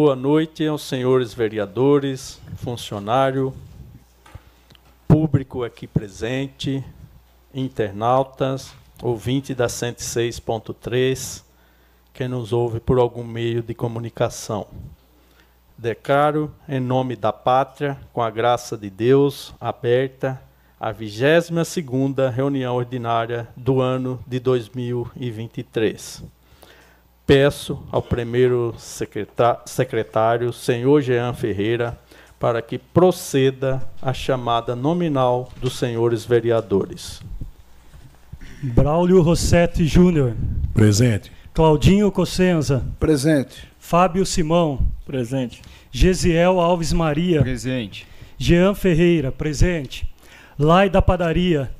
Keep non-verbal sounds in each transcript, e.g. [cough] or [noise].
Boa noite aos senhores vereadores, funcionário, público aqui presente, internautas, ouvinte da 106.3, que nos ouve por algum meio de comunicação. Declaro, em nome da pátria, com a graça de Deus, aberta a 22ª reunião ordinária do ano de 2023 peço ao primeiro secretário, senhor Jean Ferreira, para que proceda a chamada nominal dos senhores vereadores. Braulio Rossetti Júnior. Presente. Claudinho Cossenza. Presente. Fábio Simão. Presente. Gesiel Alves Maria. Presente. Jean Ferreira. Presente. Lai da Padaria.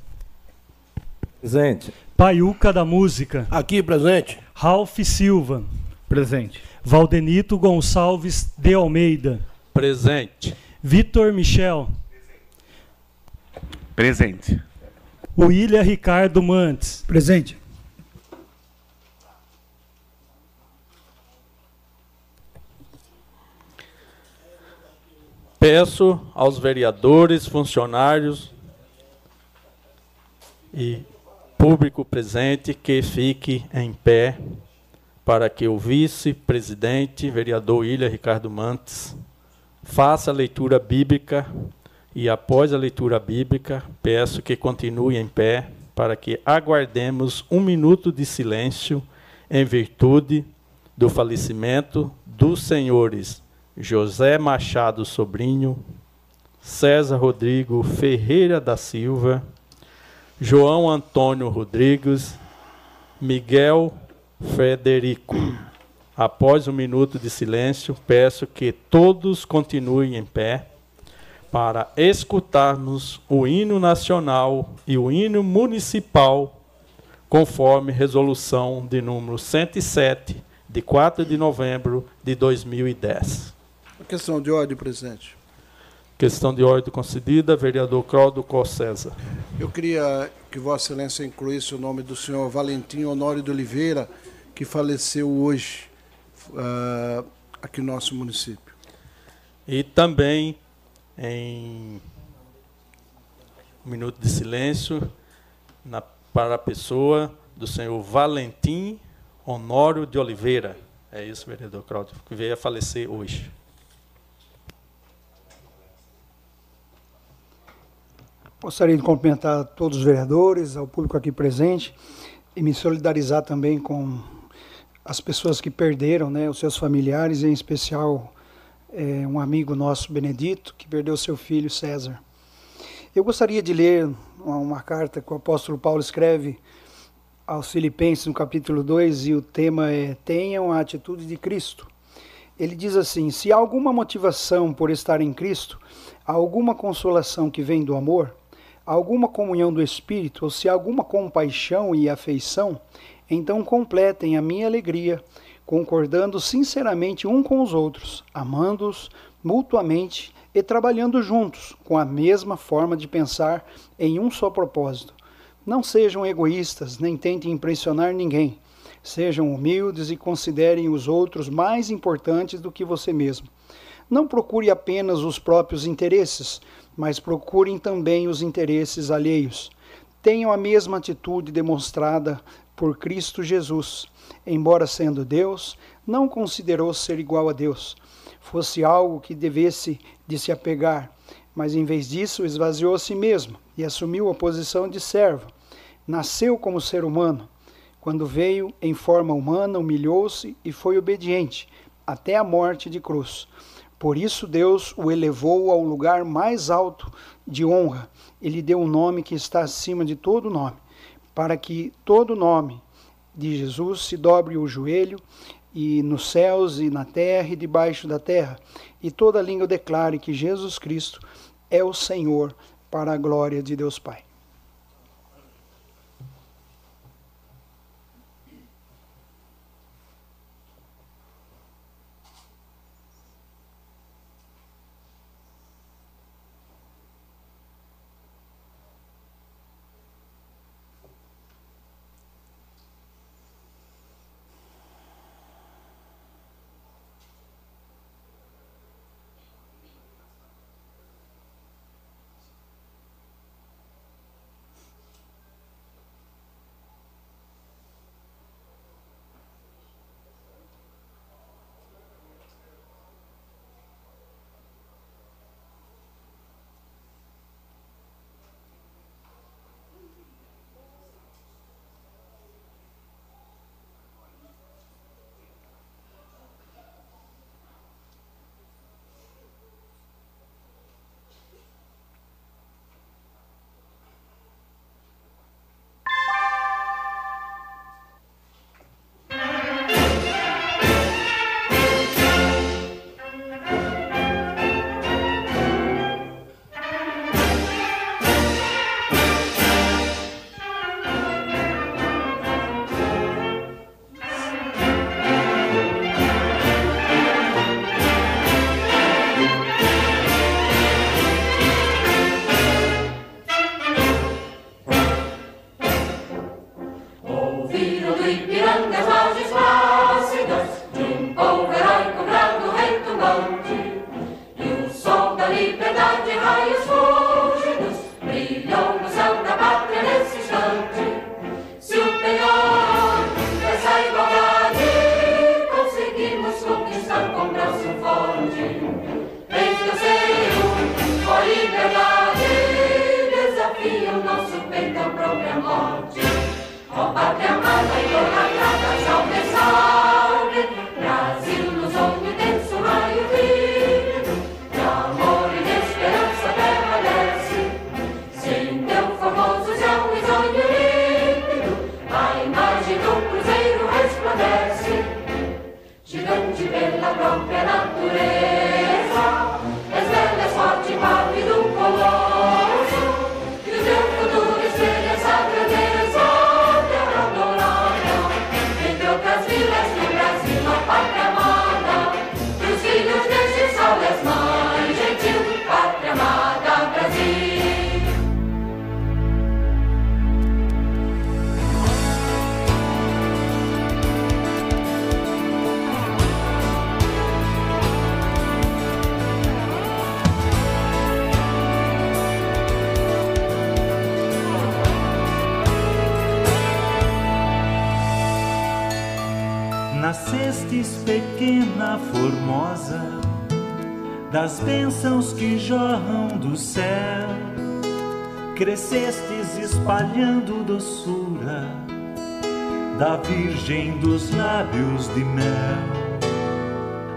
Presente. Paiuca da Música. Aqui, presente. Ralph Silva. Presente. Valdenito Gonçalves de Almeida. Presente. Vitor Michel. Presente. William Ricardo Mantes. Presente. Peço aos vereadores, funcionários e público presente que fique em pé para que o vice-presidente, vereador Ilha Ricardo Mantes, faça a leitura bíblica e após a leitura bíblica, peço que continue em pé para que aguardemos um minuto de silêncio em virtude do falecimento dos senhores José Machado Sobrinho, César Rodrigo Ferreira da Silva, João Antônio Rodrigues, Miguel Frederico. Após um minuto de silêncio, peço que todos continuem em pé para escutarmos o hino nacional e o hino municipal, conforme resolução de número 107, de 4 de novembro de 2010. A questão de ordem, presidente. Questão de ordem concedida, vereador Claudio Cossesa. Eu queria que Vossa Excelência incluísse o nome do senhor Valentim Honório de Oliveira, que faleceu hoje uh, aqui no nosso município. E também, em um minuto de silêncio, na, para a pessoa do senhor Valentim Honório de Oliveira. É isso, vereador Cláudio, que veio a falecer hoje. Gostaria de cumprimentar todos os vereadores, ao público aqui presente e me solidarizar também com as pessoas que perderam, né, os seus familiares, em especial é, um amigo nosso, Benedito, que perdeu seu filho César. Eu gostaria de ler uma, uma carta que o apóstolo Paulo escreve aos Filipenses, no capítulo 2, e o tema é Tenham a atitude de Cristo. Ele diz assim: Se há alguma motivação por estar em Cristo, há alguma consolação que vem do amor, alguma comunhão do Espírito, ou se alguma compaixão e afeição, então completem a minha alegria, concordando sinceramente um com os outros, amando-os mutuamente e trabalhando juntos, com a mesma forma de pensar em um só propósito. Não sejam egoístas, nem tentem impressionar ninguém. Sejam humildes e considerem os outros mais importantes do que você mesmo. Não procure apenas os próprios interesses, mas procurem também os interesses alheios. Tenham a mesma atitude demonstrada por Cristo Jesus. Embora sendo Deus, não considerou ser igual a Deus, fosse algo que devesse de se apegar, mas em vez disso esvaziou a si mesmo e assumiu a posição de servo. Nasceu como ser humano. Quando veio em forma humana, humilhou-se e foi obediente até a morte de cruz. Por isso Deus o elevou ao lugar mais alto de honra. Ele deu um nome que está acima de todo nome, para que todo nome de Jesus, se dobre o joelho, e nos céus e na terra e debaixo da terra, e toda língua declare que Jesus Cristo é o Senhor, para a glória de Deus Pai. Das bênçãos que jorram do céu. Crescestes espalhando doçura da Virgem dos lábios de mel.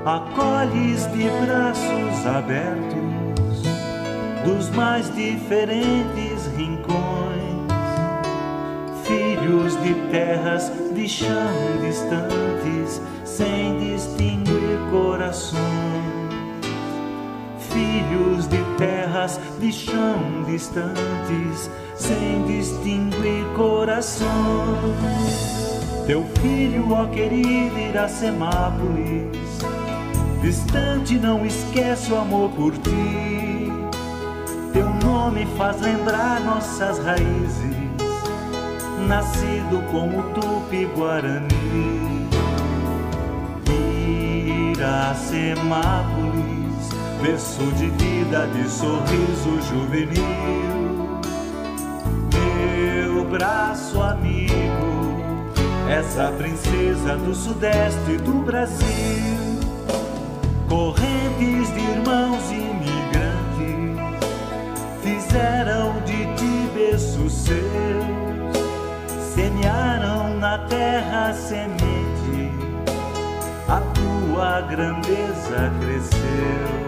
Acolhes de braços abertos dos mais diferentes Teu filho, ó querido Iracemápolis, distante não esquece o amor por ti. Teu nome faz lembrar nossas raízes, nascido como Tupi-Guarani. Iracemápolis berço de vida, de sorriso juvenil. Braço amigo, essa princesa do sudeste do Brasil. Correntes de irmãos imigrantes fizeram de ti berço seu, semearam na terra semente, a tua grandeza cresceu.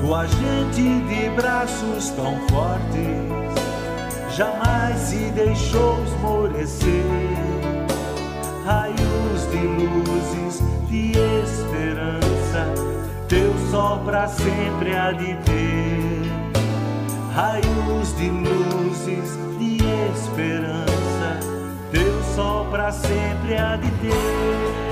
Tua gente de braços tão fortes jamais se deixou esmorecer. luzes de esperança, teu sol para sempre há de ter. Raios de luzes de esperança, teu sol para sempre há de ter.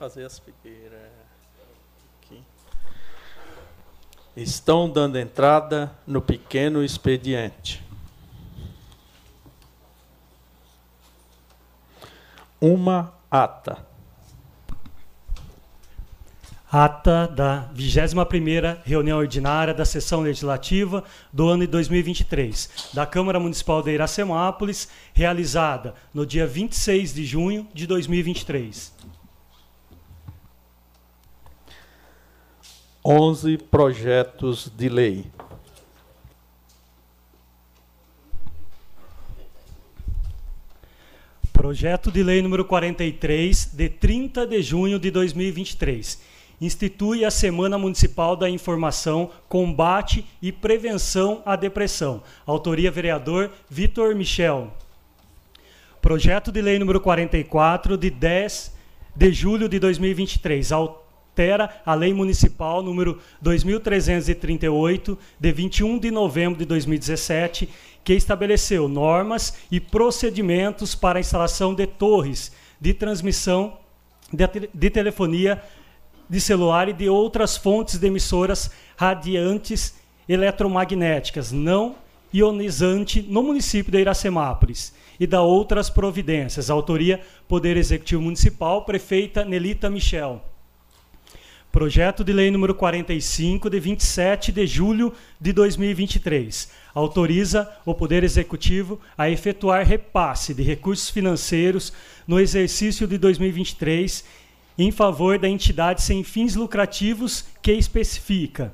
Fazer as figueiras. Aqui. Estão dando entrada no pequeno expediente. Uma ata. Ata da 21ª reunião ordinária da sessão legislativa do ano de 2023 da Câmara Municipal de Iracemápolis, realizada no dia 26 de junho de 2023. 11 projetos de lei. Projeto de Lei número 43, de 30 de junho de 2023. Institui a Semana Municipal da Informação, Combate e Prevenção à Depressão. Autoria vereador Vitor Michel. Projeto de Lei número 44, de 10 de julho de 2023 altera a Lei Municipal número 2338 de 21 de novembro de 2017, que estabeleceu normas e procedimentos para a instalação de torres de transmissão de, de telefonia de celular e de outras fontes de emissoras radiantes eletromagnéticas não ionizante no município de Iracemápolis e da outras providências. Autoria Poder Executivo Municipal, prefeita Nelita Michel. Projeto de Lei número 45, de 27 de julho de 2023. Autoriza o Poder Executivo a efetuar repasse de recursos financeiros no exercício de 2023 em favor da entidade sem fins lucrativos que especifica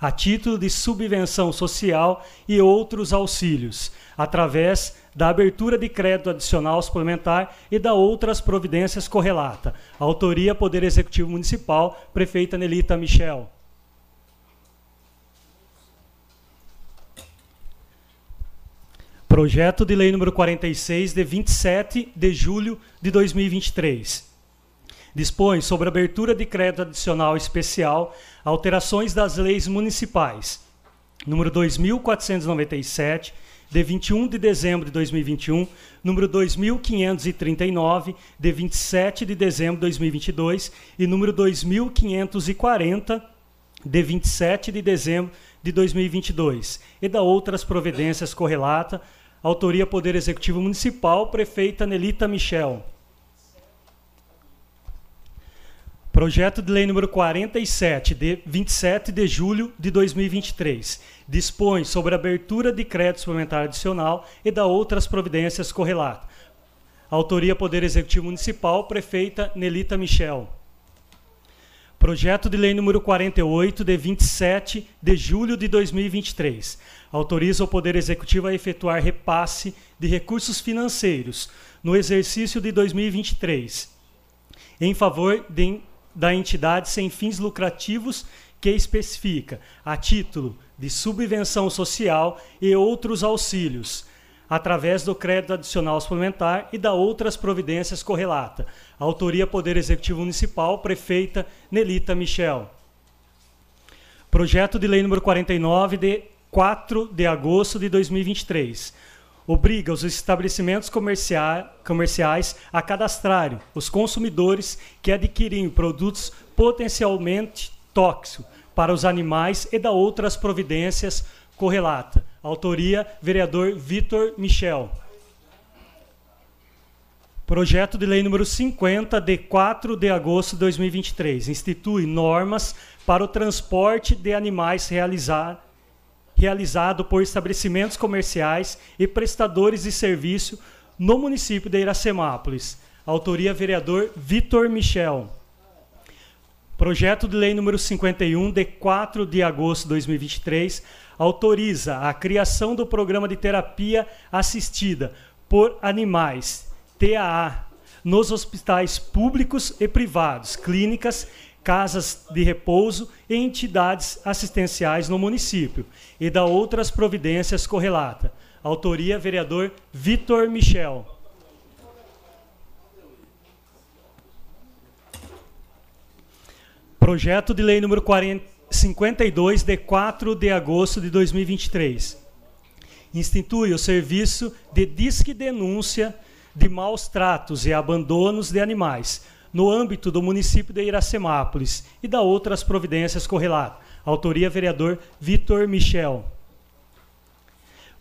a título de subvenção social e outros auxílios, através da abertura de crédito adicional suplementar e da outras providências correlata. Autoria Poder Executivo Municipal, prefeita Nelita Michel. Projeto de Lei número 46 de 27 de julho de 2023 dispõe sobre abertura de crédito adicional especial, alterações das leis municipais, número 2497, de 21 de dezembro de 2021, número 2539, de 27 de dezembro de 2022 e número 2540, de 27 de dezembro de 2022, e da outras providências correlata, autoria Poder Executivo Municipal, prefeita Nelita Michel. Projeto de Lei número 47, de 27 de julho de 2023, dispõe sobre a abertura de crédito suplementar adicional e da outras providências correlatas. Autoria Poder Executivo Municipal, prefeita Nelita Michel. Projeto de Lei número 48, de 27 de julho de 2023. Autoriza o Poder Executivo a efetuar repasse de recursos financeiros no exercício de 2023 em favor de da entidade sem fins lucrativos que especifica, a título de subvenção social e outros auxílios, através do crédito adicional suplementar e da outras providências correlata. Autoria Poder Executivo Municipal, prefeita Nelita Michel. Projeto de Lei número 49 de 4 de agosto de 2023 obriga os estabelecimentos comerciais a cadastrarem os consumidores que adquirem produtos potencialmente tóxicos para os animais e da outras providências correlata. Autoria, vereador Vitor Michel. Projeto de Lei número 50, de 4 de agosto de 2023, institui normas para o transporte de animais realizar, realizado por estabelecimentos comerciais e prestadores de serviço no município de Iracemápolis. Autoria vereador Vitor Michel. Projeto de Lei número 51, de 4 de agosto de 2023, autoriza a criação do Programa de Terapia Assistida por Animais, TAA, nos hospitais públicos e privados, clínicas, casas de repouso e entidades assistenciais no município, e da outras providências correlata. Autoria, vereador Vitor Michel. Projeto de Lei número 40, 52, de 4 de agosto de 2023. Institui o serviço de disque denúncia de maus tratos e abandonos de animais no âmbito do município de Iracemápolis e da outras providências correlatas. Autoria vereador Vitor Michel.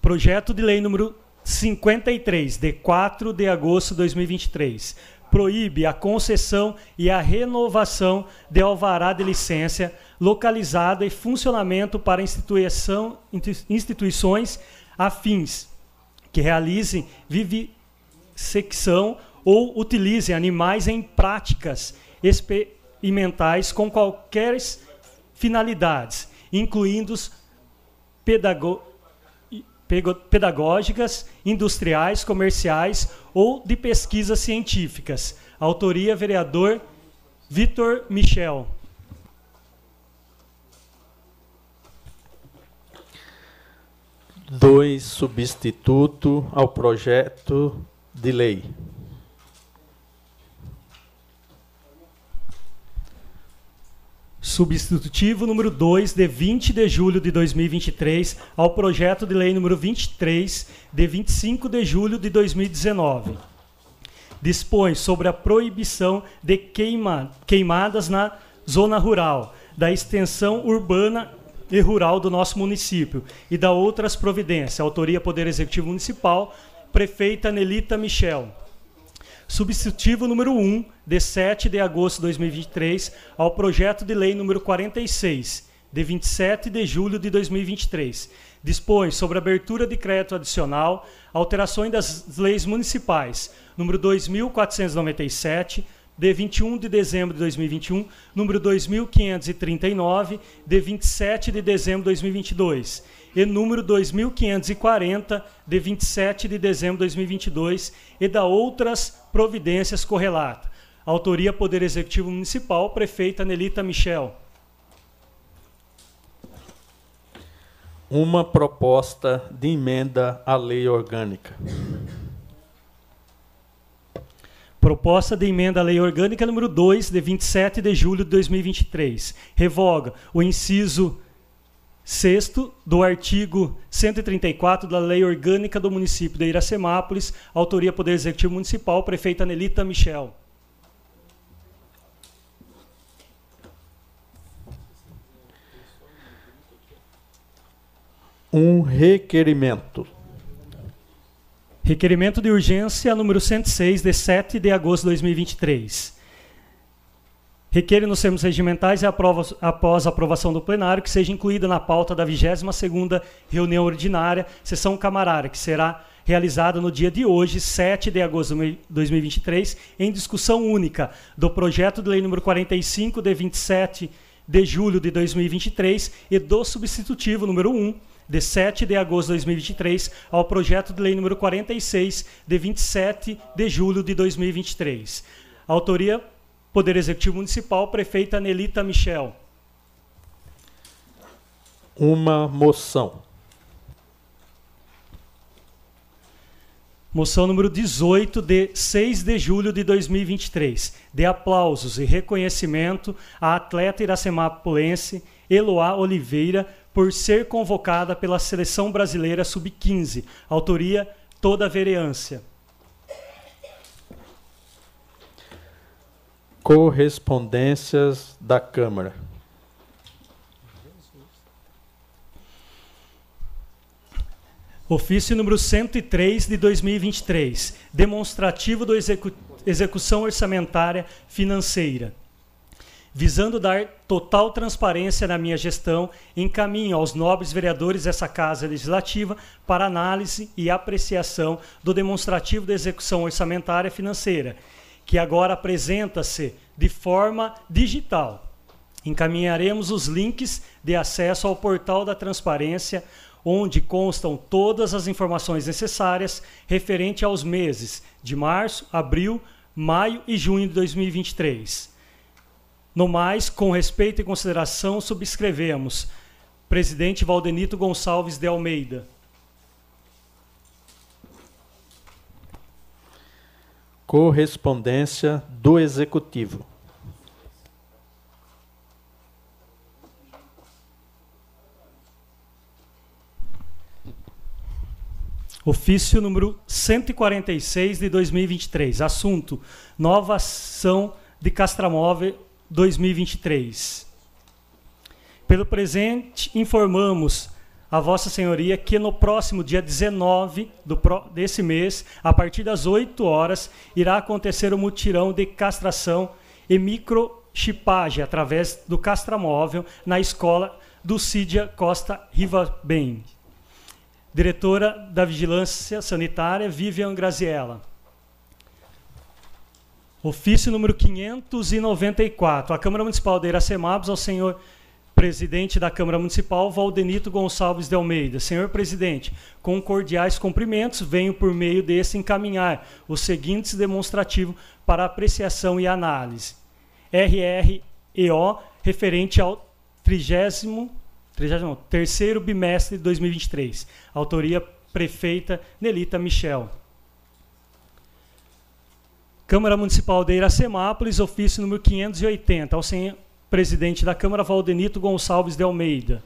Projeto de lei número 53, de 4 de agosto de 2023 proíbe a concessão e a renovação de alvará de licença localizado e funcionamento para instituição, instituições afins que realizem vivissecção ou utilizem animais em práticas experimentais com qualquer finalidades, incluindo pedagógicas pedagógicas, industriais, comerciais ou de pesquisas científicas. Autoria vereador Vitor Michel. Dois substituto ao projeto de lei. Substitutivo número 2, de 20 de julho de 2023, ao projeto de lei número 23, de 25 de julho de 2019. Dispõe sobre a proibição de queima, queimadas na zona rural, da extensão urbana e rural do nosso município e da outras providências. Autoria Poder Executivo Municipal, prefeita Nelita Michel substitutivo número 1, de 7 de agosto de 2023, ao projeto de lei número 46, de 27 de julho de 2023. Dispõe sobre abertura de crédito adicional, alterações das leis municipais, número 2497, de 21 de dezembro de 2021, número 2539, de 27 de dezembro de 2022 e número 2540, de 27 de dezembro de 2022, e da outras providências correlatas. Autoria Poder Executivo Municipal, prefeita Nelita Michel. Uma proposta de emenda à lei orgânica. Proposta de emenda à Lei Orgânica número 2, de 27 de julho de 2023. Revoga o inciso Sexto, do artigo 134 da Lei Orgânica do Município de Iracemápolis, autoria Poder Executivo Municipal, prefeita Nelita Michel. Um requerimento. Requerimento de urgência número 106, de 7 de agosto de 2023 requer nos termos regimentais e após a aprovação do plenário que seja incluída na pauta da 22ª reunião ordinária, sessão camarária, que será realizada no dia de hoje, 7 de agosto de 2023, em discussão única do projeto de lei número 45 de 27 de julho de 2023 e do substitutivo número 1 de 7 de agosto de 2023 ao projeto de lei número 46 de 27 de julho de 2023. Autoria Poder Executivo Municipal, prefeita Nelita Michel. Uma moção. Moção número 18, de 6 de julho de 2023. De aplausos e reconhecimento à atleta iracemapulense Eloá Oliveira por ser convocada pela Seleção Brasileira Sub-15. Autoria toda a vereância. Correspondências da Câmara. Ofício número 103 de 2023, demonstrativo da execu execução orçamentária financeira. Visando dar total transparência na minha gestão, encaminho aos nobres vereadores dessa Casa Legislativa para análise e apreciação do demonstrativo da execução orçamentária financeira que agora apresenta-se de forma digital. Encaminharemos os links de acesso ao portal da transparência, onde constam todas as informações necessárias referente aos meses de março, abril, maio e junho de 2023. No mais, com respeito e consideração, subscrevemos. Presidente Valdenito Gonçalves de Almeida. Correspondência do Executivo. Ofício número 146 de 2023. Assunto: Nova ação de Castramóvel 2023. Pelo presente, informamos a Vossa Senhoria que no próximo dia 19 do, desse mês, a partir das 8 horas, irá acontecer o mutirão de castração e microchipagem através do castramóvel na escola do Cídia Costa Rivabem diretora da Vigilância Sanitária, Vivian Graziella. Ofício número 594. A Câmara Municipal de Iracemápolis ao senhor presidente da Câmara Municipal, Valdenito Gonçalves de Almeida. Senhor presidente, com cordiais cumprimentos, venho por meio desse encaminhar os seguintes demonstrativos para apreciação e análise. RREO, referente ao 30 terceiro bimestre de 2023. Autoria prefeita Nelita Michel. Câmara Municipal de Iracemápolis, ofício número 580, ao senhor presidente da Câmara Valdenito Gonçalves de Almeida.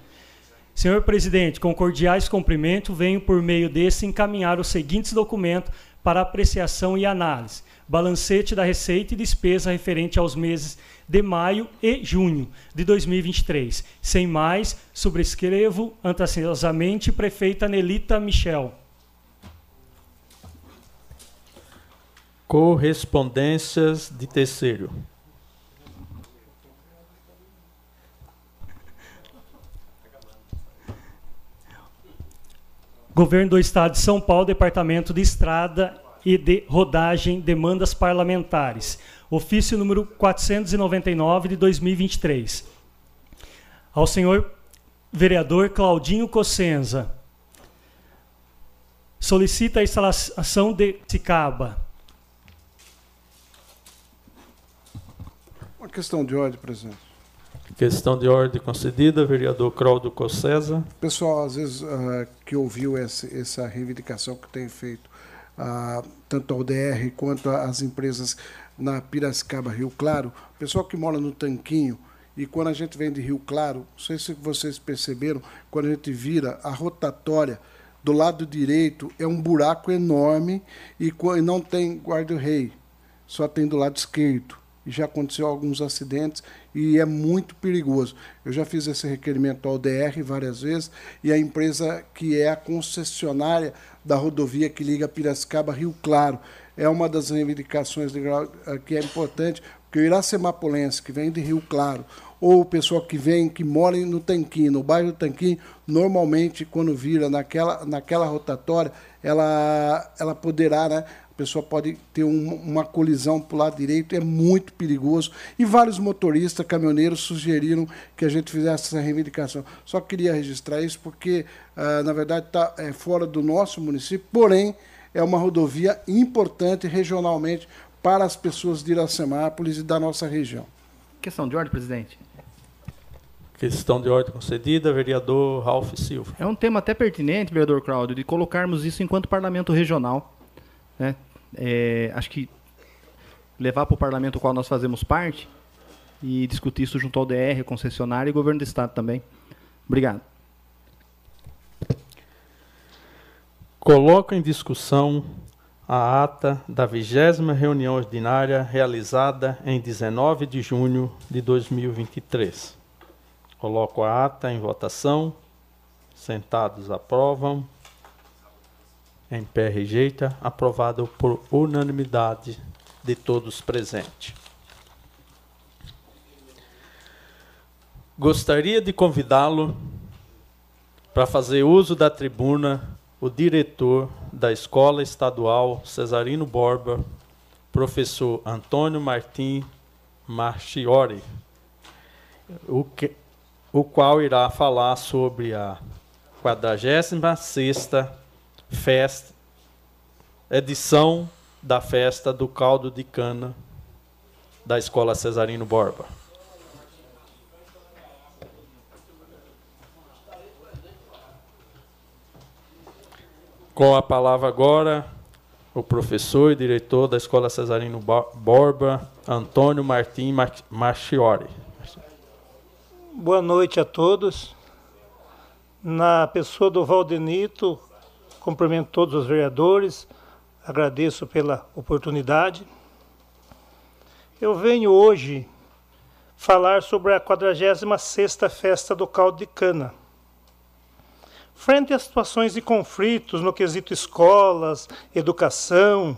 Senhor presidente, com cordiais cumprimentos, venho por meio desse encaminhar os seguintes documentos para apreciação e análise. Balancete da receita e despesa referente aos meses de maio e junho de 2023. Sem mais, subscrevo ansiosamente prefeita Nelita Michel. Correspondências de terceiro. Governo do Estado de São Paulo, Departamento de Estrada e de Rodagem, demandas parlamentares ofício número 499 de 2023. Ao senhor vereador Claudinho Cossenza. Solicita a instalação de Cicaba. Uma questão de ordem, presidente. Questão de ordem concedida, vereador Claudio Cossesa. Pessoal, às vezes, uh, que ouviu essa, essa reivindicação que tem feito, uh, tanto a UDR quanto as empresas na Piracicaba, Rio Claro, pessoal que mora no Tanquinho, e quando a gente vem de Rio Claro, não sei se vocês perceberam, quando a gente vira a rotatória do lado direito, é um buraco enorme e não tem guarda-rei, só tem do lado esquerdo. E já aconteceu alguns acidentes e é muito perigoso. Eu já fiz esse requerimento ao DR várias vezes e a empresa que é a concessionária da rodovia que liga Piracicaba Rio Claro é uma das reivindicações eh, que é importante, porque o iracemapolense, que vem de Rio Claro, ou o pessoal que vem, que mora no Tanquim, no bairro do Tanquim, normalmente, quando vira naquela, naquela rotatória, ela, ela poderá, né? A pessoa pode ter um, uma colisão para o lado direito, é muito perigoso. E vários motoristas, caminhoneiros sugeriram que a gente fizesse essa reivindicação. Só queria registrar isso porque, ah, na verdade, está é, fora do nosso município, porém, é uma rodovia importante regionalmente para as pessoas de Iracemápolis e da nossa região. Questão de ordem, presidente. Questão de ordem concedida, vereador Ralph Silva. É um tema até pertinente, vereador Cláudio, de colocarmos isso enquanto parlamento regional. Né? É, acho que levar para o parlamento ao qual nós fazemos parte e discutir isso junto ao DR, concessionário e governo do estado também. Obrigado. Coloco em discussão a ata da vigésima reunião ordinária realizada em 19 de junho de 2023. Coloco a ata em votação. Sentados aprovam. Em pé rejeita. Aprovado por unanimidade de todos presentes. Gostaria de convidá-lo para fazer uso da tribuna o diretor da Escola Estadual Cesarino Borba, professor Antônio Martim Marchiori, o, que, o qual irá falar sobre a 46ª festa, edição da festa do caldo de cana da Escola Cesarino Borba. Com a palavra agora, o professor e diretor da Escola Cesarino Borba, Antônio Martim Marchiori. Boa noite a todos. Na pessoa do Valdenito, cumprimento todos os vereadores, agradeço pela oportunidade. Eu venho hoje falar sobre a 46ª Festa do Caldo de Cana. Frente a situações de conflitos no quesito escolas, educação,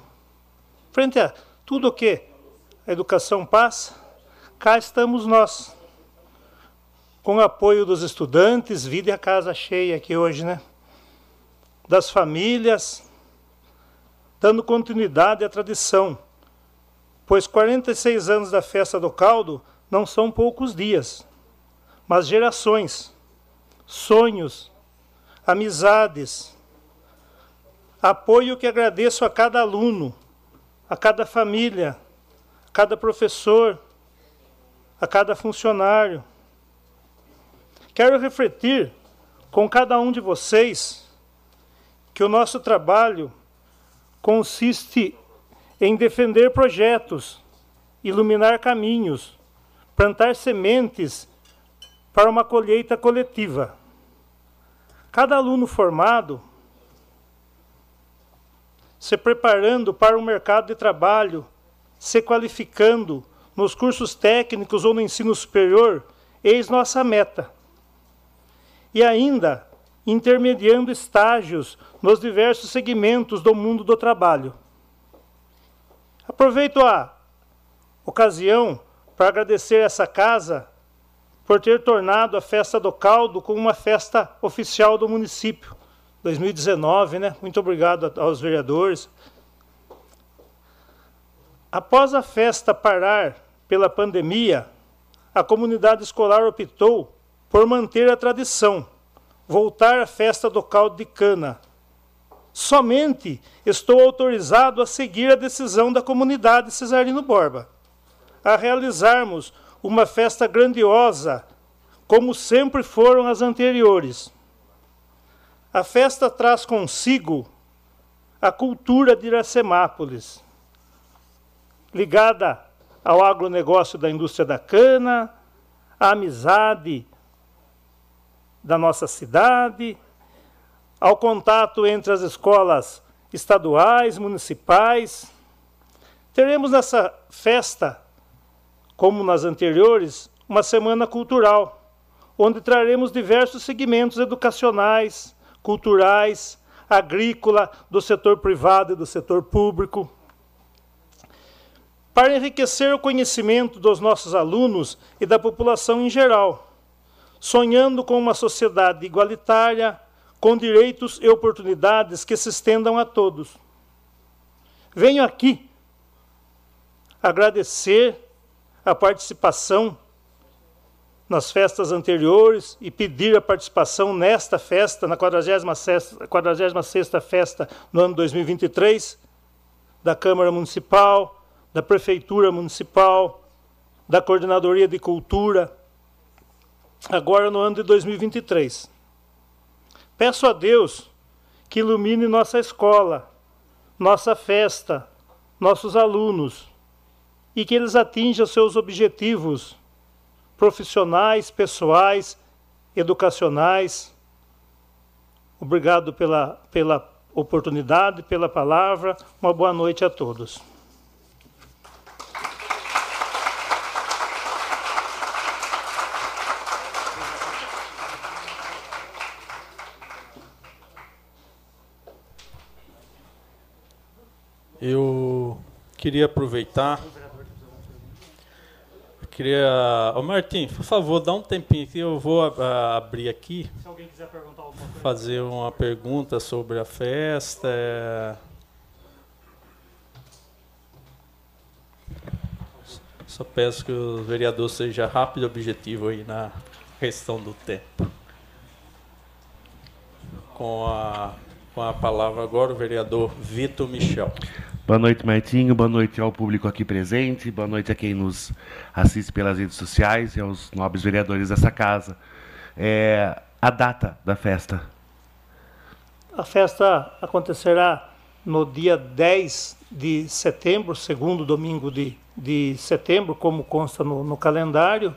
frente a tudo o que a educação passa, cá estamos nós, com o apoio dos estudantes, vida e a casa cheia aqui hoje, né? Das famílias, dando continuidade à tradição, pois 46 anos da festa do caldo não são poucos dias, mas gerações, sonhos, amizades, apoio que agradeço a cada aluno, a cada família, a cada professor, a cada funcionário. Quero refletir com cada um de vocês que o nosso trabalho consiste em defender projetos, iluminar caminhos, plantar sementes para uma colheita coletiva. Cada aluno formado se preparando para o mercado de trabalho, se qualificando nos cursos técnicos ou no ensino superior, eis nossa meta. E ainda intermediando estágios nos diversos segmentos do mundo do trabalho. Aproveito a ocasião para agradecer essa casa por ter tornado a festa do caldo como uma festa oficial do município. 2019, né? Muito obrigado aos vereadores. Após a festa parar pela pandemia, a comunidade escolar optou por manter a tradição, voltar à festa do caldo de cana. Somente estou autorizado a seguir a decisão da comunidade Cesarino Borba, a realizarmos uma festa grandiosa, como sempre foram as anteriores. A festa traz consigo a cultura de Iracemápolis, ligada ao agronegócio da indústria da cana, à amizade da nossa cidade, ao contato entre as escolas estaduais, municipais. Teremos nessa festa como nas anteriores, uma semana cultural, onde traremos diversos segmentos educacionais, culturais, agrícola, do setor privado e do setor público. Para enriquecer o conhecimento dos nossos alunos e da população em geral, sonhando com uma sociedade igualitária, com direitos e oportunidades que se estendam a todos. Venho aqui agradecer a participação nas festas anteriores e pedir a participação nesta festa, na 46ª, 46ª festa no ano 2023, da Câmara Municipal, da Prefeitura Municipal, da Coordenadoria de Cultura, agora no ano de 2023. Peço a Deus que ilumine nossa escola, nossa festa, nossos alunos, e que eles atinjam seus objetivos profissionais, pessoais, educacionais. Obrigado pela, pela oportunidade, pela palavra. Uma boa noite a todos. Eu queria aproveitar queria. Ô Martim, por favor, dá um tempinho aqui, eu vou abrir aqui. Se alguém quiser perguntar alguma coisa. Fazer uma pergunta sobre a festa. É... Só peço que o vereador seja rápido e objetivo aí na questão do tempo. Com a, com a palavra agora o vereador Vitor Michel. Boa noite, Martinho. Boa noite ao público aqui presente. Boa noite a quem nos assiste pelas redes sociais e aos nobres vereadores dessa casa. É, a data da festa. A festa acontecerá no dia 10 de setembro, segundo domingo de, de setembro, como consta no, no calendário,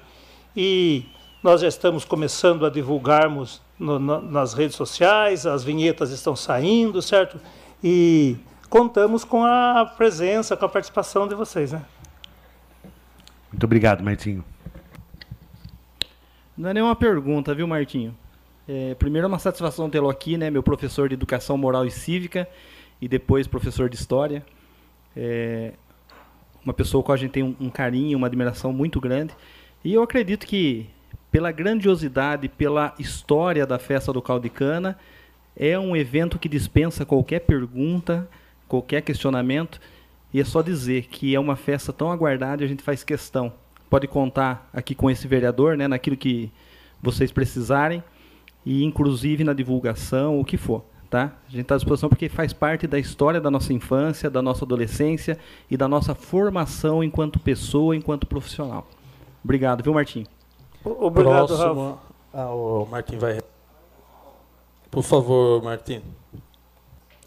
e nós já estamos começando a divulgarmos no, no, nas redes sociais, as vinhetas estão saindo, certo? E contamos com a presença, com a participação de vocês, né? Muito obrigado, Martinho. Não é nenhuma pergunta, viu, Martinho? É, primeiro é uma satisfação tê-lo aqui, né, meu professor de Educação Moral e Cívica e depois professor de História. É uma pessoa com a gente tem um, um carinho, uma admiração muito grande. E eu acredito que, pela grandiosidade, pela história da festa do caldo de cana, é um evento que dispensa qualquer pergunta, qualquer questionamento. E é só dizer que é uma festa tão aguardada e a gente faz questão. Pode contar aqui com esse vereador, né, naquilo que vocês precisarem e inclusive na divulgação, o que for. Tá? A gente está à disposição porque faz parte da história da nossa infância, da nossa adolescência e da nossa formação enquanto pessoa, enquanto profissional. Obrigado, viu, Martim? Obrigado, Próximo, ah, o Martim vai. Por favor, Martim.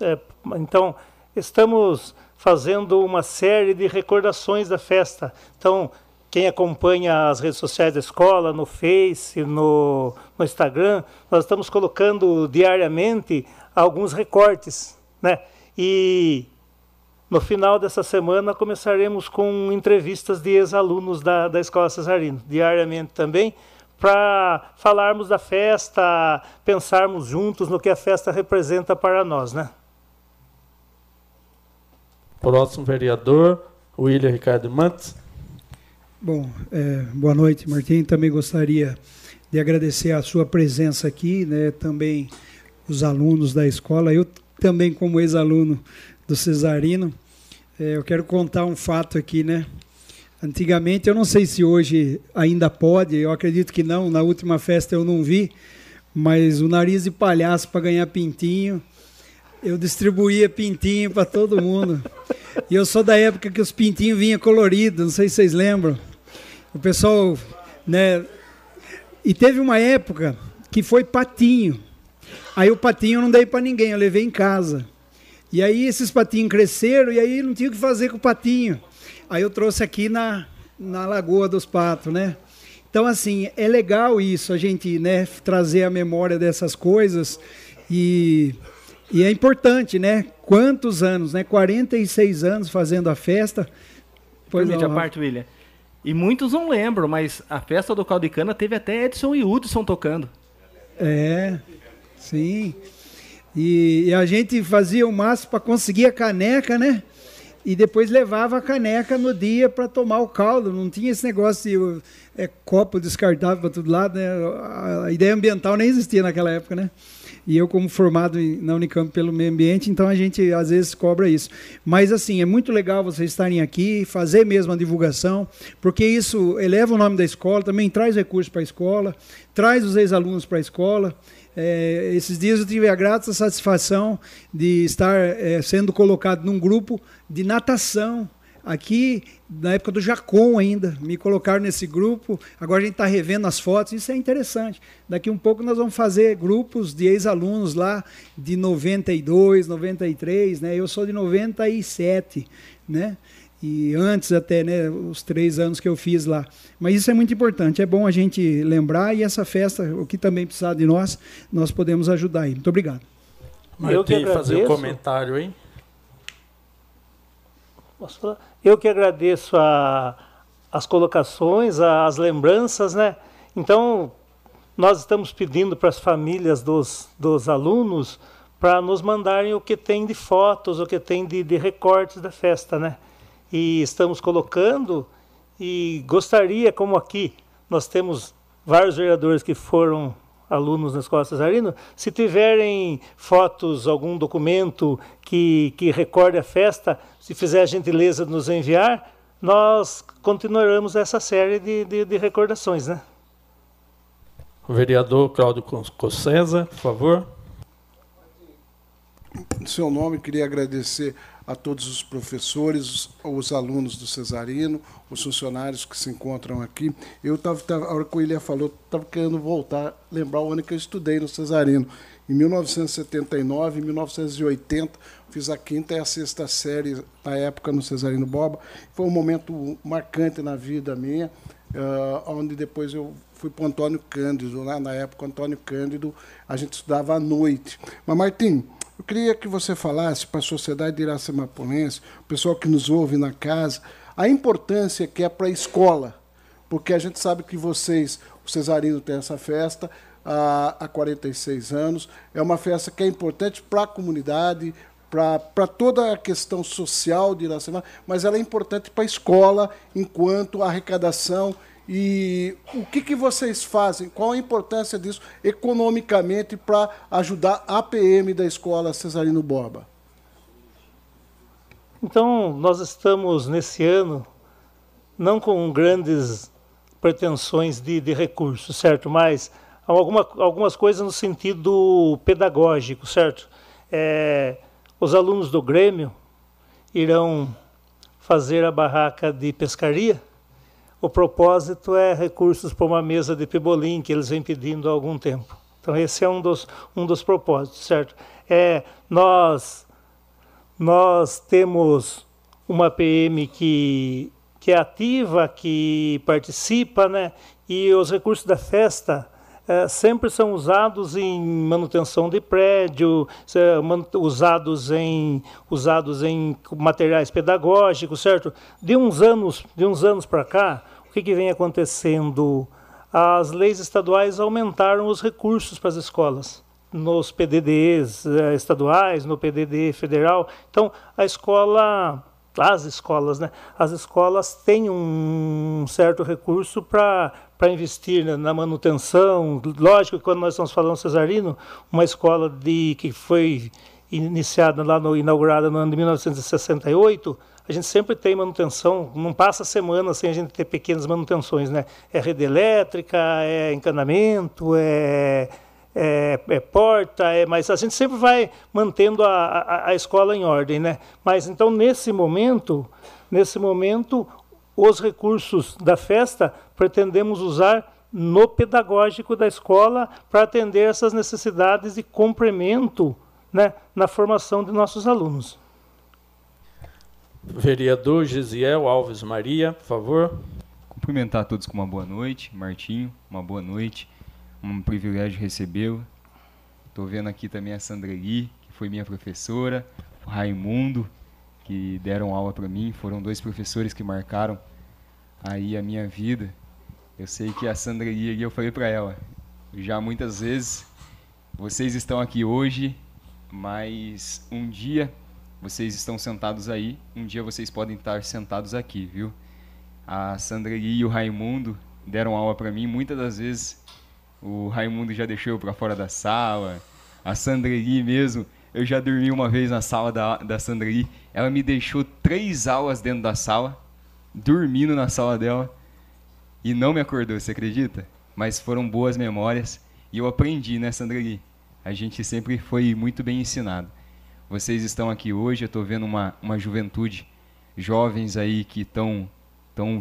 É, então, estamos fazendo uma série de recordações da festa. Então, quem acompanha as redes sociais da escola, no Face, no, no Instagram, nós estamos colocando diariamente alguns recortes, né? E no final dessa semana começaremos com entrevistas de ex-alunos da, da Escola Cesarino, diariamente também, para falarmos da festa, pensarmos juntos no que a festa representa para nós, né? Próximo vereador, William Ricardo Mantes. Bom, é, boa noite, Martim. Também gostaria de agradecer a sua presença aqui, né? Também os alunos da escola. Eu também, como ex-aluno do Cesarino, é, eu quero contar um fato aqui, né? Antigamente, eu não sei se hoje ainda pode, eu acredito que não, na última festa eu não vi, mas o nariz de palhaço para ganhar pintinho, eu distribuía pintinho para todo mundo. E eu sou da época que os pintinhos vinham coloridos, não sei se vocês lembram. O pessoal, né? E teve uma época que foi patinho. Aí o patinho eu não dei para ninguém, eu levei em casa. E aí esses patinhos cresceram e aí não tinha o que fazer com o patinho. Aí eu trouxe aqui na, na Lagoa dos Patos, né? Então, assim, é legal isso, a gente né, trazer a memória dessas coisas e, e é importante, né? Quantos anos, né? 46 anos fazendo a festa. Pois Permite a parte, William. E muitos não lembram, mas a festa do Caldo de Cana teve até Edson e Hudson tocando. É, Sim. E, e a gente fazia o máximo para conseguir a caneca, né? E depois levava a caneca no dia para tomar o caldo. Não tinha esse negócio de é, copo descartável para todo lado, né? A ideia ambiental nem existia naquela época, né? E eu, como formado na Unicamp pelo meio ambiente, então a gente às vezes cobra isso. Mas, assim, é muito legal vocês estarem aqui, fazer mesmo a divulgação, porque isso eleva o nome da escola, também traz recursos para a escola, traz os ex-alunos para a escola. É, esses dias eu tive a grata satisfação de estar é, sendo colocado num grupo de natação. Aqui, na época do Jacom ainda, me colocaram nesse grupo. Agora a gente está revendo as fotos, isso é interessante. Daqui um pouco nós vamos fazer grupos de ex-alunos lá de 92, 93, né? Eu sou de 97, né? e antes até, né, os três anos que eu fiz lá. Mas isso é muito importante, é bom a gente lembrar e essa festa, o que também precisar de nós, nós podemos ajudar aí. Muito obrigado. Eu que fazer um comentário, hein? Posso falar? Eu que agradeço a, as colocações, as lembranças, né? Então, nós estamos pedindo para as famílias dos, dos alunos para nos mandarem o que tem de fotos, o que tem de, de recortes da festa, né? e estamos colocando e gostaria, como aqui nós temos vários vereadores que foram alunos na Escola Cesarino, se tiverem fotos, algum documento que, que recorde a festa, se fizer a gentileza de nos enviar, nós continuaremos essa série de, de, de recordações, né? O vereador Cláudio Cossesa, por favor. Em seu nome, queria agradecer a todos os professores, os alunos do Cesarino, os funcionários que se encontram aqui. Eu estava, a hora que o Ilha falou, estava querendo voltar, lembrar o ano que eu estudei no Cesarino. Em 1979, em 1980, fiz a quinta e a sexta série na época no Cesarino Boba. Foi um momento marcante na vida minha, uh, onde depois eu fui para o Antônio Cândido. Né? Na época, Antônio Cândido, a gente estudava à noite. Mas, Martim, eu queria que você falasse para a sociedade de Iracemapolense, o pessoal que nos ouve na casa, a importância que é para a escola. Porque a gente sabe que vocês, o Cesarino tem essa festa, há 46 anos. É uma festa que é importante para a comunidade, para toda a questão social de Iracema, mas ela é importante para a escola enquanto arrecadação. E o que, que vocês fazem? Qual a importância disso economicamente para ajudar a PM da escola Cesarino Borba? Então, nós estamos nesse ano não com grandes pretensões de, de recursos, certo? Mas alguma, algumas coisas no sentido pedagógico, certo? É, os alunos do Grêmio irão fazer a barraca de pescaria. O propósito é recursos para uma mesa de pebolim que eles vêm pedindo há algum tempo. Então esse é um dos, um dos propósitos, certo? É, nós, nós temos uma PM que, que é ativa, que participa, né? E os recursos da festa é, sempre são usados em manutenção de prédio, usados em, usados em materiais pedagógicos, certo? De uns anos, de uns anos para cá, o que, que vem acontecendo? As leis estaduais aumentaram os recursos para as escolas nos PDDs é, estaduais, no PDD federal. Então, a escola as escolas, né? As escolas têm um certo recurso para para investir né, na manutenção. Lógico que quando nós estamos falando Cesarino, uma escola de que foi iniciada lá no inaugurada no ano de 1968, a gente sempre tem manutenção, não passa semana sem a gente ter pequenas manutenções, né? É rede elétrica, é encanamento, é é, é, porta, é, mas a gente sempre vai mantendo a, a, a, escola em ordem, né? Mas então nesse momento, nesse momento, os recursos da festa pretendemos usar no pedagógico da escola para atender essas necessidades de complemento, né, na formação de nossos alunos. Vereador Gisiel Alves Maria, por favor. Cumprimentar a todos com uma boa noite. Martinho, uma boa noite um privilégio recebê-lo. Estou vendo aqui também a Sandra Gui, que foi minha professora, o Raimundo, que deram aula para mim, foram dois professores que marcaram aí a minha vida. Eu sei que a Sandra Gui, eu falei para ela, já muitas vezes, vocês estão aqui hoje, mas um dia vocês estão sentados aí, um dia vocês podem estar sentados aqui, viu? A Sandra Gui e o Raimundo deram aula para mim, muitas das vezes o Raimundo já deixou eu para fora da sala. A Sandreli mesmo, eu já dormi uma vez na sala da, da Sandreli. Ela me deixou três aulas dentro da sala, dormindo na sala dela, e não me acordou, você acredita? Mas foram boas memórias e eu aprendi, né, Sandreli? A gente sempre foi muito bem ensinado. Vocês estão aqui hoje, eu estou vendo uma, uma juventude, jovens aí que estão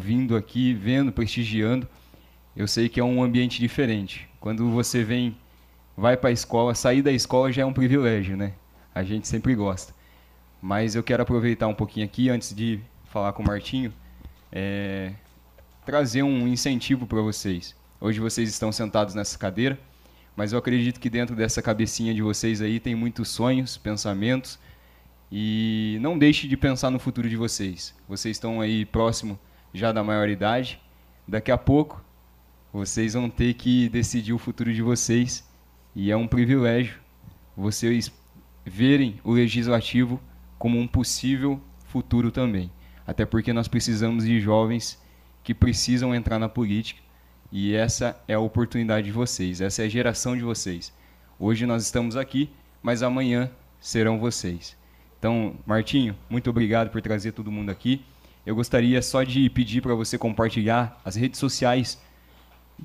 vindo aqui, vendo, prestigiando eu sei que é um ambiente diferente. Quando você vem, vai para a escola, sair da escola já é um privilégio, né? A gente sempre gosta. Mas eu quero aproveitar um pouquinho aqui, antes de falar com o Martinho, é, trazer um incentivo para vocês. Hoje vocês estão sentados nessa cadeira, mas eu acredito que dentro dessa cabecinha de vocês aí tem muitos sonhos, pensamentos, e não deixe de pensar no futuro de vocês. Vocês estão aí próximo já da maioridade. Daqui a pouco vocês vão ter que decidir o futuro de vocês e é um privilégio vocês verem o legislativo como um possível futuro também. Até porque nós precisamos de jovens que precisam entrar na política e essa é a oportunidade de vocês, essa é a geração de vocês. Hoje nós estamos aqui, mas amanhã serão vocês. Então, Martinho, muito obrigado por trazer todo mundo aqui. eu gostaria só de pedir para você compartilhar as redes sociais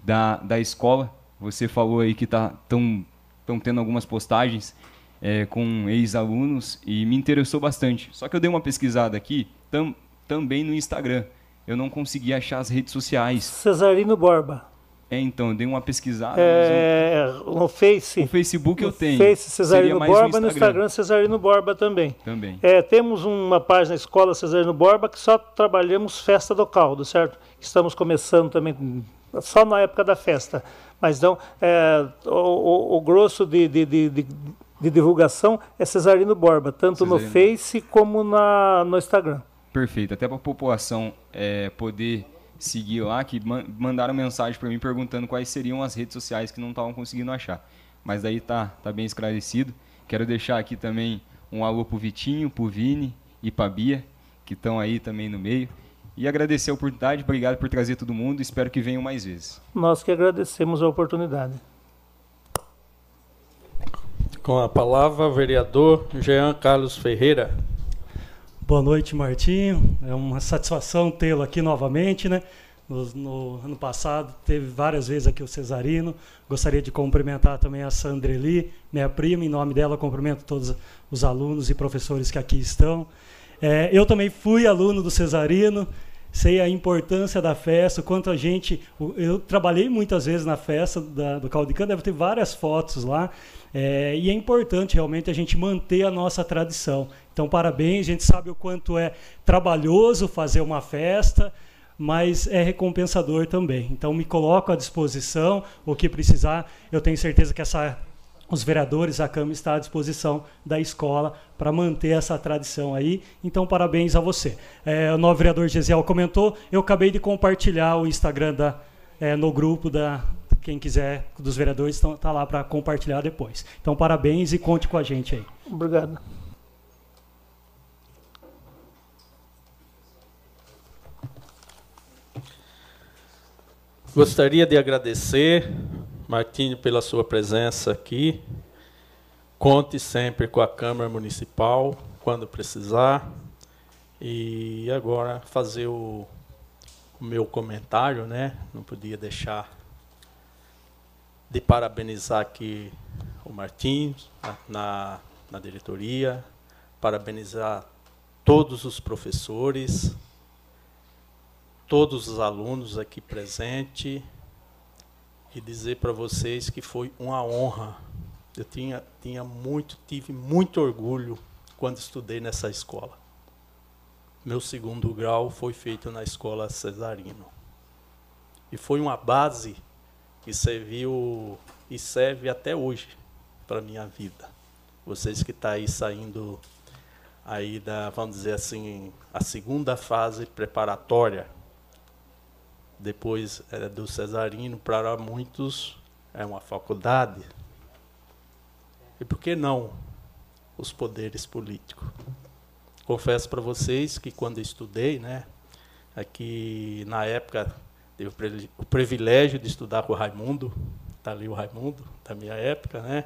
da, da escola. Você falou aí que tá tão estão tendo algumas postagens é, com ex-alunos e me interessou bastante. Só que eu dei uma pesquisada aqui tam, também no Instagram. Eu não consegui achar as redes sociais. Cesarino Borba. É, então, eu dei uma pesquisada. É, no Face. O Facebook no eu tenho. Face Cesarino Borba, no Instagram. no Instagram Cesarino Borba também. Também. É, temos uma página Escola Cesarino Borba que só trabalhamos festa do caldo, certo? Estamos começando também só na época da festa. Mas não, é, o, o, grosso de, de, de, de, de divulgação é Cesarino Borba, tanto Cesarino. no Face como na, no Instagram. Perfeito. Até para a população é, poder seguir lá, que mandaram mensagem para mim perguntando quais seriam as redes sociais que não estavam conseguindo achar. Mas daí tá, tá bem esclarecido. Quero deixar aqui também um alô pro Vitinho, pro Vini e pra Bia, que estão aí também no meio. E agradecer a oportunidade, obrigado por trazer todo mundo, espero que venham mais vezes. Nós que agradecemos a oportunidade. Com a palavra, o vereador Jean Carlos Ferreira. Boa noite, Martinho. É uma satisfação tê-lo aqui novamente, né? No, no, ano passado teve várias vezes aqui o Cesarino. Gostaria de cumprimentar também a Sandreli, minha prima. Em nome dela, cumprimento todos os alunos e professores que aqui estão. É, eu também fui aluno do Cesarino, sei a importância da festa, quanto a gente. Eu trabalhei muitas vezes na festa da, do Caldicã, deve ter várias fotos lá. É, e é importante realmente a gente manter a nossa tradição. Então, parabéns, a gente sabe o quanto é trabalhoso fazer uma festa, mas é recompensador também. Então, me coloco à disposição, o que precisar. Eu tenho certeza que essa, os vereadores, a Câmara está à disposição da escola para manter essa tradição aí. Então, parabéns a você. É, o novo vereador Gesiel comentou, eu acabei de compartilhar o Instagram da, é, no grupo da, quem quiser dos vereadores está tá lá para compartilhar depois. Então, parabéns e conte com a gente aí. Obrigado. Gostaria de agradecer, Martinho, pela sua presença aqui. Conte sempre com a Câmara Municipal quando precisar. E agora fazer o, o meu comentário, né? Não podia deixar de parabenizar aqui o Martins na, na diretoria, parabenizar todos os professores, todos os alunos aqui presentes e dizer para vocês que foi uma honra. Eu tinha, tinha muito, tive muito orgulho quando estudei nessa escola. Meu segundo grau foi feito na escola Cesarino. E foi uma base que serviu e serve até hoje para a minha vida. Vocês que estão tá aí saindo aí da, vamos dizer assim, a segunda fase preparatória, depois é, do cesarino, para muitos é uma faculdade. E por que não os poderes políticos? Confesso para vocês que quando estudei, né, aqui na época Tive o privilégio de estudar com o Raimundo, está ali o Raimundo, da minha época, né?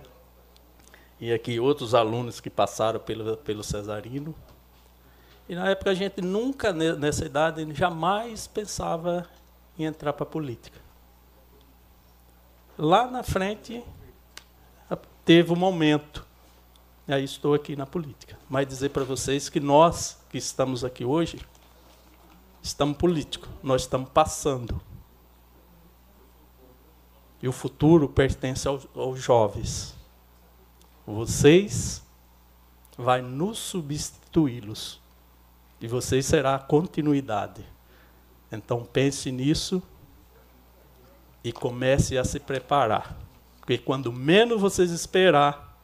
E aqui outros alunos que passaram pelo, pelo Cesarino. E na época a gente nunca, nessa idade, jamais pensava em entrar para a política. Lá na frente, teve um momento. E aí estou aqui na política. Mas dizer para vocês que nós que estamos aqui hoje, estamos políticos, nós estamos passando. E o futuro pertence aos, aos jovens. Vocês vai nos substituí-los. E vocês será a continuidade. Então pense nisso e comece a se preparar. Porque quando menos vocês esperar,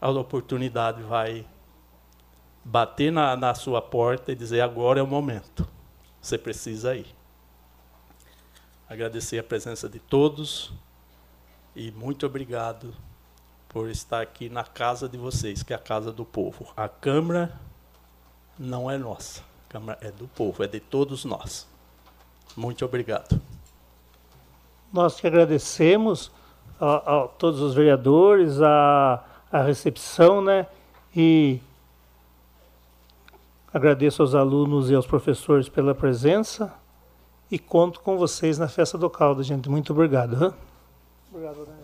a oportunidade vai bater na, na sua porta e dizer agora é o momento. Você precisa ir. Agradecer a presença de todos e muito obrigado por estar aqui na casa de vocês, que é a casa do povo. A Câmara não é nossa, a Câmara é do povo, é de todos nós. Muito obrigado. Nós que agradecemos a, a todos os vereadores, a, a recepção, né? E Agradeço aos alunos e aos professores pela presença e conto com vocês na festa do caldo, gente. Muito obrigado. Hein? Obrigado, né?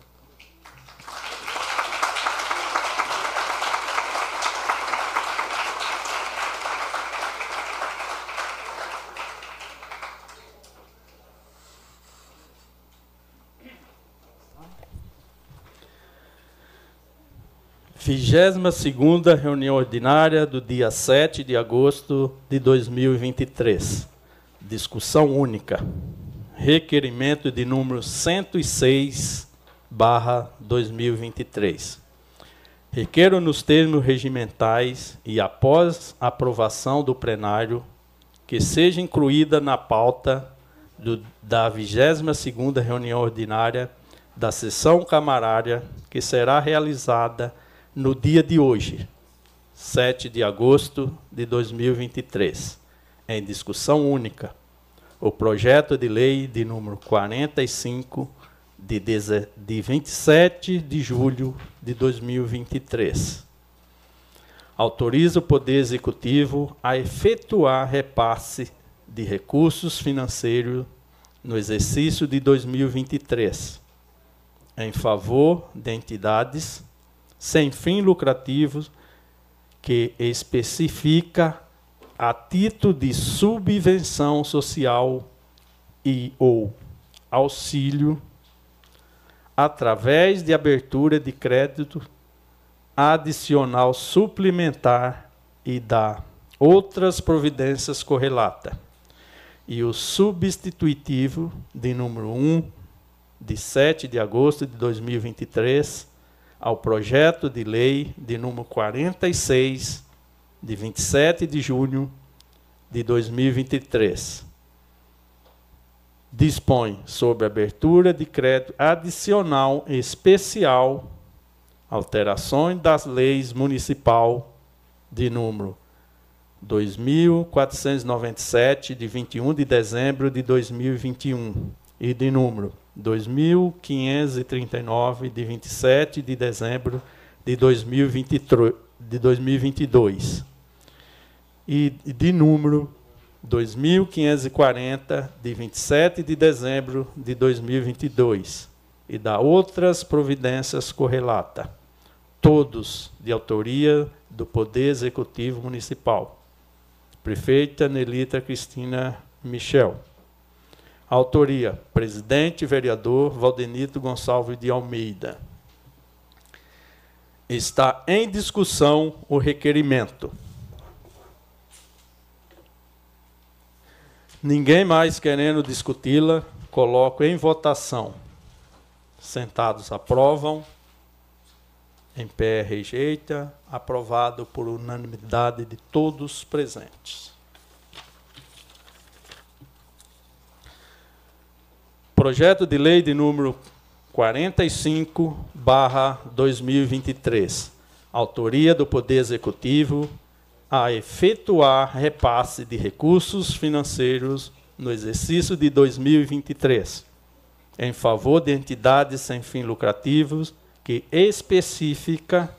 Vigésima segunda reunião ordinária do dia 7 de agosto de 2023. Discussão única. Requerimento de número 106 barra 2023. Requeiro nos termos regimentais e após aprovação do plenário que seja incluída na pauta do, da 22 segunda reunião ordinária da sessão camarária que será realizada no dia de hoje, 7 de agosto de 2023, em discussão única, o projeto de lei de número 45 de, de 27 de julho de 2023. Autoriza o Poder Executivo a efetuar repasse de recursos financeiros no exercício de 2023 em favor de entidades sem fim lucrativos que especifica a título de subvenção social e ou auxílio através de abertura de crédito adicional suplementar e da outras providências correlata. E o substitutivo de número 1 de 7 de agosto de 2023 ao projeto de lei de número 46, de 27 de junho de 2023. Dispõe sobre abertura de crédito adicional especial, alterações das leis municipal de número 2497 de 21 de dezembro de 2021 e de número 2539 de 27 de dezembro de 2023, de 2022 e de número 2540 de 27 de dezembro de 2022 e da outras providências correlata, todos de autoria do Poder Executivo Municipal. Prefeita Nelita Cristina Michel. Autoria: presidente vereador Valdenito Gonçalves de Almeida. Está em discussão o requerimento. Ninguém mais querendo discuti-la, coloco em votação. Sentados aprovam. Em pé rejeita. Aprovado por unanimidade de todos presentes. Projeto de lei de número 45, barra 2023. Autoria do Poder Executivo a efetuar repasse de recursos financeiros no exercício de 2023, em favor de entidades sem fins lucrativos que especifica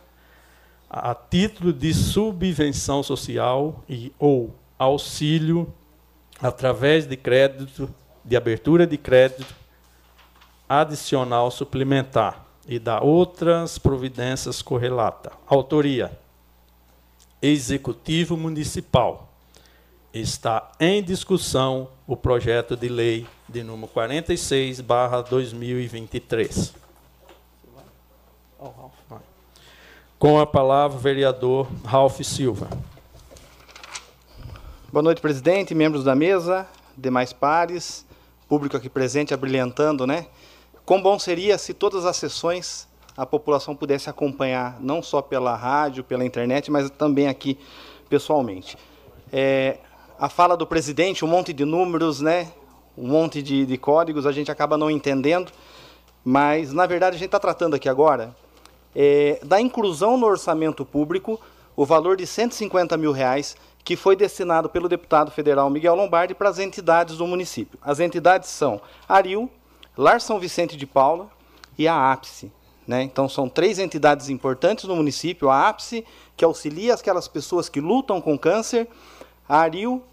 a título de subvenção social e ou auxílio através de crédito de abertura de crédito adicional suplementar e da outras providências correlata. Autoria: Executivo Municipal. Está em discussão o projeto de lei de número 46/2023. Com a palavra, o vereador Ralph Silva. Boa noite, presidente, membros da mesa, demais pares público aqui presente abrilhantando, né? Quão bom seria se todas as sessões a população pudesse acompanhar, não só pela rádio, pela internet, mas também aqui pessoalmente. É, a fala do presidente, um monte de números, né? um monte de, de códigos, a gente acaba não entendendo, mas na verdade a gente está tratando aqui agora é, da inclusão no orçamento público o valor de 150 mil reais que foi destinado pelo deputado federal Miguel Lombardi para as entidades do município. As entidades são Aril, Lar São Vicente de Paula e a APSE. Né? Então, são três entidades importantes no município. A APSE, que auxilia aquelas pessoas que lutam com câncer, A Aril,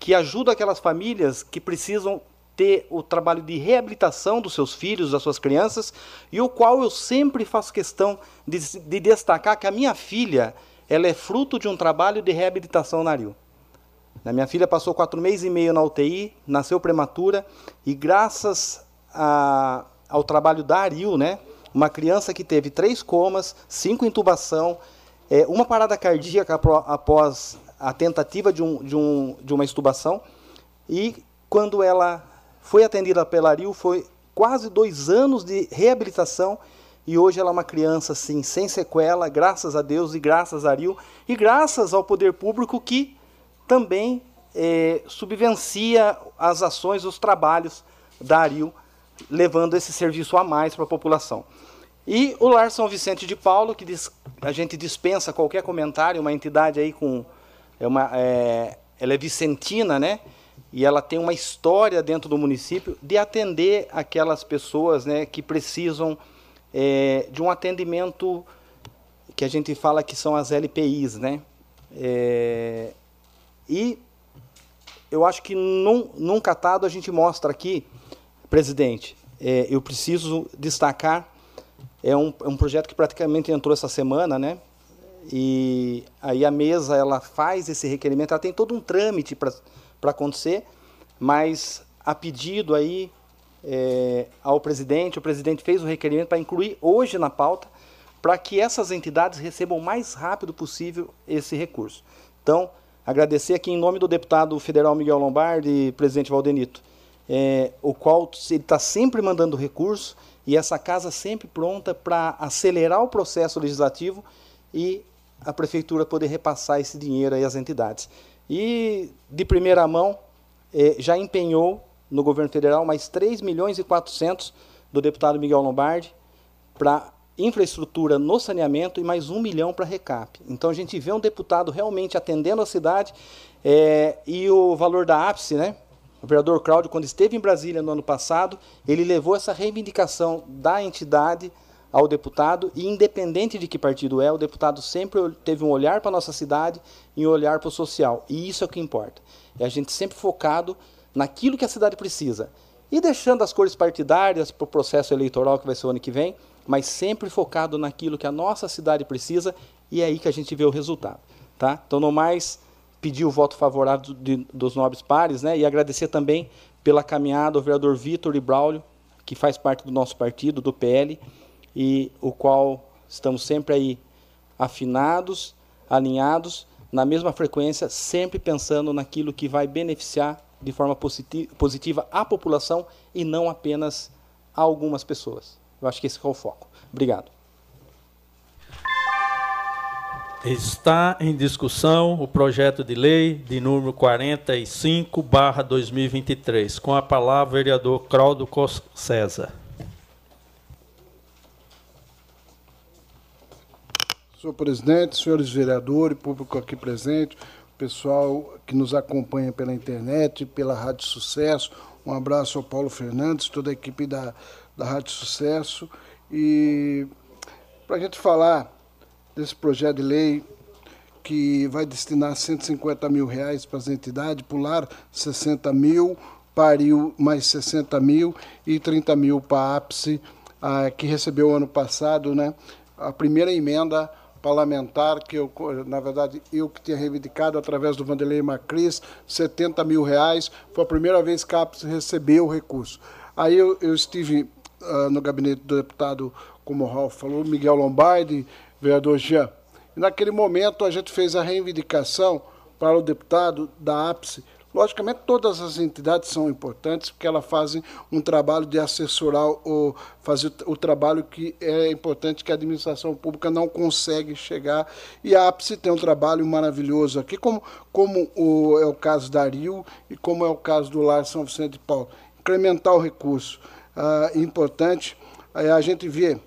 que ajuda aquelas famílias que precisam ter o trabalho de reabilitação dos seus filhos, das suas crianças, e o qual eu sempre faço questão de, de destacar que a minha filha ela é fruto de um trabalho de reabilitação na Aril. A minha filha passou quatro meses e meio na UTI, nasceu prematura, e graças a, ao trabalho da Aril, né, uma criança que teve três comas, cinco intubação, é, uma parada cardíaca após a tentativa de, um, de, um, de uma extubação, e quando ela foi atendida pela Aril, foi quase dois anos de reabilitação. E hoje ela é uma criança assim, sem sequela, graças a Deus e graças a Aril e graças ao poder público que também é, subvencia as ações, os trabalhos da Aril, levando esse serviço a mais para a população. E o Lar São Vicente de Paulo, que diz, a gente dispensa qualquer comentário, uma entidade aí com. É uma, é, ela é vicentina, né? e ela tem uma história dentro do município de atender aquelas pessoas né, que precisam é, de um atendimento que a gente fala que são as LPIs, né? É, e eu acho que num, num catado a gente mostra aqui, presidente, é, eu preciso destacar, é um, é um projeto que praticamente entrou essa semana, né? E aí a mesa ela faz esse requerimento, ela tem todo um trâmite para acontecer, mas a pedido aí é, ao presidente, o presidente fez o requerimento para incluir hoje na pauta, para que essas entidades recebam o mais rápido possível esse recurso. Então, agradecer aqui em nome do deputado federal Miguel Lombardi e presidente Valdenito, é, o qual ele está sempre mandando recurso e essa casa sempre pronta para acelerar o processo legislativo e a prefeitura poder repassar esse dinheiro aí às entidades. E, de primeira mão, eh, já empenhou no governo federal mais 3 milhões e 400 do deputado Miguel Lombardi para infraestrutura no saneamento e mais um milhão para recap. Então a gente vê um deputado realmente atendendo a cidade é, e o valor da ápice, né? O vereador Cláudio, quando esteve em Brasília no ano passado, ele levou essa reivindicação da entidade ao deputado e independente de que partido é, o deputado sempre teve um olhar para a nossa cidade e um olhar para o social. E isso é o que importa. É a gente sempre focado naquilo que a cidade precisa. E deixando as cores partidárias para o processo eleitoral que vai ser o ano que vem, mas sempre focado naquilo que a nossa cidade precisa e é aí que a gente vê o resultado. Tá? Então, no mais, pedir o voto favorável de, dos nobres pares né? e agradecer também pela caminhada ao vereador Vitor e Braulio, que faz parte do nosso partido, do PL, e o qual estamos sempre aí afinados, alinhados, na mesma frequência, sempre pensando naquilo que vai beneficiar de forma positiva a população e não apenas algumas pessoas. Eu acho que esse é o foco. Obrigado. Está em discussão o projeto de lei de número 45, barra 2023. Com a palavra, o vereador Claudio César. Senhor presidente, senhores vereadores, público aqui presente, pessoal que nos acompanha pela internet, pela Rádio Sucesso, um abraço ao Paulo Fernandes, toda a equipe da, da Rádio Sucesso. E para a gente falar desse projeto de lei que vai destinar 150 mil reais para as entidades, pular 60 mil, pariu mais 60 mil e 30 mil para a ápice, ah, que recebeu ano passado né, a primeira emenda parlamentar, que eu, na verdade, eu que tinha reivindicado através do Vanderlei Macris, 70 mil reais, foi a primeira vez que a APS recebeu o recurso. Aí eu, eu estive uh, no gabinete do deputado, como o Ralf falou, Miguel Lombardi, vereador Jean. E naquele momento a gente fez a reivindicação para o deputado da APSE Logicamente, todas as entidades são importantes porque elas fazem um trabalho de assessorar ou fazer o trabalho que é importante que a administração pública não consegue chegar. E a APSE tem um trabalho maravilhoso aqui, como, como o, é o caso da Rio e como é o caso do Lar São Vicente de Paulo. Incrementar o recurso. Ah, importante, a gente vê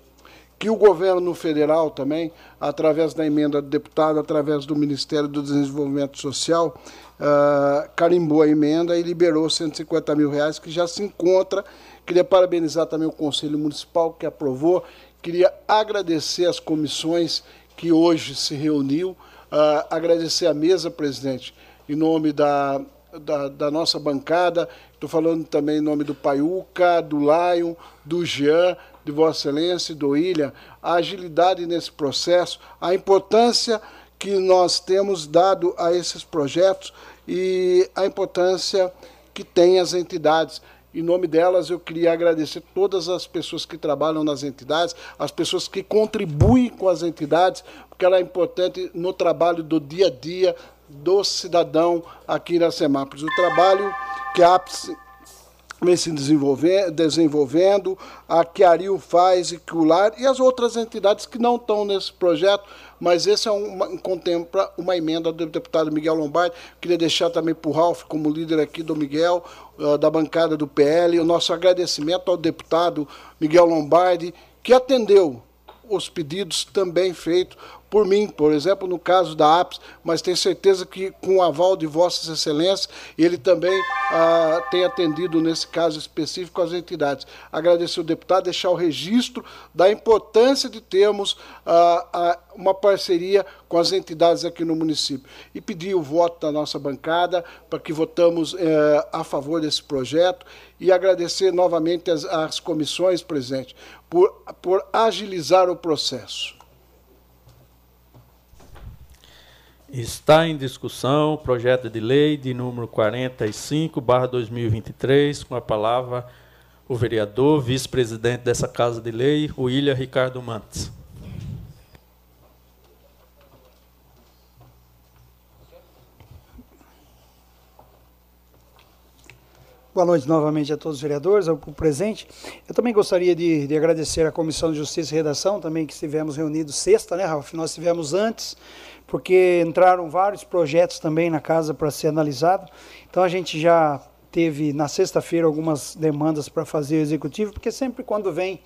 que o governo federal também, através da emenda do deputado, através do Ministério do Desenvolvimento Social, uh, carimbou a emenda e liberou 150 mil reais, que já se encontra. Queria parabenizar também o Conselho Municipal que aprovou. Queria agradecer as comissões que hoje se reuniu, uh, agradecer a mesa, presidente, em nome da, da, da nossa bancada, estou falando também em nome do Paiuca, do Lion, do Jean, de Vossa Excelência, do Ilha, a agilidade nesse processo, a importância que nós temos dado a esses projetos e a importância que têm as entidades. Em nome delas, eu queria agradecer todas as pessoas que trabalham nas entidades, as pessoas que contribuem com as entidades, porque ela é importante no trabalho do dia a dia do cidadão aqui na Semápolis. O trabalho que a APS vem se desenvolvendo, desenvolvendo, a que a faz e que o LAR e as outras entidades que não estão nesse projeto, mas esse é um, contempla uma emenda do deputado Miguel Lombardi. Queria deixar também para o Ralf, como líder aqui do Miguel, uh, da bancada do PL, o nosso agradecimento ao deputado Miguel Lombardi, que atendeu os pedidos também feitos por mim, por exemplo, no caso da APS, mas tenho certeza que com o aval de Vossas Excelências, ele também ah, tem atendido, nesse caso específico, as entidades. Agradecer o deputado, deixar o registro da importância de termos ah, ah, uma parceria com as entidades aqui no município. E pedir o voto da nossa bancada para que votamos eh, a favor desse projeto e agradecer novamente as comissões presentes por, por agilizar o processo. Está em discussão o projeto de lei de número 45, barra 2023, com a palavra o vereador, vice-presidente dessa Casa de Lei, William Ricardo Mantes. Boa noite novamente a todos os vereadores, ao presente. Eu também gostaria de, de, agradecer à Comissão de Justiça e Redação, também que estivemos reunidos sexta, né, Ralf? Nós estivemos antes, porque entraram vários projetos também na casa para ser analisado. Então a gente já teve na sexta-feira algumas demandas para fazer o executivo, porque sempre quando vem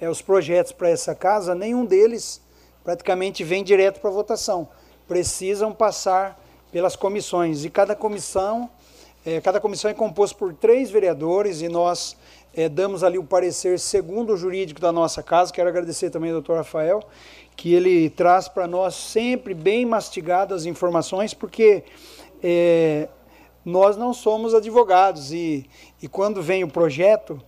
é, os projetos para essa casa, nenhum deles praticamente vem direto para votação. Precisam passar pelas comissões e cada comissão, é, cada comissão é composta por três vereadores e nós é, damos ali o parecer segundo o jurídico da nossa casa. Quero agradecer também ao doutor Rafael que ele traz para nós sempre bem mastigadas as informações, porque é, nós não somos advogados e, e quando vem o projeto,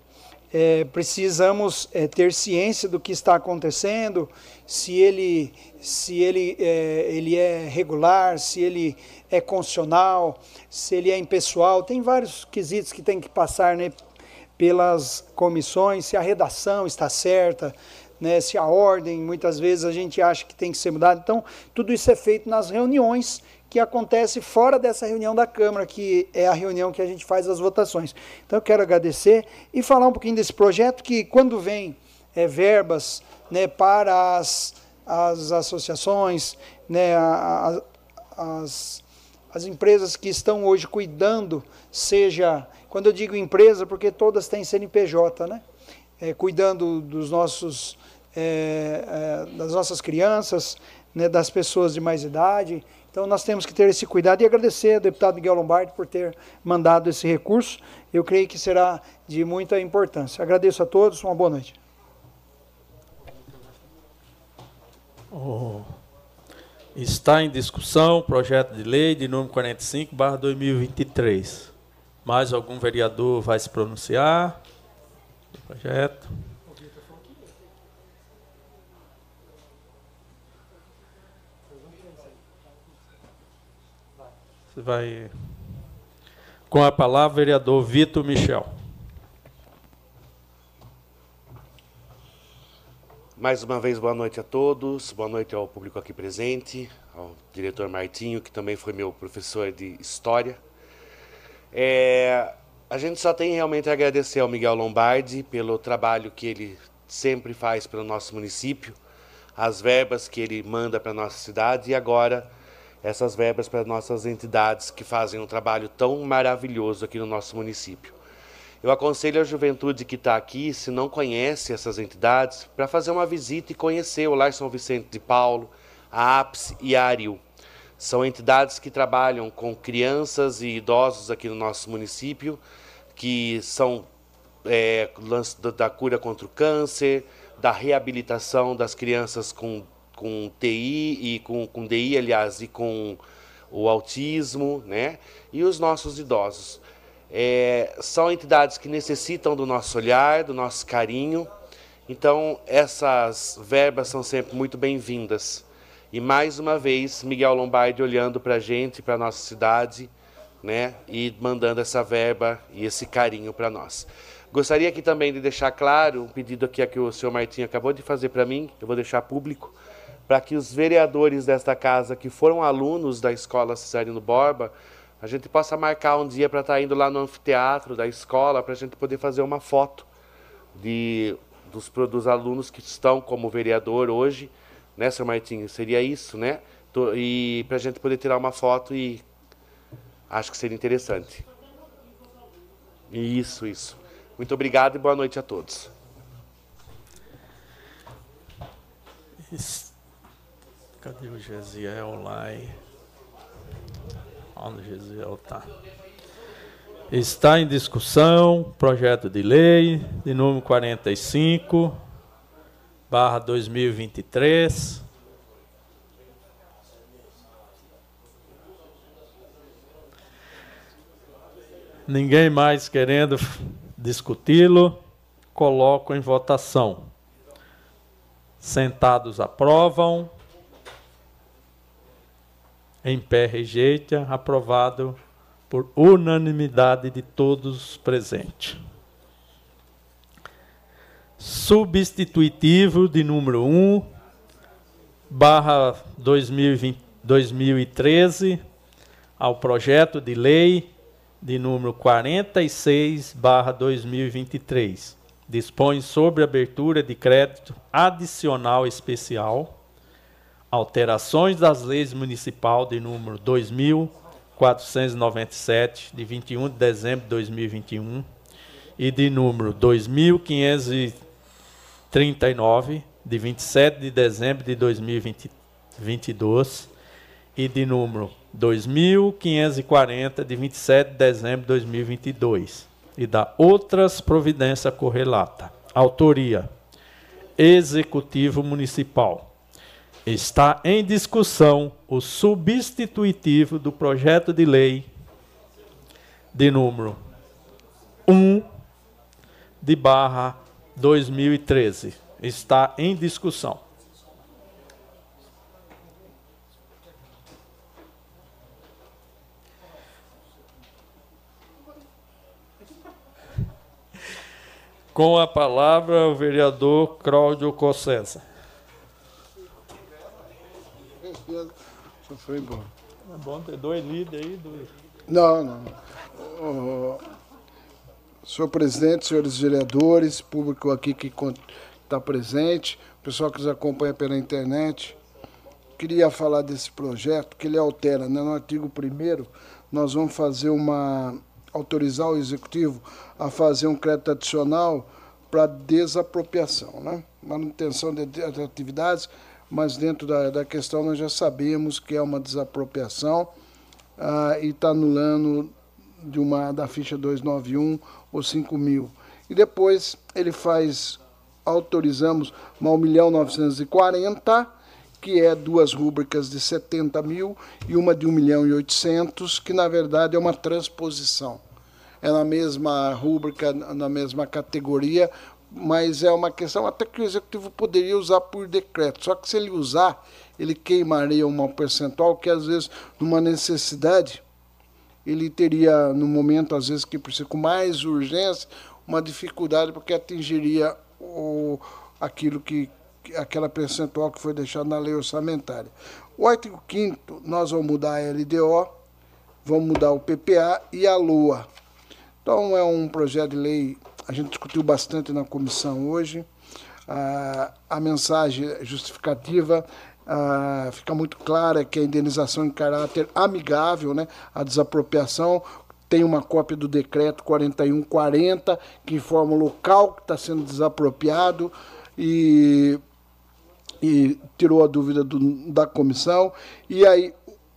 é, precisamos é, ter ciência do que está acontecendo, se ele, se ele, é, ele é regular, se ele é constitucional, se ele é impessoal. Tem vários quesitos que tem que passar né, pelas comissões, se a redação está certa, né, se a ordem, muitas vezes a gente acha que tem que ser mudada. Então, tudo isso é feito nas reuniões que acontece fora dessa reunião da Câmara, que é a reunião que a gente faz as votações. Então, eu quero agradecer e falar um pouquinho desse projeto que, quando vem é, verbas né, para as, as associações, né, a, a, as, as empresas que estão hoje cuidando, seja, quando eu digo empresa, porque todas têm CNPJ, né? É, cuidando dos nossos é, é, das nossas crianças, né, das pessoas de mais idade. Então nós temos que ter esse cuidado e agradecer ao deputado Miguel Lombardi por ter mandado esse recurso. Eu creio que será de muita importância. Agradeço a todos, uma boa noite. Oh. Está em discussão o projeto de lei de número 45, barra 2023. Mais algum vereador vai se pronunciar? Projeto. Vai. Com a palavra, vereador Vitor Michel. Mais uma vez, boa noite a todos, boa noite ao público aqui presente, ao diretor Martinho, que também foi meu professor de História. É, a gente só tem realmente a agradecer ao Miguel Lombardi pelo trabalho que ele sempre faz pelo nosso município, as verbas que ele manda para a nossa cidade e agora essas verbas para nossas entidades que fazem um trabalho tão maravilhoso aqui no nosso município. Eu aconselho a juventude que está aqui, se não conhece essas entidades, para fazer uma visita e conhecer o Lar São Vicente de Paulo, a APS e a ARIL. São entidades que trabalham com crianças e idosos aqui no nosso município, que são é, da cura contra o câncer, da reabilitação das crianças com com TI e com, com DI, aliás, e com o autismo, né? E os nossos idosos. É, são entidades que necessitam do nosso olhar, do nosso carinho. Então, essas verbas são sempre muito bem-vindas. E mais uma vez, Miguel Lombardi olhando para a gente, para a nossa cidade, né? E mandando essa verba e esse carinho para nós. Gostaria aqui também de deixar claro um pedido aqui que o senhor Martinho acabou de fazer para mim, eu vou deixar público, para que os vereadores desta casa que foram alunos da escola Cesarino Borba, a gente possa marcar um dia para estar tá indo lá no anfiteatro da escola, para a gente poder fazer uma foto de, dos, dos alunos que estão como vereador hoje, né, senhor Martinho? Seria isso, né? E para a gente poder tirar uma foto e acho que seria interessante. Isso, isso. Muito obrigado e boa noite a todos. Cadê o Gesiel lá? Onde o Gesiel está? Está em discussão projeto de lei de número 45, barra 2023. Ninguém mais querendo discuti-lo, coloco em votação. Sentados aprovam. Em pé rejeita, aprovado por unanimidade de todos presentes. Substitutivo de número 1, barra 2020, 2013, ao projeto de lei de número 46/2023. Dispõe sobre abertura de crédito adicional especial, alterações das leis municipal de número 2497 de 21 de dezembro de 2021 e de número 2539 de 27 de dezembro de 2022 e de número 2540 de 27 de dezembro de 2022 e da outras providências correlata. Autoria: Executivo Municipal. Está em discussão o substitutivo do projeto de lei de número 1 de barra 2013. Está em discussão. Com a palavra, o vereador Cláudio Cossenza. Foi bom. É bom ter dois líderes aí. Dois. Não, não. Oh, senhor presidente, senhores vereadores, público aqui que está presente, pessoal que nos acompanha pela internet, queria falar desse projeto, que ele altera, né? no artigo 1 nós vamos fazer uma autorizar o executivo a fazer um crédito adicional para desapropriação, né? manutenção de atividades, mas dentro da, da questão nós já sabemos que é uma desapropriação ah, e está anulando de uma, da ficha 291 ou 5 mil. E depois ele faz, autorizamos uma 1 milhão 940 que é duas rúbricas de 70 mil e uma de 1 milhão e 800, que na verdade é uma transposição é na mesma rúbrica, na mesma categoria, mas é uma questão até que o executivo poderia usar por decreto. Só que se ele usar, ele queimaria um percentual que às vezes numa necessidade ele teria no momento às vezes que precisa com mais urgência uma dificuldade porque atingiria o aquilo que aquela percentual que foi deixada na lei orçamentária. O artigo 5 nós vamos mudar a LDO, vamos mudar o PPA e a LOA. Então, é um projeto de lei, a gente discutiu bastante na comissão hoje. A mensagem justificativa ah, fica muito clara que a indenização em caráter amigável, né, a desapropriação, tem uma cópia do decreto 4140, que informa o local que está sendo desapropriado e, e tirou a dúvida do, da comissão. E aí,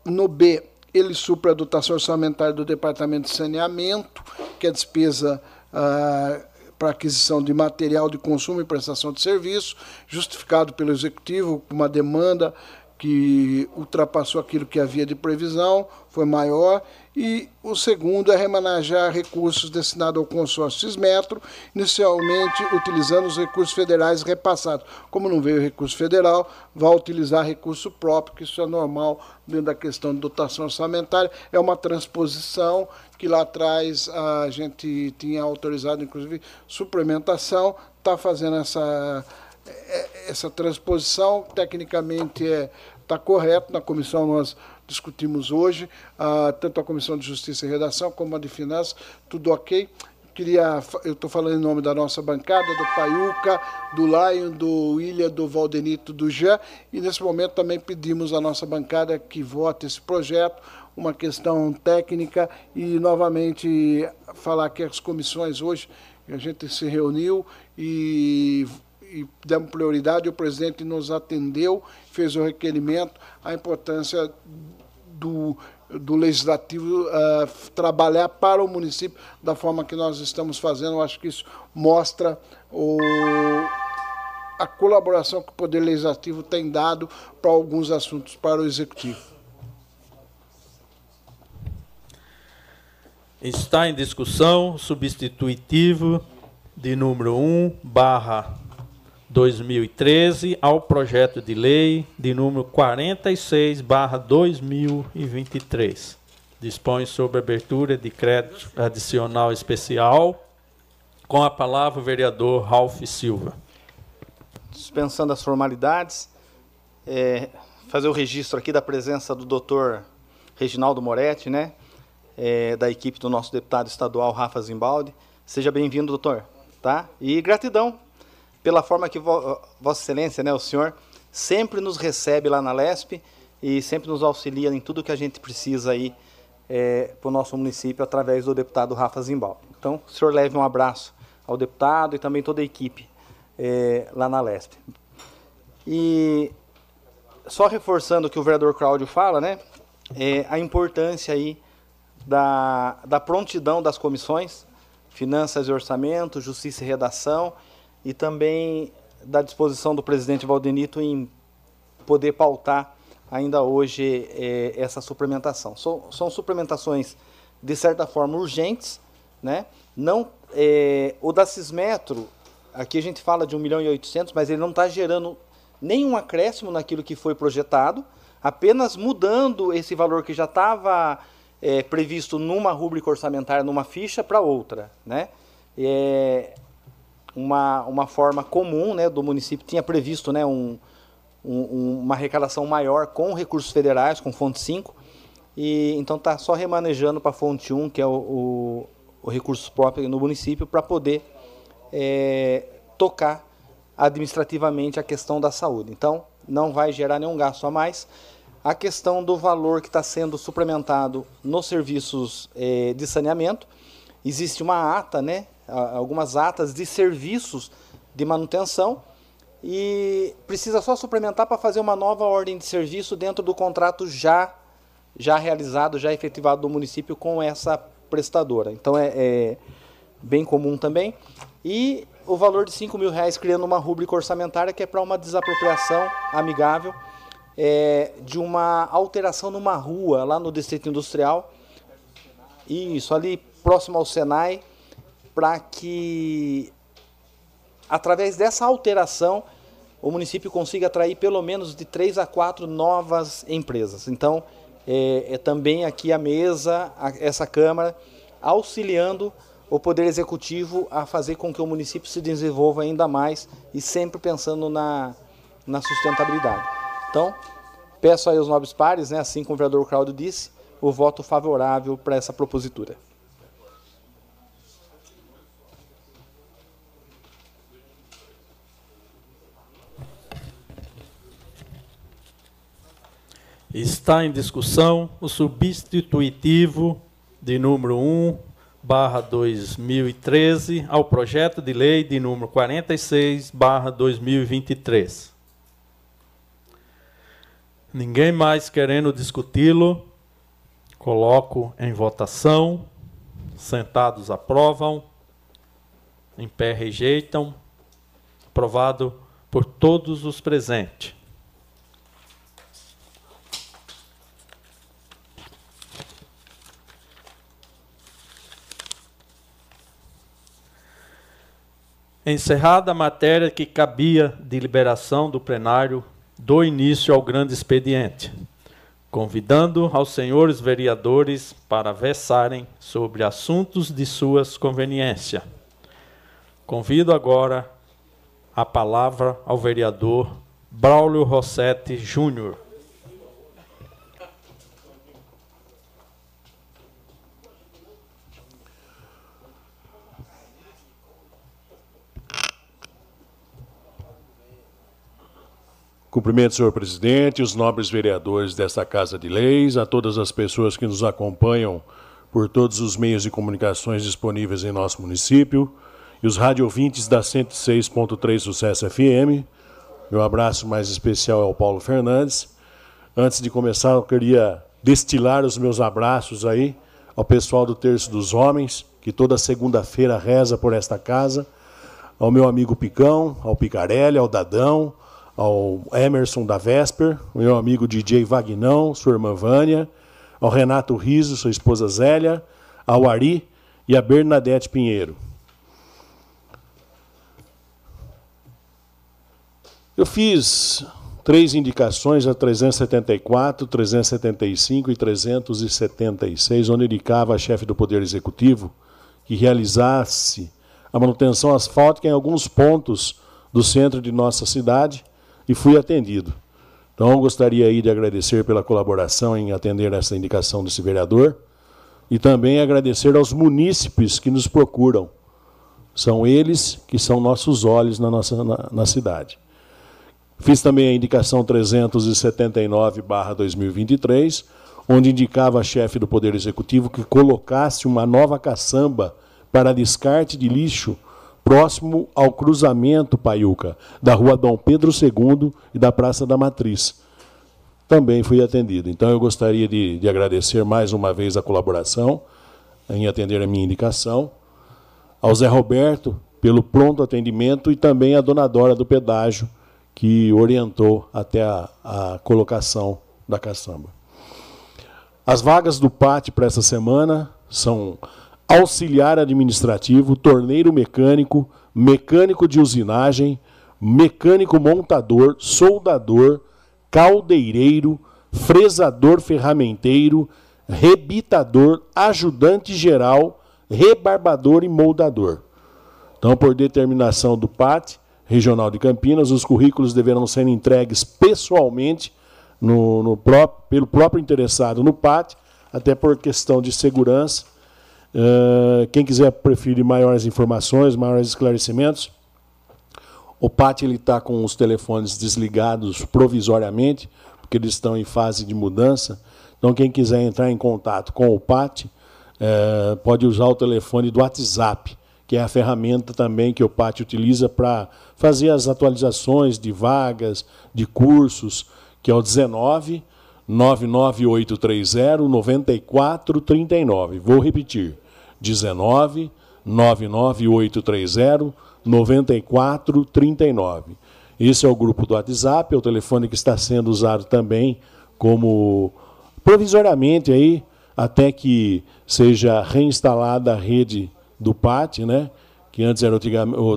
no B, ele supra a dotação orçamentária do Departamento de Saneamento, que é despesa ah, para aquisição de material de consumo e prestação de serviço, justificado pelo Executivo, uma demanda que ultrapassou aquilo que havia de previsão, foi maior, e o segundo é remanejar recursos destinados ao consórcio Cismetro, inicialmente utilizando os recursos federais repassados. Como não veio recurso federal, vai utilizar recurso próprio, que isso é normal dentro da questão de dotação orçamentária, é uma transposição que lá atrás a gente tinha autorizado, inclusive, suplementação, está fazendo essa é, essa transposição tecnicamente está é, tá correto. Na comissão nós discutimos hoje, ah, tanto a comissão de Justiça e Redação como a de Finanças, tudo ok. Queria, eu estou falando em nome da nossa bancada, do Paiuca, do Lion, do William, do Valdenito, do Jean, e nesse momento também pedimos à nossa bancada que vote esse projeto, uma questão técnica, e novamente falar que as comissões hoje, a gente se reuniu e e demos prioridade, o presidente nos atendeu, fez o requerimento, a importância do, do legislativo uh, trabalhar para o município da forma que nós estamos fazendo. Eu acho que isso mostra o, a colaboração que o Poder Legislativo tem dado para alguns assuntos para o Executivo. Está em discussão substitutivo de número 1, barra 2013 ao projeto de lei de número 46/2023. Dispõe sobre abertura de crédito adicional especial. Com a palavra o vereador Ralph Silva. Dispensando as formalidades, é, fazer o registro aqui da presença do doutor Reginaldo Moretti, né? É, da equipe do nosso deputado estadual Rafa Zimbaldi. Seja bem-vindo, doutor. Tá? E gratidão pela forma que Vossa Excelência, né, o senhor, sempre nos recebe lá na LESP e sempre nos auxilia em tudo que a gente precisa aí é, para o nosso município através do deputado Rafa Zimbal. Então, o senhor leve um abraço ao deputado e também toda a equipe é, lá na LESP. E só reforçando o que o vereador Cláudio fala, né, é, a importância aí da, da prontidão das comissões, Finanças e Orçamento, Justiça e Redação, e também da disposição do presidente Valdenito em poder pautar ainda hoje é, essa suplementação. So, são suplementações, de certa forma, urgentes. Né? Não, é, o da Cismetro, aqui a gente fala de 1 milhão e 800, mas ele não está gerando nenhum acréscimo naquilo que foi projetado, apenas mudando esse valor que já estava é, previsto numa rúbrica orçamentária, numa ficha, para outra. Né? É, uma, uma forma comum né, do município, tinha previsto né, um, um, uma arrecadação maior com recursos federais, com fonte 5, e então está só remanejando para a fonte 1, que é o, o, o recurso próprio no município, para poder é, tocar administrativamente a questão da saúde. Então, não vai gerar nenhum gasto a mais. A questão do valor que está sendo suplementado nos serviços é, de saneamento, existe uma ata, né, algumas atas de serviços de manutenção e precisa só suplementar para fazer uma nova ordem de serviço dentro do contrato já, já realizado, já efetivado do município com essa prestadora. Então é, é bem comum também. E o valor de 5 mil reais criando uma rúbrica orçamentária que é para uma desapropriação amigável é, de uma alteração numa rua lá no Distrito Industrial. Isso, ali próximo ao Senai, para que, através dessa alteração, o município consiga atrair pelo menos de três a quatro novas empresas. Então, é, é também aqui a mesa, a, essa Câmara, auxiliando o Poder Executivo a fazer com que o município se desenvolva ainda mais e sempre pensando na, na sustentabilidade. Então, peço aí aos nobres pares, né, assim como o vereador Claudio disse, o voto favorável para essa propositura. Está em discussão o substitutivo de número 1, barra 2013, ao projeto de lei de número 46, barra 2023. Ninguém mais querendo discuti-lo, coloco em votação. Sentados aprovam, em pé rejeitam. Aprovado por todos os presentes. Encerrada a matéria que cabia de liberação do plenário dou início ao grande expediente, convidando aos senhores vereadores para versarem sobre assuntos de suas conveniência. Convido agora a palavra ao vereador Braulio Rossetti Júnior. Cumprimento, senhor presidente, os nobres vereadores desta Casa de Leis, a todas as pessoas que nos acompanham por todos os meios de comunicações disponíveis em nosso município e os radiovintes da 106.3 Sucesso FM. Meu abraço mais especial ao Paulo Fernandes. Antes de começar, eu queria destilar os meus abraços aí ao pessoal do Terço dos Homens, que toda segunda-feira reza por esta casa, ao meu amigo Picão, ao Picarelli, ao Dadão, ao Emerson da Vesper, meu amigo DJ Vagnão, sua irmã Vânia, ao Renato Riso, sua esposa Zélia, ao Ari e a Bernadette Pinheiro. Eu fiz três indicações a 374, 375 e 376, onde indicava a chefe do Poder Executivo que realizasse a manutenção asfáltica em alguns pontos do centro de nossa cidade e fui atendido. Então, gostaria aí de agradecer pela colaboração em atender essa indicação desse vereador e também agradecer aos munícipes que nos procuram. São eles que são nossos olhos na nossa na, na cidade. Fiz também a indicação 379/2023, onde indicava a chefe do Poder Executivo que colocasse uma nova caçamba para descarte de lixo próximo ao cruzamento Paiuca, da rua Dom Pedro II e da Praça da Matriz. Também fui atendido. Então eu gostaria de, de agradecer mais uma vez a colaboração em atender a minha indicação, ao Zé Roberto pelo pronto atendimento e também à dona Dora do pedágio, que orientou até a, a colocação da caçamba. As vagas do PAT para essa semana são auxiliar administrativo, torneiro mecânico, mecânico de usinagem, mecânico montador, soldador, caldeireiro, fresador ferramenteiro, rebitador, ajudante geral, rebarbador e moldador. Então, por determinação do PAT Regional de Campinas, os currículos deverão ser entregues pessoalmente no, no próprio, pelo próprio interessado no PAT, até por questão de segurança quem quiser preferir maiores informações, maiores esclarecimentos, o PAT está com os telefones desligados provisoriamente, porque eles estão em fase de mudança. Então, quem quiser entrar em contato com o PAT, uh, pode usar o telefone do WhatsApp, que é a ferramenta também que o PAT utiliza para fazer as atualizações de vagas, de cursos, que é o 19 99830 9439. Vou repetir. 19 99830 9439. Esse é o grupo do WhatsApp, é o telefone que está sendo usado também como provisoriamente aí até que seja reinstalada a rede do PAT, né? Que antes era o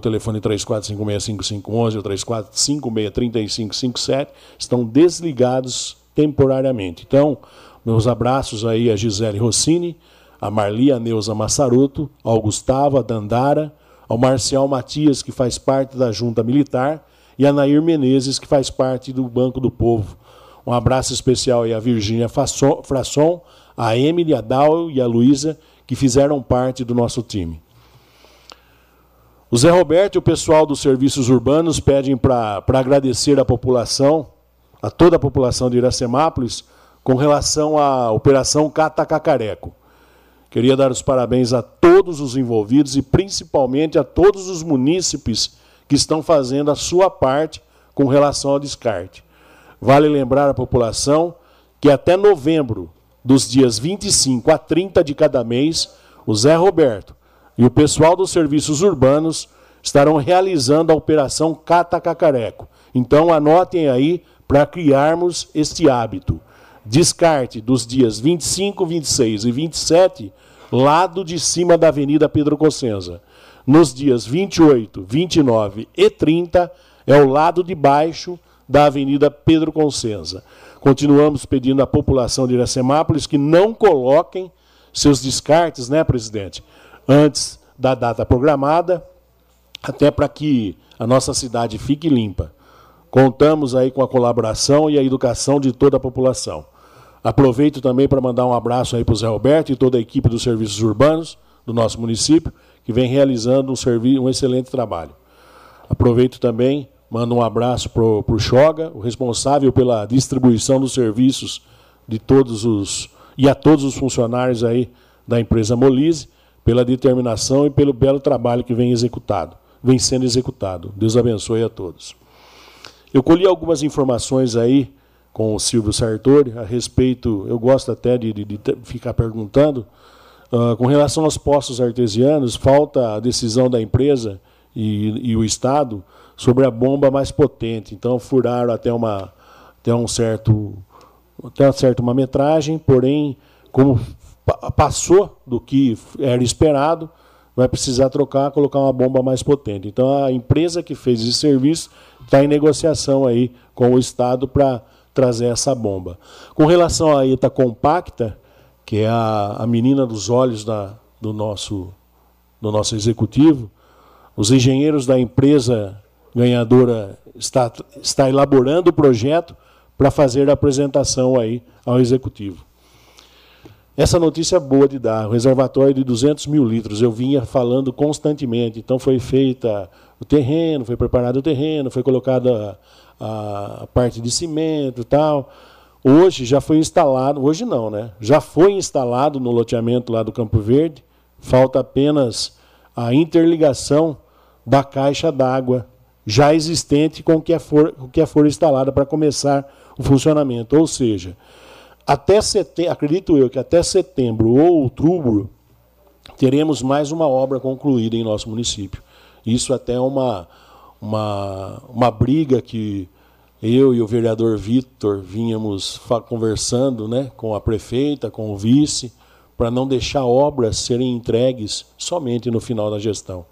telefone 34565511 ou 34563557, estão desligados temporariamente. Então, meus abraços aí a Gisele Rossini, a Marli, a Neuza Massaroto, ao Gustavo, a Dandara, ao Marcial Matias, que faz parte da Junta Militar, e a Nair Menezes, que faz parte do Banco do Povo. Um abraço especial aí a Virgínia Frasson, a Emily, a Dal e a Luísa, que fizeram parte do nosso time. O Zé Roberto e o pessoal dos serviços urbanos pedem para agradecer a população a toda a população de Iracemápolis com relação à Operação Catacacareco. Queria dar os parabéns a todos os envolvidos e principalmente a todos os munícipes que estão fazendo a sua parte com relação ao descarte. Vale lembrar à população que até novembro, dos dias 25 a 30 de cada mês, o Zé Roberto e o pessoal dos serviços urbanos estarão realizando a operação Catacacareco. Então anotem aí para criarmos este hábito. Descarte dos dias 25, 26 e 27, lado de cima da Avenida Pedro Cossenza. nos dias 28, 29 e 30, é o lado de baixo da Avenida Pedro Consenza. Continuamos pedindo à população de Iracemápolis que não coloquem seus descartes, né, presidente, antes da data programada, até para que a nossa cidade fique limpa. Contamos aí com a colaboração e a educação de toda a população. Aproveito também para mandar um abraço aí para o Zé Roberto e toda a equipe dos serviços urbanos do nosso município, que vem realizando um, um excelente trabalho. Aproveito também, mando um abraço para o Choga, o responsável pela distribuição dos serviços de todos os e a todos os funcionários aí da empresa Molise, pela determinação e pelo belo trabalho que vem executado, vem sendo executado. Deus abençoe a todos. Eu colhi algumas informações aí com o Silvio Sartori a respeito, eu gosto até de, de, de ficar perguntando, uh, com relação aos postos artesianos, falta a decisão da empresa e, e, o Estado sobre a bomba mais potente. Então furaram até uma até um certo até uma certa uma metragem, porém como passou do que era esperado, vai precisar trocar, colocar uma bomba mais potente. Então a empresa que fez esse serviço está em negociação aí com o Estado para trazer essa bomba. Com relação à ETA compacta, que é a, a menina dos olhos da, do, nosso, do nosso executivo, os engenheiros da empresa ganhadora está, está elaborando o projeto para fazer a apresentação aí ao executivo. Essa notícia é boa de dar. O reservatório de 200 mil litros, eu vinha falando constantemente. Então foi feita o terreno, foi preparado o terreno, foi colocada a, a parte de cimento tal. Hoje já foi instalado, hoje não, né? Já foi instalado no loteamento lá do Campo Verde. Falta apenas a interligação da caixa d'água já existente com o que for, o que for instalada para começar o funcionamento. Ou seja, até setembro, acredito eu que até setembro ou outubro teremos mais uma obra concluída em nosso município. Isso até é uma, uma, uma briga que eu e o vereador Vitor vínhamos conversando né, com a prefeita, com o vice, para não deixar obras serem entregues somente no final da gestão.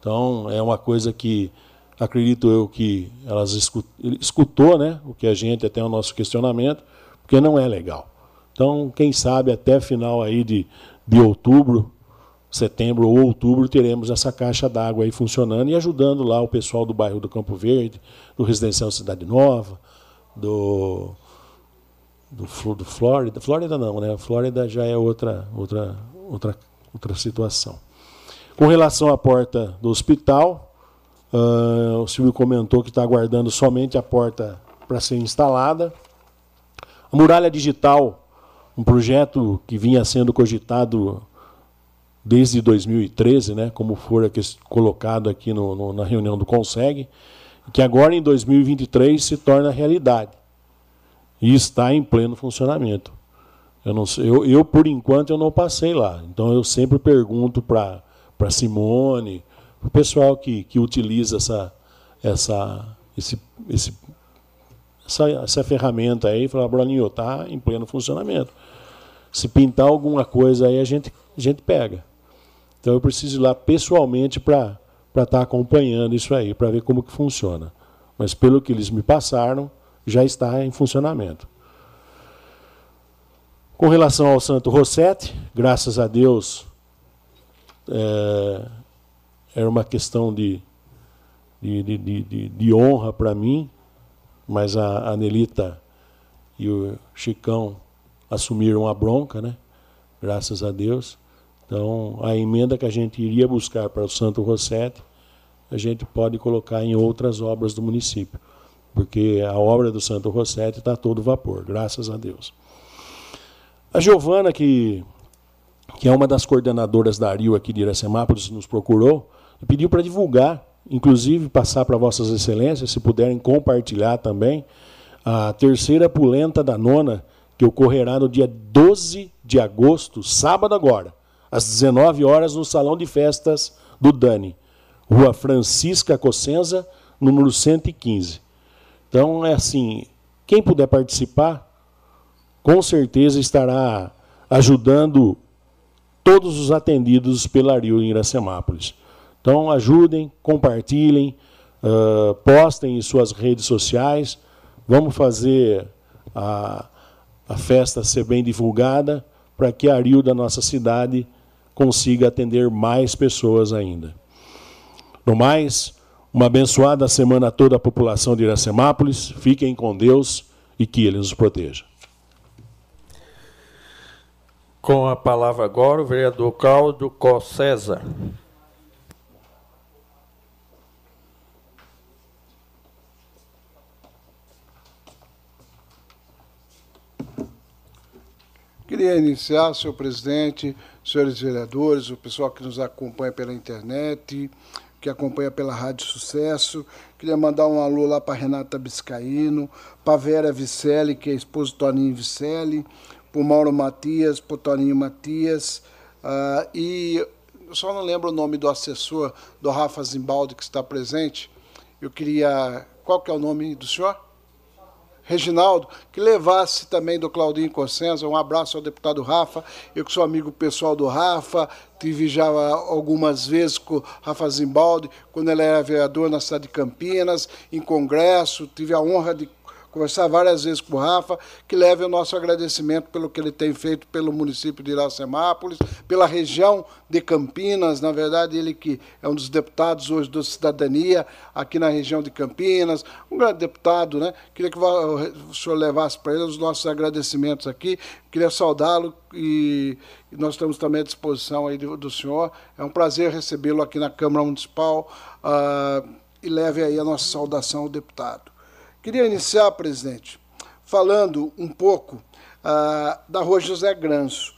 Então, é uma coisa que acredito eu que elas escutou, né, o que a gente até o nosso questionamento, porque não é legal. Então, quem sabe até final aí de, de outubro, setembro ou outubro, teremos essa caixa d'água aí funcionando e ajudando lá o pessoal do bairro do Campo Verde, do Residencial Cidade Nova, do, do, do Flórida. Flórida não, né? Flórida já é outra, outra, outra, outra situação. Com relação à porta do hospital, uh, o Silvio comentou que está aguardando somente a porta para ser instalada. A muralha digital, um projeto que vinha sendo cogitado desde 2013, né, como for colocado aqui no, no, na reunião do Conseg, que agora em 2023 se torna realidade e está em pleno funcionamento. Eu, não eu, eu, por enquanto, eu não passei lá. Então, eu sempre pergunto para Simone, para o pessoal que, que utiliza essa, essa, esse, esse essa, essa ferramenta aí e falar, Bruninho, está em pleno funcionamento. Se pintar alguma coisa aí, a gente, a gente pega. Então eu preciso ir lá pessoalmente para estar tá acompanhando isso aí, para ver como que funciona. Mas pelo que eles me passaram, já está em funcionamento. Com relação ao Santo Rossetti, graças a Deus, é, era uma questão de, de, de, de, de honra para mim mas a, a Nelita e o Chicão assumiram a bronca, né? Graças a Deus. Então, a emenda que a gente iria buscar para o Santo Rossetti, a gente pode colocar em outras obras do município, porque a obra do Santo Rossetti está todo vapor, graças a Deus. A Giovana, que, que é uma das coordenadoras da Ario aqui de Iracemápolis, nos procurou e pediu para divulgar inclusive passar para Vossas Excelências, se puderem compartilhar também, a terceira pulenta da nona, que ocorrerá no dia 12 de agosto, sábado agora, às 19 horas, no Salão de Festas do Dani, Rua Francisca Cossenza, número 115. Então, é assim, quem puder participar, com certeza estará ajudando todos os atendidos pela Rio em Iracemápolis. Então, ajudem, compartilhem, uh, postem em suas redes sociais. Vamos fazer a, a festa ser bem divulgada para que a Ario da nossa cidade consiga atender mais pessoas ainda. No mais, uma abençoada semana a toda a população de Iracemápolis. Fiquem com Deus e que Ele nos proteja. Com a palavra agora, o vereador Cláudio César. Queria iniciar, senhor presidente, senhores vereadores, o pessoal que nos acompanha pela internet, que acompanha pela Rádio Sucesso. Queria mandar um alô lá para Renata Biscaíno, para Vera Vicelli, que é esposa do Toninho Vicelli, para Mauro Matias, para Toninho Matias. Uh, e só não lembro o nome do assessor do Rafa Zimbaldi que está presente. Eu queria. Qual que é o nome do senhor? Reginaldo, que levasse também do Claudinho Cossenza, um abraço ao deputado Rafa, eu que sou amigo pessoal do Rafa, tive já algumas vezes com o Rafa Zimbaldi, quando ele era vereador na cidade de Campinas, em congresso, tive a honra de conversar várias vezes com o Rafa, que leve o nosso agradecimento pelo que ele tem feito pelo município de Iracemápolis, pela região de Campinas, na verdade, ele que é um dos deputados hoje do Cidadania, aqui na região de Campinas, um grande deputado, né? Queria que o senhor levasse para ele os nossos agradecimentos aqui, queria saudá-lo e nós estamos também à disposição aí do, senhor. É um prazer recebê-lo aqui na Câmara Municipal uh, e leve aí a nossa saudação ao deputado. Queria iniciar, presidente, falando um pouco uh, da Rua José Granço.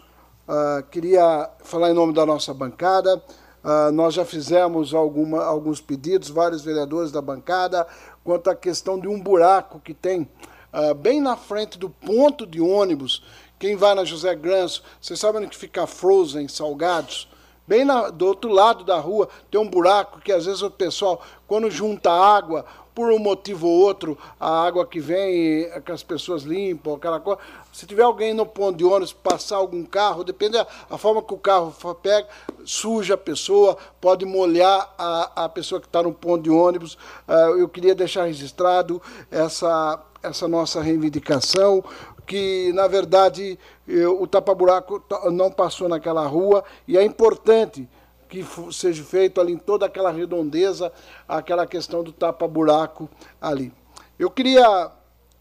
Uh, queria falar em nome da nossa bancada. Uh, nós já fizemos alguma, alguns pedidos, vários vereadores da bancada, quanto à questão de um buraco que tem bem na frente do ponto de ônibus. Quem vai na José Granço, vocês sabem onde fica Frozen, Salgados? Bem na, do outro lado da rua tem um buraco que às vezes o pessoal, quando junta água, por um motivo ou outro, a água que vem, que as pessoas limpam, aquela coisa. Se tiver alguém no ponto de ônibus, passar algum carro, depende da forma que o carro pega, suja a pessoa, pode molhar a, a pessoa que está no ponto de ônibus. Uh, eu queria deixar registrado essa, essa nossa reivindicação, que, na verdade, o tapa-buraco não passou naquela rua, e é importante que seja feito ali em toda aquela redondeza, aquela questão do tapa-buraco ali. Eu queria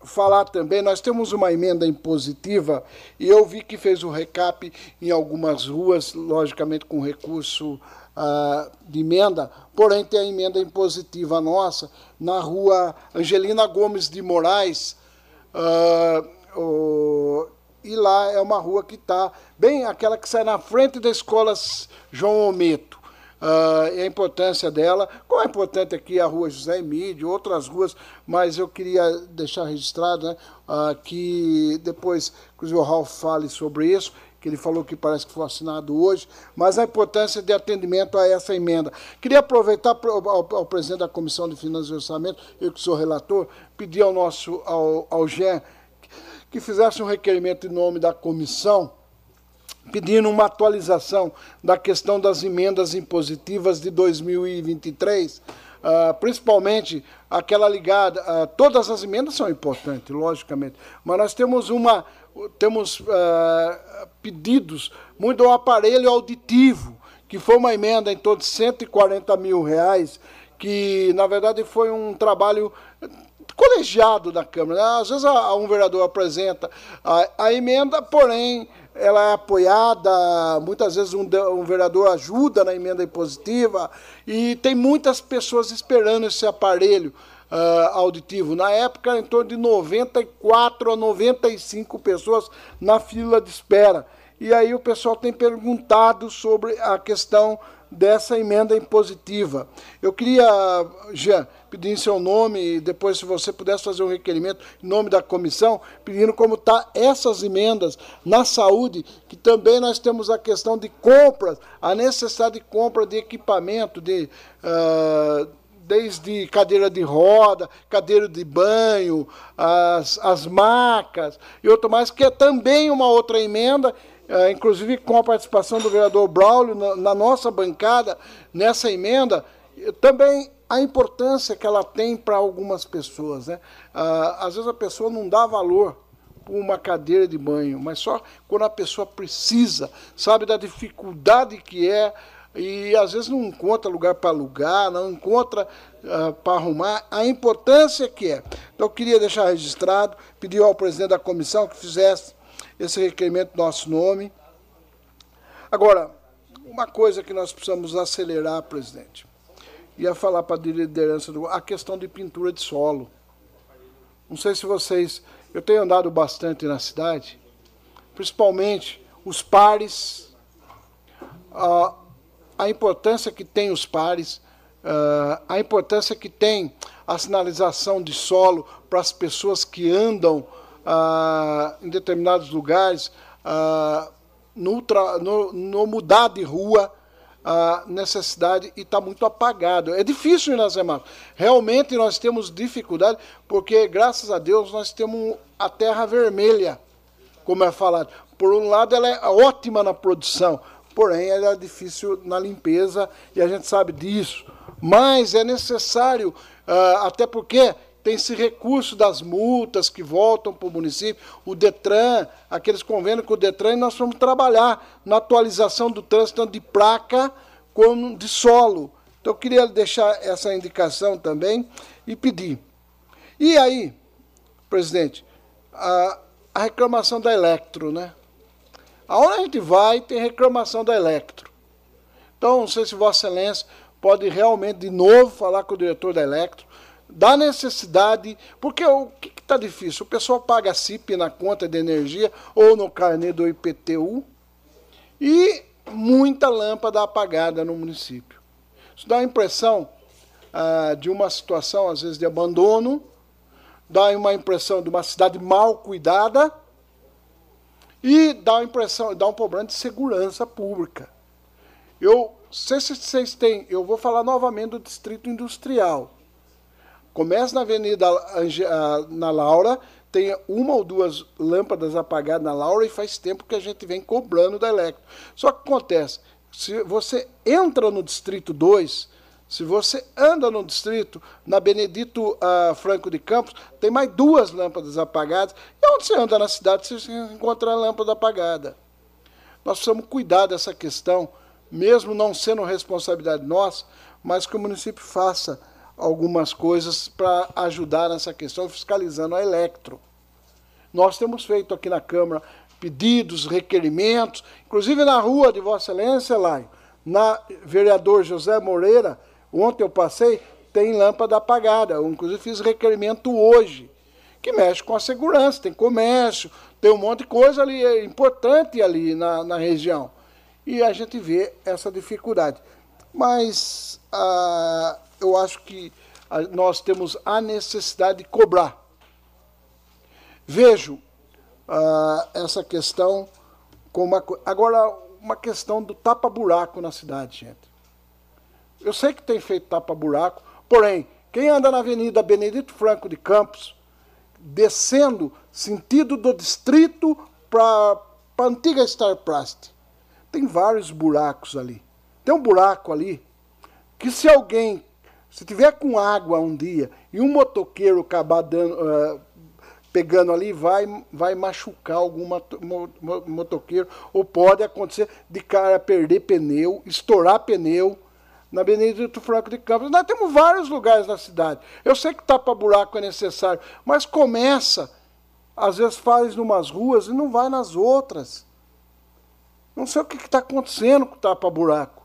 falar também, nós temos uma emenda impositiva e eu vi que fez o recap em algumas ruas, logicamente com recurso uh, de emenda, porém tem a emenda impositiva nossa na rua Angelina Gomes de Moraes, o, e lá é uma rua que está bem aquela que sai na frente da escola João Ometo. Uh, e a importância dela, como é importante aqui a rua José Emílio, outras ruas, mas eu queria deixar registrado né, uh, que depois, inclusive o Ralf fale sobre isso, que ele falou que parece que foi assinado hoje, mas a importância de atendimento a essa emenda. Queria aproveitar ao, ao presidente da Comissão de Finanças e Orçamento, eu que sou relator, pedir ao nosso, ao, ao GEM, que fizesse um requerimento em nome da comissão, pedindo uma atualização da questão das emendas impositivas de 2023, uh, ah, principalmente aquela ligada. Uh, todas as emendas são importantes, logicamente, mas nós temos uma temos uh, pedidos muito ao aparelho auditivo, que foi uma emenda em torno de 140 mil reais, que na verdade foi um trabalho colegiado da Câmara. Às vezes a, um vereador apresenta a, a, emenda, porém ela é apoiada, muitas vezes um, um, vereador ajuda na emenda impositiva e tem muitas pessoas esperando esse aparelho uh, auditivo. Na época, em torno de 94 a 95 pessoas na fila de espera. E aí o pessoal tem perguntado sobre a questão dessa emenda impositiva. Eu queria, Jean, pedir em seu nome, e depois se você pudesse fazer um requerimento em nome da comissão, pedindo como está essas emendas na saúde, que também nós temos a questão de compras, a necessidade de compra de equipamento, de... Uh, desde cadeira de roda, cadeira de banho, as, as macas e outro mais, que é também uma outra emenda é, inclusive com a participação do vereador Braulio na, na nossa bancada, nessa emenda, também a importância que ela tem para algumas pessoas. Né? Ah, às vezes a pessoa não dá valor por uma cadeira de banho, mas só quando a pessoa precisa, sabe da dificuldade que é e às vezes não encontra lugar para alugar, não encontra uh, para arrumar, a importância que é. Então eu queria deixar registrado, pedir ao presidente da comissão que fizesse esse requerimento do nosso nome. Agora, uma coisa que nós precisamos acelerar, presidente, ia falar para a liderança do a questão de pintura de solo. Não sei se vocês, eu tenho andado bastante na cidade, principalmente os pares, uh, a importância que tem os pares, uh, a importância que tem a sinalização de solo para as pessoas que andam uh, em determinados lugares, uh, no, no, no, mudar de rua, a necessidade e está muito apagado. É difícil ir nas semáforos. Realmente nós temos dificuldade, porque graças a Deus nós temos a terra vermelha, como é falado. Por um lado, ela é ótima na produção, porém ela é difícil na limpeza e a gente sabe disso. Mas é necessário, uh, até porque tem esse recurso das multas que voltam para o município, o Detran, aqueles convênios com o Detran, e nós vamos trabalhar na atualização do trânsito, tanto de placa como de solo. Então eu queria deixar essa indicação também e pedir. E aí, presidente, a, a reclamação da Electro, né? Aonde a gente vai, tem reclamação da Electro. Então, não sei se Vossa Excelência pode realmente, de novo, falar com o diretor da Electro, da necessidade, porque o que está difícil? O pessoal paga CIP na conta de energia ou no carnê do IPTU e muita lâmpada apagada no município. Isso dá a impressão ah, de uma situação, às vezes, de abandono, dá uma impressão de uma cidade mal cuidada e dá a impressão, dá um problema de segurança pública. Eu, se vocês têm, eu vou falar novamente do distrito industrial. Começa na Avenida na Laura, tem uma ou duas lâmpadas apagadas na Laura e faz tempo que a gente vem cobrando da Electro. Só que acontece, se você entra no distrito 2, se você anda no distrito, na Benedito uh, Franco de Campos, tem mais duas lâmpadas apagadas. E onde você anda na cidade, você encontra a lâmpada apagada. Nós precisamos cuidar dessa questão, mesmo não sendo responsabilidade nossa, mas que o município faça algumas coisas para ajudar nessa questão, fiscalizando a Electro. Nós temos feito aqui na Câmara pedidos, requerimentos, inclusive na rua de Vossa Excelência, Laio, na vereador José Moreira, Ontem eu passei, tem lâmpada apagada. Eu, inclusive, fiz requerimento hoje, que mexe com a segurança. Tem comércio, tem um monte de coisa ali é importante ali na, na região. E a gente vê essa dificuldade. Mas ah, eu acho que ah, nós temos a necessidade de cobrar. Vejo ah, essa questão como uma Agora, uma questão do tapa-buraco na cidade, gente. Eu sei que tem feito tapa-buraco, porém, quem anda na Avenida Benedito Franco de Campos, descendo sentido do distrito para a antiga Starplast, tem vários buracos ali. Tem um buraco ali que se alguém, se tiver com água um dia e um motoqueiro acabar dando, uh, pegando ali, vai, vai machucar algum motoqueiro, ou pode acontecer de cara perder pneu, estourar pneu, na Benedito Franco de Campos. Nós temos vários lugares na cidade. Eu sei que tapa-buraco é necessário, mas começa, às vezes faz numas ruas e não vai nas outras. Não sei o que está acontecendo com o tapa-buraco.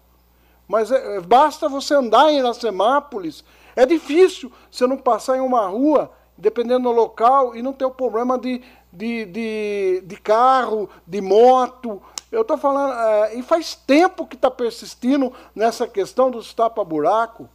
Mas é, basta você andar em Iracemápolis. É difícil você não passar em uma rua, dependendo do local, e não ter o problema de, de, de, de carro, de moto, eu estou falando, é, e faz tempo que está persistindo nessa questão dos tapa-buraco.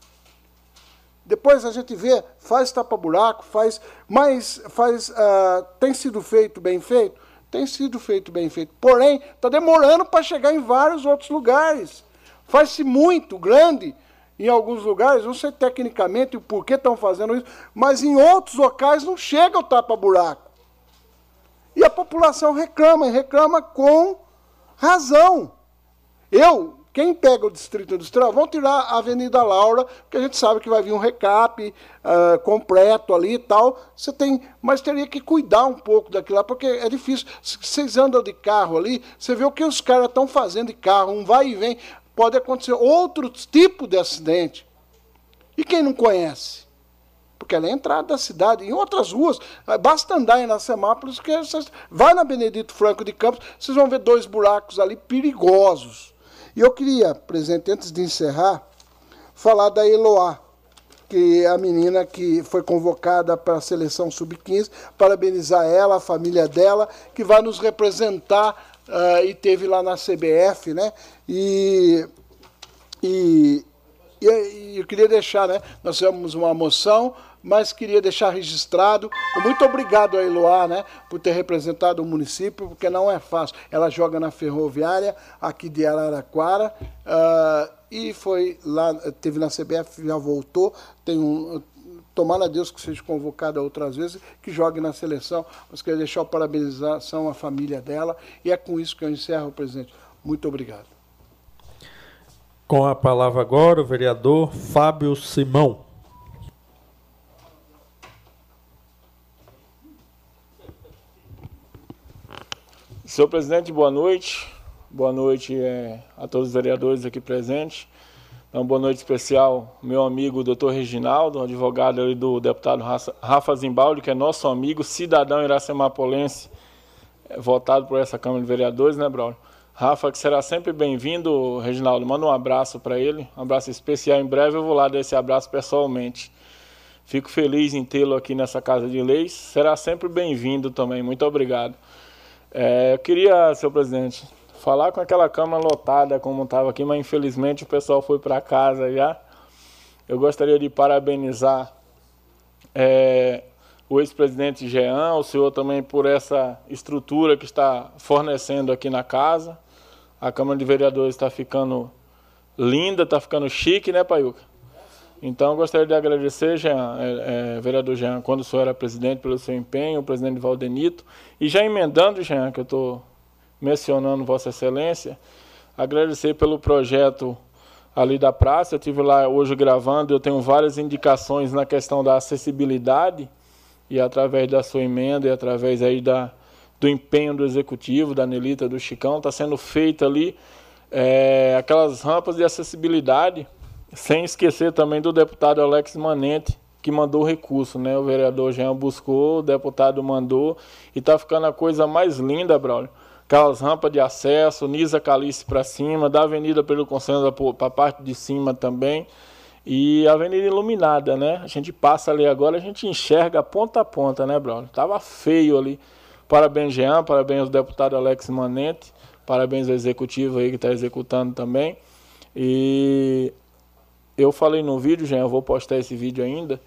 Depois a gente vê, faz tapa-buraco, faz, mas faz, uh, tem sido feito bem feito? Tem sido feito bem feito. Porém, está demorando para chegar em vários outros lugares. Faz-se muito grande em alguns lugares, não sei tecnicamente o porquê estão fazendo isso, mas em outros locais não chega o tapa-buraco. E a população reclama, e reclama com razão. Eu, quem pega o Distrito Industrial, vão tirar a Avenida Laura, porque a gente sabe que vai vir um recap uh, completo ali e tal. Você tem, mas teria que cuidar um pouco daquilo lá, porque é difícil. Vocês andam de carro ali, você vê o que os caras estão fazendo de carro, um vai e vem. Pode acontecer outro tipo de acidente. E quem não conhece? Porque ela é a entrada da cidade, em outras ruas. Basta andar em Semápolis, que vocês, vai na Benedito Franco de Campos, vocês vão ver dois buracos ali perigosos. E eu queria, presidente, antes de encerrar, falar da Eloá, que é a menina que foi convocada para a seleção sub-15, parabenizar ela, a família dela, que vai nos representar uh, e teve lá na CBF, né? E, e, e eu queria deixar, né? Nós tivemos uma moção, mas queria deixar registrado. Muito obrigado a Eloá, né, por ter representado o município, porque não é fácil. Ela joga na ferroviária aqui de Araraquara uh, e foi lá, teve na CBF, já voltou. Tem um, tomara a Deus que seja convocada outras vezes, que jogue na seleção. Mas queria deixar a parabenização à família dela. E é com isso que eu encerro, presidente. Muito obrigado. Com a palavra agora o vereador Fábio Simão. Senhor presidente, boa noite. Boa noite é, a todos os vereadores aqui presentes. Então, boa noite especial meu amigo doutor Reginaldo, advogado do deputado Rafa Zimbaldi, que é nosso amigo, cidadão iracemapolense, é, votado por essa Câmara de Vereadores, né, Braulio? Rafa, que será sempre bem-vindo, Reginaldo. Manda um abraço para ele, um abraço especial. Em breve eu vou lá dar esse abraço pessoalmente. Fico feliz em tê-lo aqui nessa Casa de Leis. Será sempre bem-vindo também. Muito obrigado. É, eu queria, senhor presidente, falar com aquela Câmara lotada como estava aqui, mas infelizmente o pessoal foi para casa já. Eu gostaria de parabenizar é, o ex-presidente Jean, o senhor também por essa estrutura que está fornecendo aqui na casa. A Câmara de Vereadores está ficando linda, está ficando chique, né, Paiuca? Então, gostaria de agradecer, Jean, é, é, vereador Jean, quando o senhor era presidente, pelo seu empenho, o presidente Valdenito. E já emendando, Jean, que eu estou mencionando Vossa Excelência, agradecer pelo projeto ali da praça. Eu estive lá hoje gravando, eu tenho várias indicações na questão da acessibilidade, e através da sua emenda e através aí da, do empenho do executivo, da Nelita, do Chicão, está sendo feita ali é, aquelas rampas de acessibilidade, sem esquecer também do deputado Alex Manente, que mandou o recurso, né? O vereador Jean buscou, o deputado mandou, e está ficando a coisa mais linda, Braulio. Aquelas rampas de acesso, Nisa Calice para cima, da Avenida pelo Conselho para a parte de cima também. E a avenida iluminada, né? A gente passa ali agora, a gente enxerga ponta a ponta, né, Bruno? Tava feio ali. Parabéns, Jean, parabéns ao deputado Alex Manente, parabéns ao executivo aí que está executando também. E eu falei no vídeo, Jean, eu vou postar esse vídeo ainda,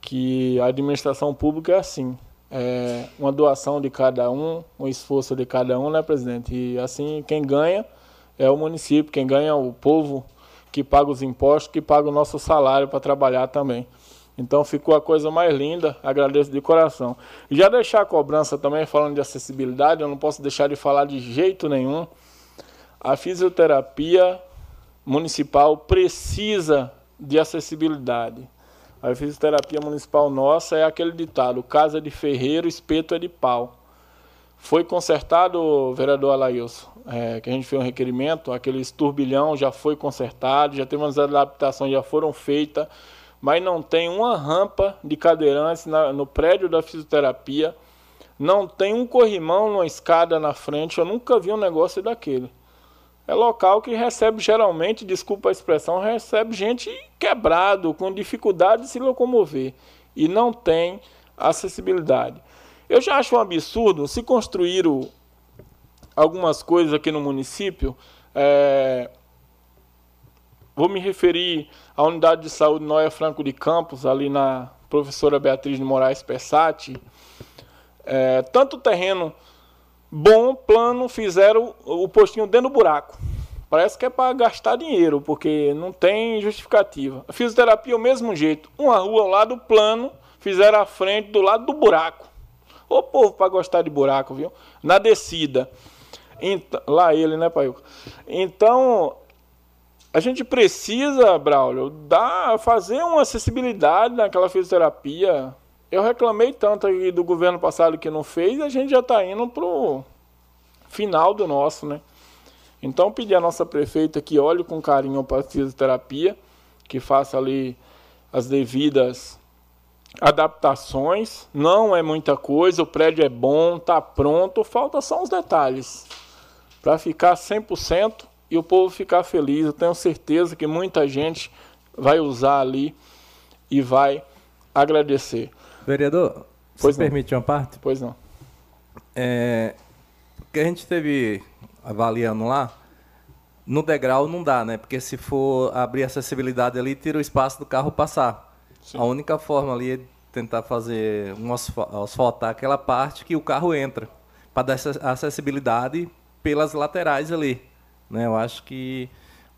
que a administração pública é assim. É uma doação de cada um, um esforço de cada um, né, presidente? E assim, quem ganha é o município, quem ganha é o povo que paga os impostos, que paga o nosso salário para trabalhar também. Então ficou a coisa mais linda, agradeço de coração. Já deixar a cobrança também, falando de acessibilidade, eu não posso deixar de falar de jeito nenhum. A fisioterapia municipal precisa de acessibilidade. A fisioterapia municipal nossa é aquele ditado: casa de ferreiro, espeto é de pau. Foi consertado, vereador Alailson, é, que a gente fez um requerimento, aquele turbilhão já foi consertado, já tem umas adaptações, já foram feitas, mas não tem uma rampa de cadeirantes na, no prédio da fisioterapia, não tem um corrimão numa escada na frente, eu nunca vi um negócio daquele. É local que recebe geralmente, desculpa a expressão, recebe gente quebrado, com dificuldade de se locomover. E não tem acessibilidade. Eu já acho um absurdo se construíram algumas coisas aqui no município. É, vou me referir à unidade de saúde Noia Franco de Campos, ali na professora Beatriz de Moraes Pessati. É, tanto terreno bom, plano, fizeram o postinho dentro do buraco. Parece que é para gastar dinheiro, porque não tem justificativa. A fisioterapia, o mesmo jeito. Uma rua ao lado plano, fizeram a frente do lado do buraco. Ô povo para gostar de buraco, viu? Na descida. Lá ele, né, pai? Então, a gente precisa, Braulio, dar, fazer uma acessibilidade naquela fisioterapia. Eu reclamei tanto aí do governo passado que não fez, a gente já está indo pro final do nosso, né? Então, pedir à nossa prefeita que olhe com carinho para a fisioterapia, que faça ali as devidas adaptações. Não é muita coisa, o prédio é bom, está pronto, falta só uns detalhes para ficar 100% e o povo ficar feliz. Eu tenho certeza que muita gente vai usar ali e vai agradecer. Vereador, pois se permite uma parte? Pois não. É, que a gente teve avaliando lá, no degrau não dá, né? Porque se for abrir acessibilidade ali, tira o espaço do carro passar. Sim. A única forma ali é tentar fazer um asfaltar aquela parte que o carro entra, para dar essa acessibilidade pelas laterais ali. Né? Eu acho que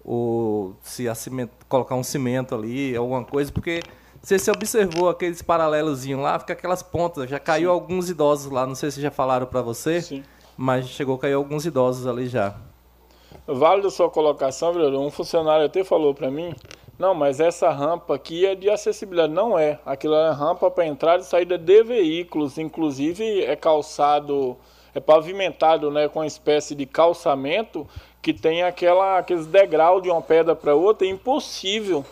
o, se cimento, colocar um cimento ali, alguma coisa, porque você se observou aqueles paralelozinhos lá, fica aquelas pontas. Já caiu Sim. alguns idosos lá, não sei se já falaram para você, Sim. mas chegou a cair alguns idosos ali já. Válido sua colocação, vereador. Um funcionário até falou para mim, não, mas essa rampa aqui é de acessibilidade. Não é. Aquilo é rampa para entrada e saída de veículos. Inclusive é calçado, é pavimentado né, com uma espécie de calçamento que tem aquela, aqueles degraus de uma pedra para outra, é impossível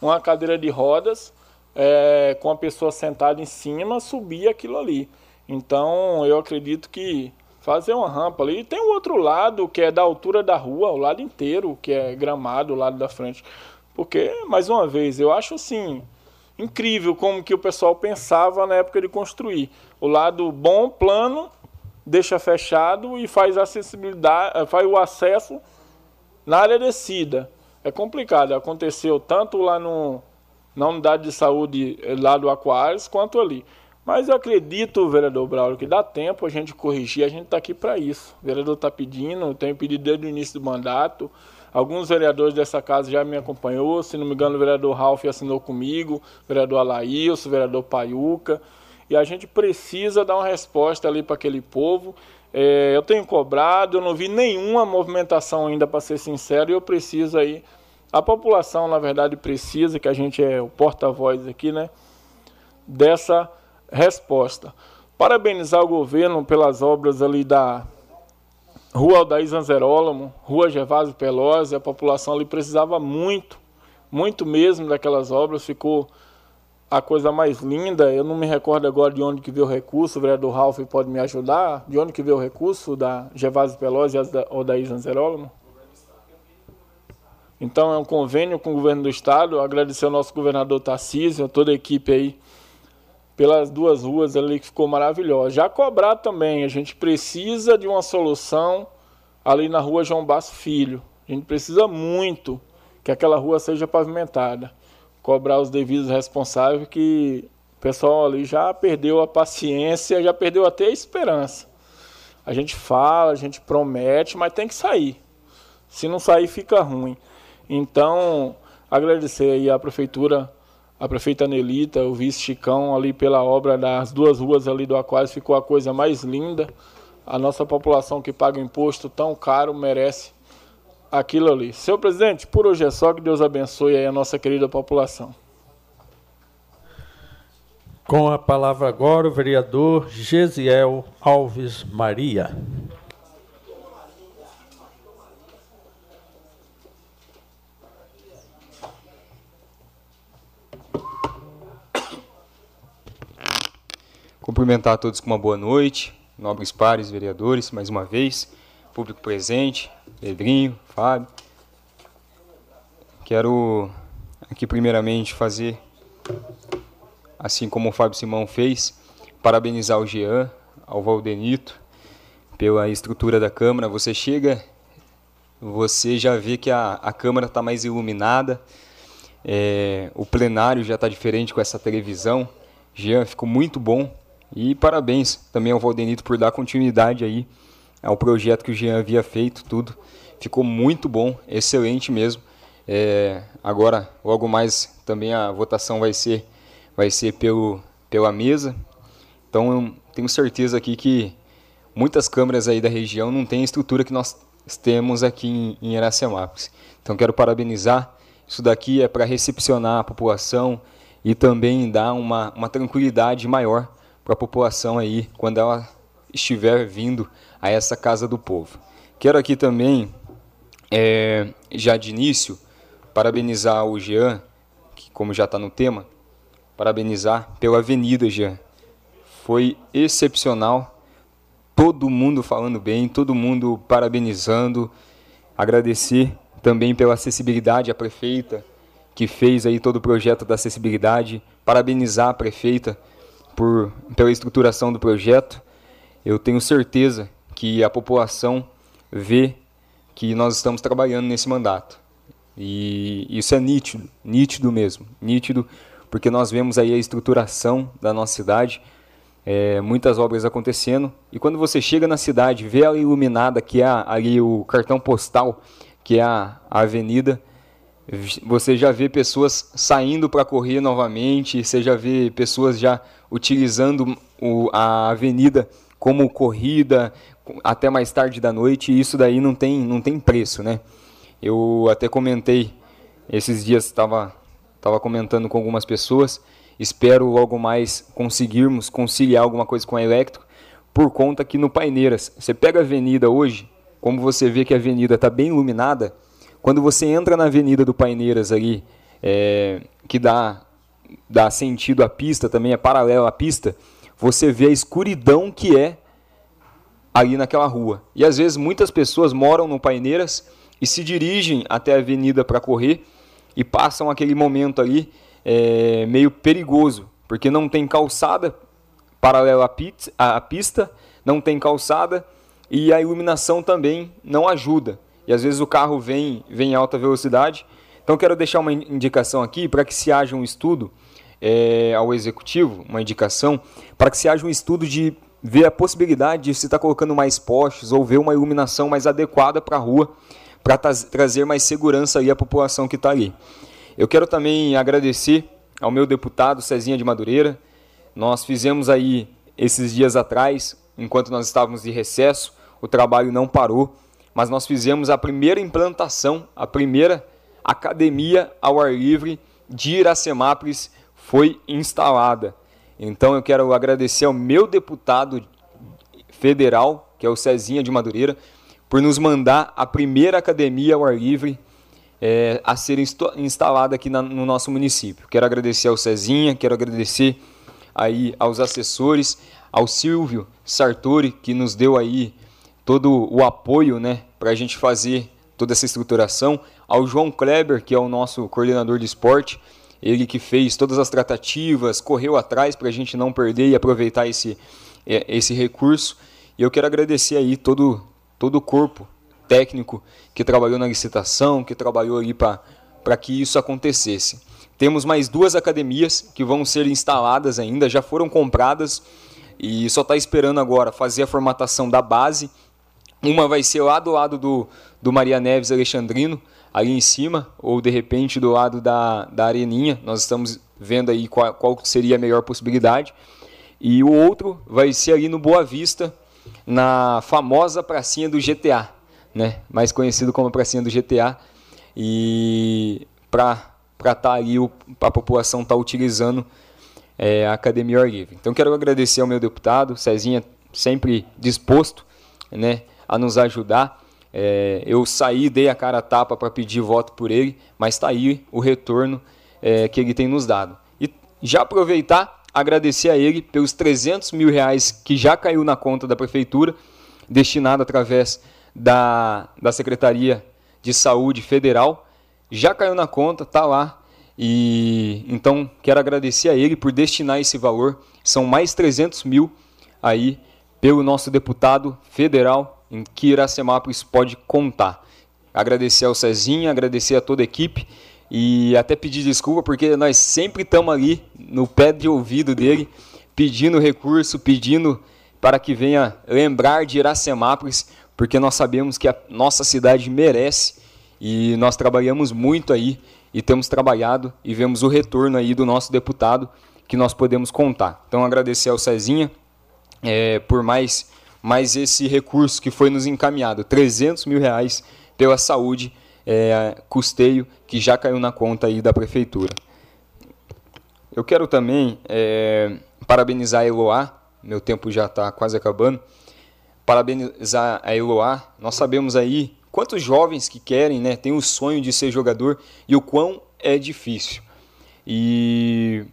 uma cadeira de rodas é, com a pessoa sentada em cima subir aquilo ali. Então eu acredito que fazer uma rampa ali. E tem o outro lado que é da altura da rua, o lado inteiro, que é gramado, o lado da frente. Porque, mais uma vez, eu acho assim incrível como que o pessoal pensava na época de construir. O lado bom, plano, deixa fechado e faz acessibilidade, faz o acesso na área descida. É complicado, aconteceu tanto lá no, na unidade de saúde eh, lá do Aquários quanto ali. Mas eu acredito, vereador Braulio, que dá tempo a gente corrigir, a gente está aqui para isso. O vereador está pedindo, tem pedido desde o início do mandato. Alguns vereadores dessa casa já me acompanhou, se não me engano, o vereador Ralf assinou comigo, o vereador Alailson, o vereador Paiuca e a gente precisa dar uma resposta ali para aquele povo. É, eu tenho cobrado, eu não vi nenhuma movimentação ainda, para ser sincero, e eu preciso aí. A população, na verdade, precisa, que a gente é o porta-voz aqui, né? Dessa resposta. Parabenizar o governo pelas obras ali da Rua Aldair Zanzerólamo, Rua Gervásio Pelosi, a população ali precisava muito, muito mesmo daquelas obras, ficou a coisa mais linda, eu não me recordo agora de onde que veio o recurso, o vereador Ralf pode me ajudar, de onde que veio o recurso da Gervásio Pelosi ou da Zanzerólamo? Então é um convênio com o governo do estado, agradecer ao nosso governador Tarcísio, a toda a equipe aí, pelas duas ruas ali que ficou maravilhosa. Já cobrar também, a gente precisa de uma solução ali na rua João Basso Filho. A gente precisa muito que aquela rua seja pavimentada cobrar os devidos responsáveis que o pessoal ali já perdeu a paciência, já perdeu até a esperança. A gente fala, a gente promete, mas tem que sair. Se não sair, fica ruim. Então, agradecer aí à prefeitura, a prefeita Nelita, o vice Chicão ali pela obra das duas ruas ali do Aquário, ficou a coisa mais linda. A nossa população que paga imposto tão caro merece aquilo ali. Senhor presidente, por hoje é só que Deus abençoe a nossa querida população. Com a palavra agora o vereador Gesiel Alves Maria. Cumprimentar a todos com uma boa noite, nobres pares, vereadores, mais uma vez, público presente, Pedrinho, Fábio. Quero aqui primeiramente fazer, assim como o Fábio Simão fez, parabenizar o Jean, ao Valdenito, pela estrutura da Câmara. Você chega, você já vê que a, a Câmara está mais iluminada, é, o plenário já está diferente com essa televisão. Jean, ficou muito bom. E parabéns também ao Valdenito por dar continuidade aí ao projeto que o Jean havia feito, tudo. Ficou muito bom, excelente mesmo. É, agora, logo mais, também a votação vai ser, vai ser pelo, pela mesa. Então, eu tenho certeza aqui que muitas câmaras aí da região não têm a estrutura que nós temos aqui em, em Iracemápolis. Então quero parabenizar. Isso daqui é para recepcionar a população e também dar uma, uma tranquilidade maior para a população aí quando ela estiver vindo a essa casa do povo. Quero aqui também, é, já de início, parabenizar o Jean, que como já está no tema, parabenizar pela avenida, Jean. Foi excepcional, todo mundo falando bem, todo mundo parabenizando, agradecer também pela acessibilidade à prefeita, que fez aí todo o projeto da acessibilidade, parabenizar a prefeita por, pela estruturação do projeto. Eu tenho certeza que a população vê que nós estamos trabalhando nesse mandato. E isso é nítido, nítido mesmo, nítido, porque nós vemos aí a estruturação da nossa cidade, é, muitas obras acontecendo, e quando você chega na cidade, vê ela iluminada, que é ali o cartão postal, que é a, a avenida, você já vê pessoas saindo para correr novamente, você já vê pessoas já utilizando o, a avenida como corrida até mais tarde da noite, e isso daí não tem, não tem preço, né? Eu até comentei, esses dias estava tava comentando com algumas pessoas, espero logo mais conseguirmos conciliar alguma coisa com a Electro, por conta que no Paineiras, você pega a avenida hoje, como você vê que a avenida está bem iluminada, quando você entra na Avenida do Paineiras ali, é, que dá, dá sentido à pista, também é paralelo à pista, você vê a escuridão que é ali naquela rua. E às vezes muitas pessoas moram no Paineiras e se dirigem até a avenida para correr e passam aquele momento ali é, meio perigoso, porque não tem calçada paralela à pista, não tem calçada e a iluminação também não ajuda e às vezes o carro vem, vem em alta velocidade. Então quero deixar uma indicação aqui para que se haja um estudo é, ao executivo, uma indicação, para que se haja um estudo de ver a possibilidade de se estar tá colocando mais postes ou ver uma iluminação mais adequada para a rua, para trazer mais segurança aí à população que está ali. Eu quero também agradecer ao meu deputado Cezinha de Madureira. Nós fizemos aí esses dias atrás, enquanto nós estávamos de recesso, o trabalho não parou mas nós fizemos a primeira implantação, a primeira academia ao ar livre de Iracemápolis foi instalada. Então eu quero agradecer ao meu deputado federal, que é o Cezinha de Madureira, por nos mandar a primeira academia ao ar livre é, a ser instalada aqui na, no nosso município. Quero agradecer ao Cezinha, quero agradecer aí aos assessores, ao Silvio Sartori, que nos deu aí todo o apoio né, para a gente fazer toda essa estruturação, ao João Kleber, que é o nosso coordenador de esporte, ele que fez todas as tratativas, correu atrás para a gente não perder e aproveitar esse, é, esse recurso. E eu quero agradecer aí todo, todo o corpo técnico que trabalhou na licitação, que trabalhou ali para que isso acontecesse. Temos mais duas academias que vão ser instaladas ainda, já foram compradas e só está esperando agora fazer a formatação da base uma vai ser lá do lado do, do Maria Neves Alexandrino, ali em cima, ou de repente do lado da, da Areninha. Nós estamos vendo aí qual, qual seria a melhor possibilidade. E o outro vai ser ali no Boa Vista, na famosa pracinha do GTA, né? mais conhecido como pracinha do GTA. E para estar tá ali, o, a população estar tá utilizando é, a Academia Ar. Então quero agradecer ao meu deputado, Cezinha, sempre disposto, né? a nos ajudar. É, eu saí, dei a cara a tapa para pedir voto por ele, mas está aí o retorno é, que ele tem nos dado. E já aproveitar, agradecer a ele pelos 300 mil reais que já caiu na conta da prefeitura, destinado através da, da Secretaria de Saúde Federal. Já caiu na conta, está lá. E então quero agradecer a ele por destinar esse valor. São mais 300 mil aí pelo nosso deputado federal em que Iracemápolis pode contar. Agradecer ao Cezinha, agradecer a toda a equipe e até pedir desculpa porque nós sempre estamos ali no pé de ouvido dele, pedindo recurso, pedindo para que venha lembrar de Iracemápolis, porque nós sabemos que a nossa cidade merece e nós trabalhamos muito aí e temos trabalhado e vemos o retorno aí do nosso deputado que nós podemos contar. Então agradecer ao Cezinha é, por mais mais esse recurso que foi nos encaminhado, 300 mil reais pela saúde, é, custeio que já caiu na conta aí da prefeitura. Eu quero também é, parabenizar a Eloá, meu tempo já está quase acabando, parabenizar a Eloá, nós sabemos aí quantos jovens que querem, né, têm o sonho de ser jogador e o quão é difícil. E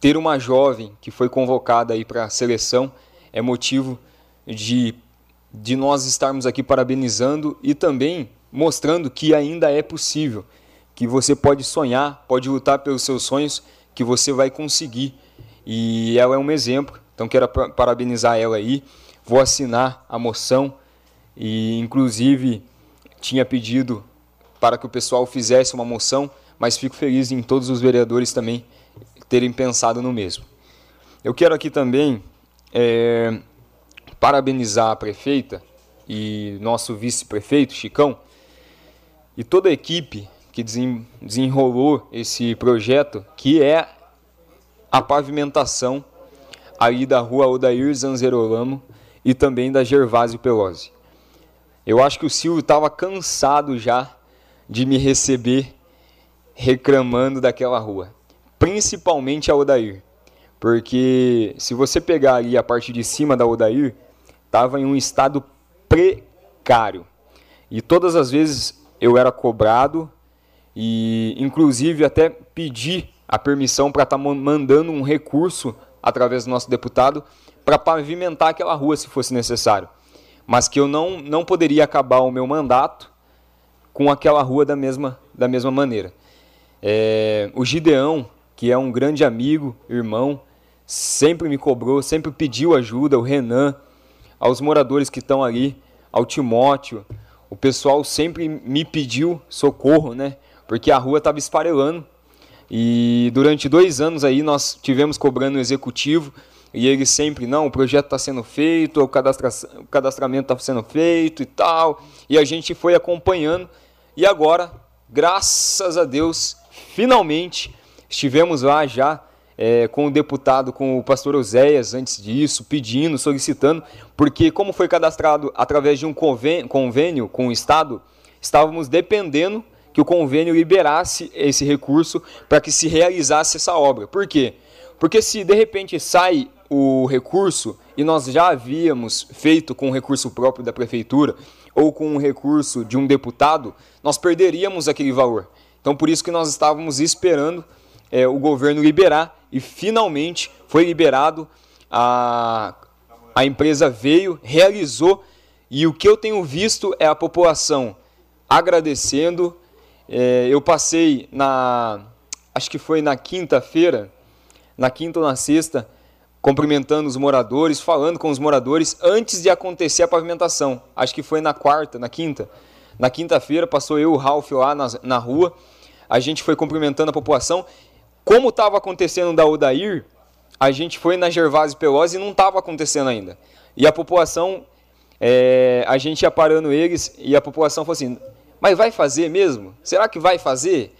ter uma jovem que foi convocada aí para a seleção é motivo de, de nós estarmos aqui parabenizando e também mostrando que ainda é possível, que você pode sonhar, pode lutar pelos seus sonhos, que você vai conseguir. E ela é um exemplo, então quero parabenizar ela aí. Vou assinar a moção e, inclusive, tinha pedido para que o pessoal fizesse uma moção, mas fico feliz em todos os vereadores também terem pensado no mesmo. Eu quero aqui também é, parabenizar a prefeita e nosso vice-prefeito, Chicão, e toda a equipe que desenrolou esse projeto, que é a pavimentação aí da rua Odair Zanzerolamo e também da Gervásio Pelosi. Eu acho que o Silvio estava cansado já de me receber reclamando daquela rua, principalmente a Odair, porque se você pegar ali a parte de cima da Odair, estava em um estado precário. E todas as vezes eu era cobrado e inclusive até pedi a permissão para estar tá mandando um recurso através do nosso deputado para pavimentar aquela rua se fosse necessário. Mas que eu não, não poderia acabar o meu mandato com aquela rua da mesma, da mesma maneira. É, o Gideão, que é um grande amigo, irmão, sempre me cobrou, sempre pediu ajuda, o Renan, aos moradores que estão ali, ao Timóteo, o pessoal sempre me pediu socorro, né? Porque a rua estava esfarelando. E durante dois anos aí nós tivemos cobrando o executivo e ele sempre, não, o projeto está sendo feito, o, o cadastramento está sendo feito e tal. E a gente foi acompanhando. E agora, graças a Deus, finalmente estivemos lá já é, com o deputado, com o pastor Oséias antes disso, pedindo, solicitando, porque como foi cadastrado através de um convênio, convênio com o Estado, estávamos dependendo que o convênio liberasse esse recurso para que se realizasse essa obra. Por quê? Porque se de repente sai o recurso e nós já havíamos feito com o recurso próprio da prefeitura ou com o recurso de um deputado, nós perderíamos aquele valor. Então por isso que nós estávamos esperando é, o governo liberar e finalmente foi liberado. A, a empresa veio, realizou e o que eu tenho visto é a população agradecendo. É, eu passei na, acho que foi na quinta-feira, na quinta ou na sexta, cumprimentando os moradores, falando com os moradores antes de acontecer a pavimentação. Acho que foi na quarta, na quinta. Na quinta-feira passou eu e o Ralph lá na, na rua. A gente foi cumprimentando a população como estava acontecendo da Odair, a gente foi na Gervásio Pelosi e não estava acontecendo ainda. E a população, é, a gente ia parando eles e a população falou assim: mas vai fazer mesmo? Será que vai fazer?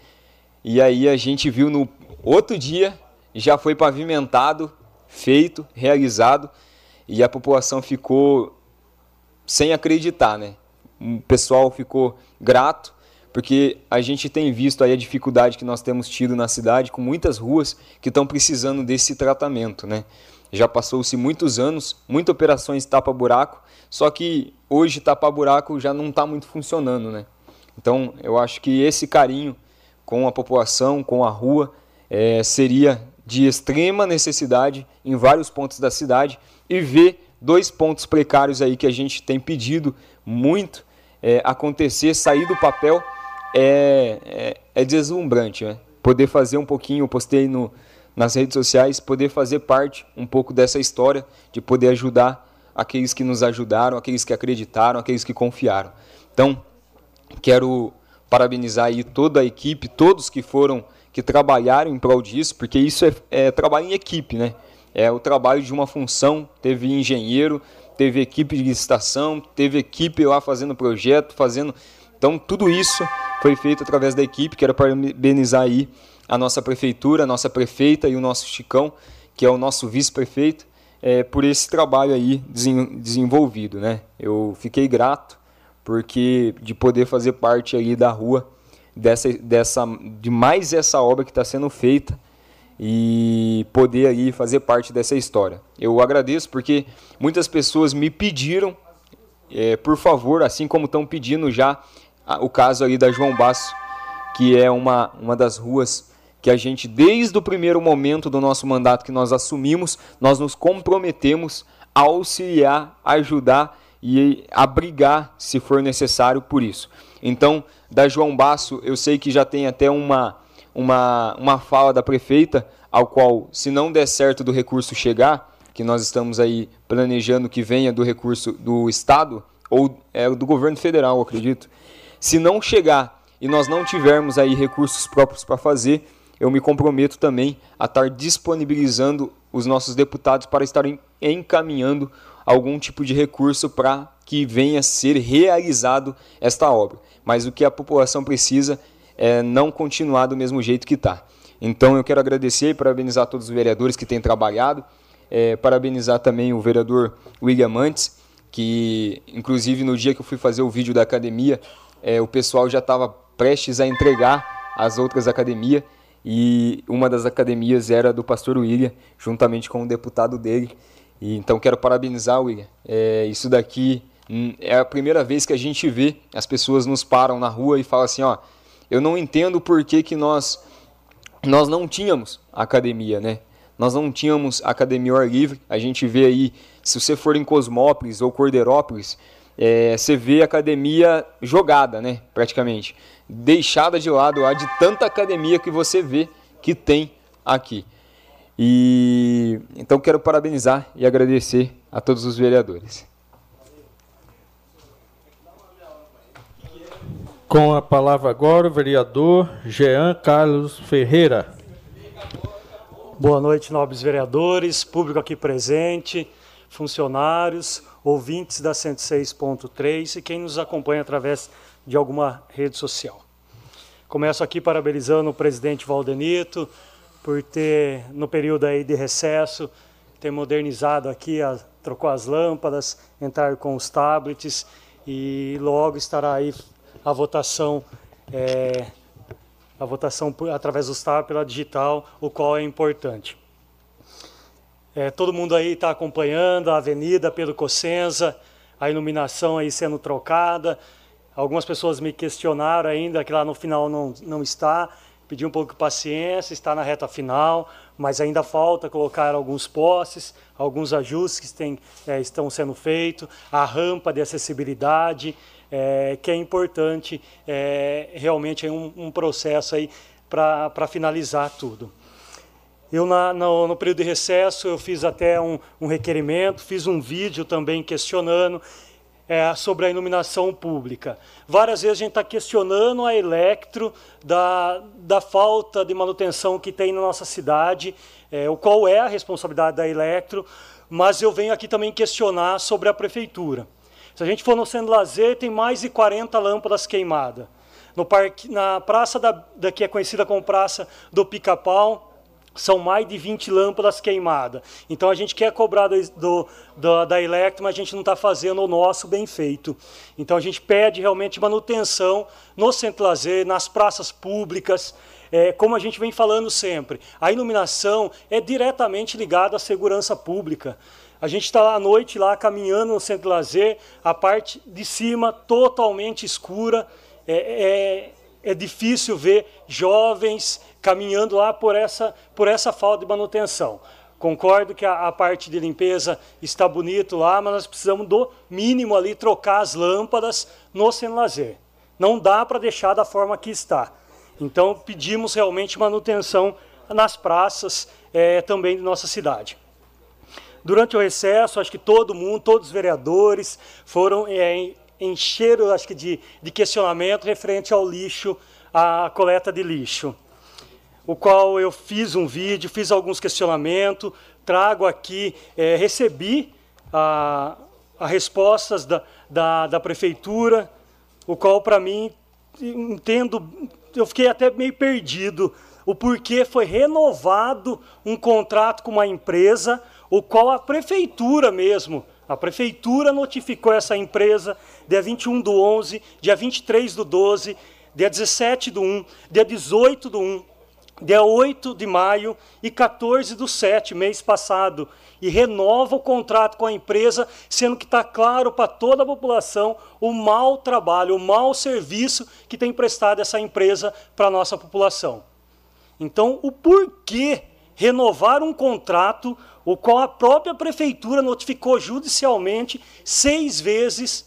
E aí a gente viu no outro dia, já foi pavimentado, feito, realizado, e a população ficou sem acreditar, né? O pessoal ficou grato porque a gente tem visto aí a dificuldade que nós temos tido na cidade com muitas ruas que estão precisando desse tratamento, né? Já passou-se muitos anos, muitas operações tapa-buraco, só que hoje tapa-buraco já não está muito funcionando, né? Então, eu acho que esse carinho com a população, com a rua, é, seria de extrema necessidade em vários pontos da cidade e ver dois pontos precários aí que a gente tem pedido muito é, acontecer, sair do papel é, é, é deslumbrante, né? Poder fazer um pouquinho, eu postei no, nas redes sociais, poder fazer parte um pouco dessa história, de poder ajudar aqueles que nos ajudaram, aqueles que acreditaram, aqueles que confiaram. Então, quero parabenizar aí toda a equipe, todos que foram, que trabalharam em prol disso, porque isso é, é trabalho em equipe, né? É o trabalho de uma função, teve engenheiro, teve equipe de licitação, teve equipe lá fazendo projeto, fazendo. Então, tudo isso foi feito através da equipe. Quero parabenizar aí a nossa prefeitura, a nossa prefeita e o nosso Chicão, que é o nosso vice-prefeito. é, por esse trabalho aí desenvolvido, né? Eu fiquei grato porque de poder fazer parte ali da rua dessa, dessa de mais essa obra que está sendo feita e poder aí fazer parte dessa história. Eu agradeço porque muitas pessoas me pediram, é, por favor, assim como estão pedindo já o caso ali da João Basso, que é uma, uma das ruas que a gente, desde o primeiro momento do nosso mandato que nós assumimos, nós nos comprometemos a auxiliar, ajudar e abrigar, se for necessário, por isso. Então, da João Basso, eu sei que já tem até uma, uma, uma fala da prefeita, ao qual, se não der certo do recurso chegar, que nós estamos aí planejando que venha do recurso do Estado, ou é, do governo federal, acredito, se não chegar e nós não tivermos aí recursos próprios para fazer, eu me comprometo também a estar disponibilizando os nossos deputados para estarem encaminhando algum tipo de recurso para que venha ser realizado esta obra. Mas o que a população precisa é não continuar do mesmo jeito que está. Então eu quero agradecer e parabenizar todos os vereadores que têm trabalhado, é, parabenizar também o vereador William Mantes, que inclusive no dia que eu fui fazer o vídeo da academia, é, o pessoal já estava prestes a entregar as outras academias e uma das academias era do pastor William, juntamente com o deputado dele. E, então quero parabenizar, William. É, isso daqui é a primeira vez que a gente vê as pessoas nos param na rua e falam assim, ó, eu não entendo por que, que nós nós não tínhamos academia, né? Nós não tínhamos academia ao ar livre. A gente vê aí, se você for em Cosmópolis ou Cordeirópolis, é, você vê academia jogada, né? Praticamente deixada de lado lá de tanta academia que você vê que tem aqui. E então quero parabenizar e agradecer a todos os vereadores. Com a palavra agora o vereador Jean Carlos Ferreira. Boa noite, nobres vereadores, público aqui presente, funcionários, ouvintes da 106.3 e quem nos acompanha através de alguma rede social. Começo aqui parabenizando o presidente Valdenito por ter, no período aí de recesso, ter modernizado aqui, a, trocou as lâmpadas, entrar com os tablets e logo estará aí a votação é, a votação através do tablets pela digital, o qual é importante. É, todo mundo aí está acompanhando a Avenida Pedro Cossenza, a iluminação aí sendo trocada. Algumas pessoas me questionaram ainda que lá no final não, não está. Pedi um pouco de paciência, está na reta final, mas ainda falta colocar alguns postes, alguns ajustes que tem, é, estão sendo feitos, a rampa de acessibilidade, é, que é importante, é, realmente é um, um processo aí para finalizar tudo. Eu, na, no, no, período de recesso, eu fiz até um, um requerimento, fiz um vídeo também questionando é, sobre a iluminação pública. Várias vezes a gente está questionando a Electro da, da falta de manutenção que tem na nossa cidade, é, o qual é a responsabilidade da Electro, mas eu venho aqui também questionar sobre a prefeitura. Se a gente for no Centro Lazer, tem mais de 40 lâmpadas queimadas. No parque, na praça da, da que é conhecida como Praça do Pica-Pau, são mais de 20 lâmpadas queimadas. Então a gente quer cobrar do, do, da Electro, mas a gente não está fazendo o nosso bem feito. Então a gente pede realmente manutenção no centro lazer, nas praças públicas, é, como a gente vem falando sempre. A iluminação é diretamente ligada à segurança pública. A gente está à noite lá caminhando no centro lazer, a parte de cima totalmente escura. É, é, é difícil ver jovens caminhando lá por essa, por essa falta de manutenção. Concordo que a, a, parte de limpeza está bonito lá, mas nós precisamos do mínimo ali trocar as lâmpadas no centro lazer. Não dá para deixar da forma que está. Então pedimos realmente manutenção nas praças é, também de nossa cidade. Durante o recesso, acho que todo mundo, todos os vereadores foram é, encheram, acho que, de, de questionamento referente ao lixo, à coleta de lixo. O qual eu fiz um vídeo, fiz alguns questionamentos, trago aqui, é, recebi a, a respostas da, da, da prefeitura, o qual para mim entendo, eu fiquei até meio perdido o porquê foi renovado um contrato com uma empresa o qual a prefeitura mesmo, a prefeitura notificou essa empresa dia 21 do 11, dia 23 do 12, dia 17 do 1, dia 18 do 1, dia 8 de maio e 14 do 7, mês passado, e renova o contrato com a empresa, sendo que está claro para toda a população o mau trabalho, o mau serviço que tem prestado essa empresa para a nossa população. Então, o porquê renovar um contrato, o qual a própria prefeitura notificou judicialmente seis vezes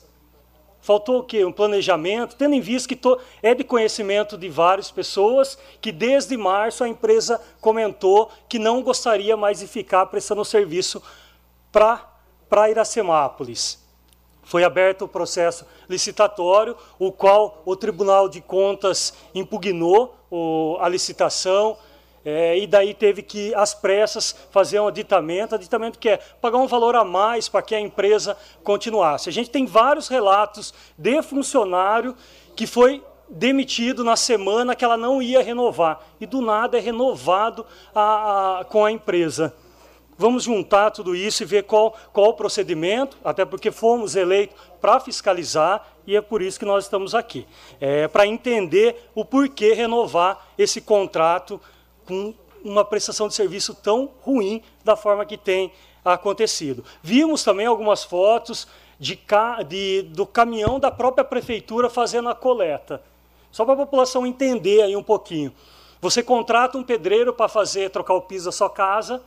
Faltou o quê? Um planejamento, tendo em vista que é de conhecimento de várias pessoas que desde março a empresa comentou que não gostaria mais de ficar prestando serviço para Iracemápolis. Foi aberto o processo licitatório, o qual o Tribunal de Contas impugnou a licitação, é, e daí teve que, às pressas, fazer um aditamento. Aditamento que é pagar um valor a mais para que a empresa continuasse. A gente tem vários relatos de funcionário que foi demitido na semana que ela não ia renovar. E do nada é renovado a, a, com a empresa. Vamos juntar tudo isso e ver qual, qual o procedimento, até porque fomos eleitos para fiscalizar e é por isso que nós estamos aqui. É, para entender o porquê renovar esse contrato com uma prestação de serviço tão ruim da forma que tem acontecido. Vimos também algumas fotos de, de, do caminhão da própria prefeitura fazendo a coleta. Só para a população entender aí um pouquinho. Você contrata um pedreiro para fazer trocar o piso da sua casa,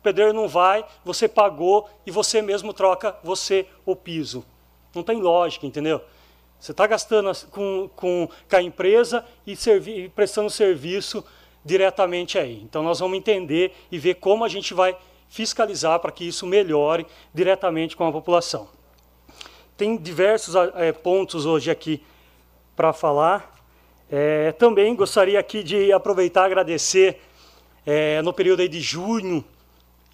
o pedreiro não vai, você pagou e você mesmo troca você o piso. Não tem lógica, entendeu? Você está gastando com, com, com a empresa e, servi, e prestando serviço diretamente aí. Então nós vamos entender e ver como a gente vai fiscalizar para que isso melhore diretamente com a população. Tem diversos é, pontos hoje aqui para falar. É, também gostaria aqui de aproveitar e agradecer é, no período aí de junho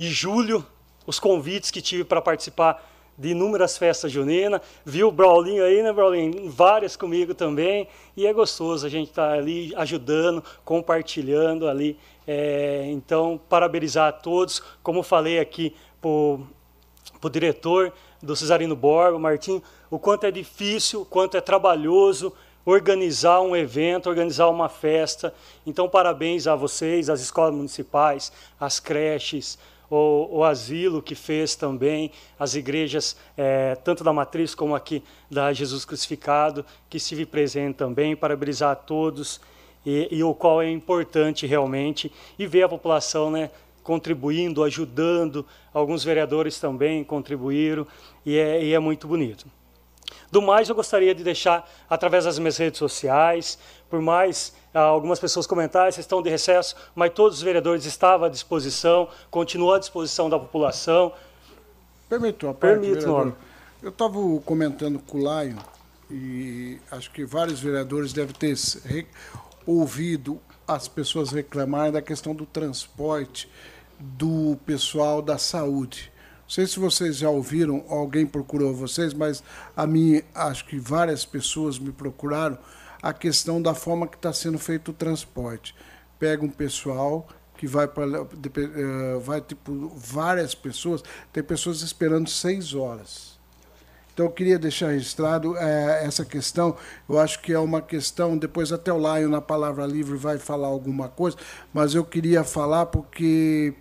e julho os convites que tive para participar de inúmeras festas juninas. Viu o Braulinho aí, né, Braulinho? Várias comigo também. E é gostoso a gente estar tá ali ajudando, compartilhando ali. É, então, parabenizar a todos. Como falei aqui para o diretor do Cesarino Borba, Martim, o quanto é difícil, o quanto é trabalhoso organizar um evento, organizar uma festa. Então, parabéns a vocês, as escolas municipais, as creches, o, o asilo que fez também, as igrejas, é, tanto da Matriz como aqui da Jesus Crucificado, que estive presente também, parabenizar a todos, e, e o qual é importante realmente, e ver a população né, contribuindo, ajudando, alguns vereadores também contribuíram, e é, e é muito bonito. Do mais, eu gostaria de deixar, através das minhas redes sociais, por mais ah, algumas pessoas comentaram, vocês estão de recesso, mas todos os vereadores estavam à disposição, continuam à disposição da população. Permito a parte, Permito, vereador. Eu estava comentando com o Laio, e acho que vários vereadores devem ter ouvido as pessoas reclamarem da questão do transporte do pessoal da saúde. Sei se vocês já ouviram, alguém procurou vocês, mas a mim, acho que várias pessoas me procuraram a questão da forma que está sendo feito o transporte. Pega um pessoal que vai para uh, vai tipo várias pessoas, tem pessoas esperando seis horas. Então eu queria deixar registrado é, essa questão. Eu acho que é uma questão. Depois até o Laio na palavra livre vai falar alguma coisa, mas eu queria falar porque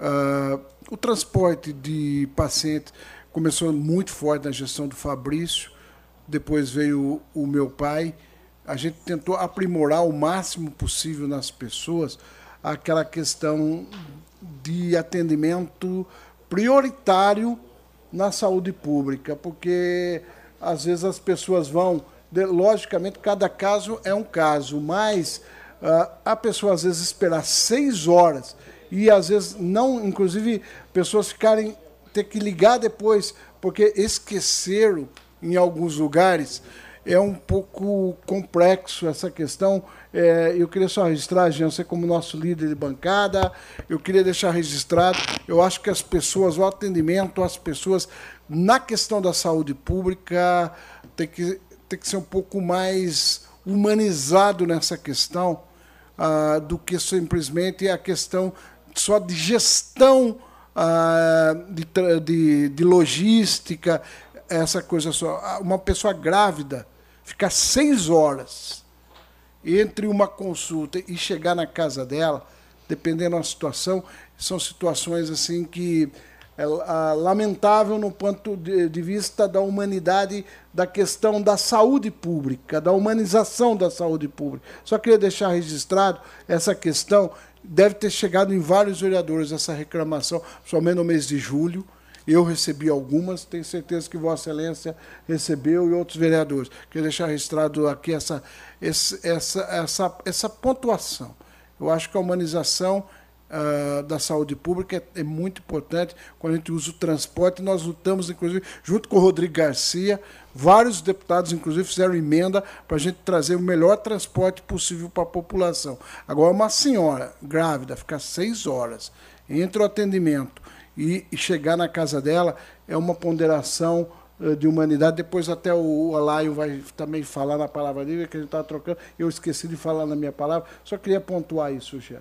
uh, o transporte de pacientes começou muito forte na gestão do Fabrício. Depois veio o, meu pai a gente tentou aprimorar o máximo possível nas pessoas aquela questão de atendimento prioritário na saúde pública, porque às vezes as pessoas vão, logicamente, cada caso é um caso, mas uh, a pessoa às vezes esperar seis horas e às vezes não, inclusive, pessoas ficarem ter que ligar depois porque esqueceram em alguns lugares é um pouco complexo essa questão. É, eu queria só registrar, Jean, você como nosso líder de bancada, eu queria deixar registrado, eu acho que as pessoas, o atendimento às pessoas na questão da saúde pública tem que, tem que ser um pouco mais humanizado nessa questão ah, do que simplesmente a questão só de gestão ah, de, de, de logística, essa coisa só. Ah, uma pessoa grávida ficar seis horas entre uma consulta e chegar na casa dela, dependendo da situação, são situações assim que é lamentável no ponto de vista da humanidade, da questão da saúde pública, da humanização da saúde pública. Só queria deixar registrado essa questão, deve ter chegado em vários vereadores essa reclamação, somente no mês de julho. Eu recebi algumas, tenho certeza que Vossa Excelência recebeu e outros vereadores. Queria deixar registrado aqui essa, essa, essa, essa pontuação. Eu acho que a humanização uh, da saúde pública é, é, muito importante quando a gente usa o transporte. Nós lutamos, inclusive, junto com o Rodrigo Garcia, vários deputados, inclusive, fizeram emenda para a gente trazer o melhor transporte possível para a população. Agora, uma senhora grávida ficar seis horas entre o atendimento e, e chegar na casa dela é uma ponderação uh, de humanidade. Depois até o Alaio vai também falar na palavra dele, que a gente está trocando. Eu esqueci de falar na minha palavra, só queria pontuar isso já.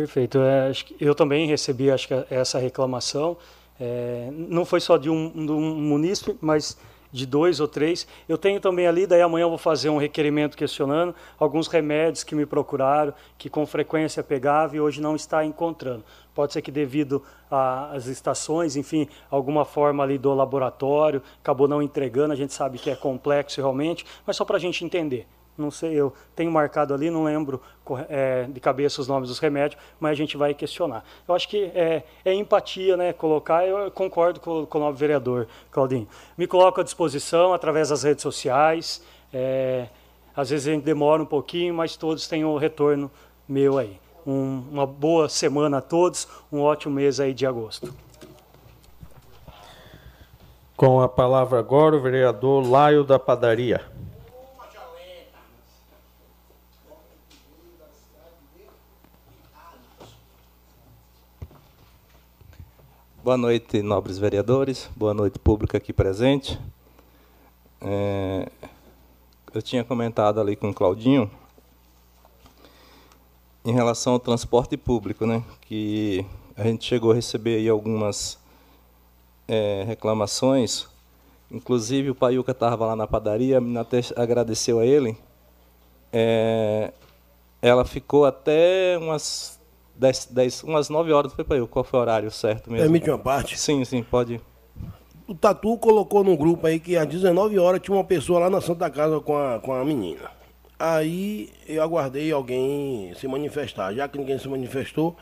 Perfeito. É, eu também recebi acho que essa reclamação. É, não foi só de um, de um munícipe, mas de dois ou três. Eu tenho também ali, daí amanhã eu vou fazer um requerimento questionando alguns remédios que me procuraram, que com frequência pegava e hoje não está encontrando. Pode ser que devido às estações, enfim, alguma forma ali do laboratório, acabou não entregando, a gente sabe que é complexo realmente, mas só para a gente entender não sei, eu tenho marcado ali, não lembro é, de cabeça os nomes dos remédios, mas a gente vai questionar. Eu acho que é, é empatia, né, colocar, eu concordo com, com o novo vereador, Claudinho. Me coloco à disposição através das redes sociais, é, às vezes a gente demora um pouquinho, mas todos têm o retorno meu aí. Um, uma boa semana a todos, um ótimo mês aí de agosto. Com a palavra agora o vereador Laio da Padaria. Boa noite, nobres vereadores. Boa noite, público aqui presente. É, eu tinha comentado ali com o Claudinho em relação ao transporte público, né? Que a gente chegou a receber aí algumas é, reclamações. Inclusive o Paiuca estava lá na padaria, a menina até agradeceu a ele. É, ela ficou até umas 10, 10, umas 9 horas foi para eu. Qual foi o horário certo mesmo? Permite uma parte? Sim, sim, pode. O Tatu colocou num grupo aí que às 19 horas tinha uma pessoa lá na Santa Casa com a, com a menina. Aí eu aguardei alguém se manifestar. Já que ninguém se manifestou,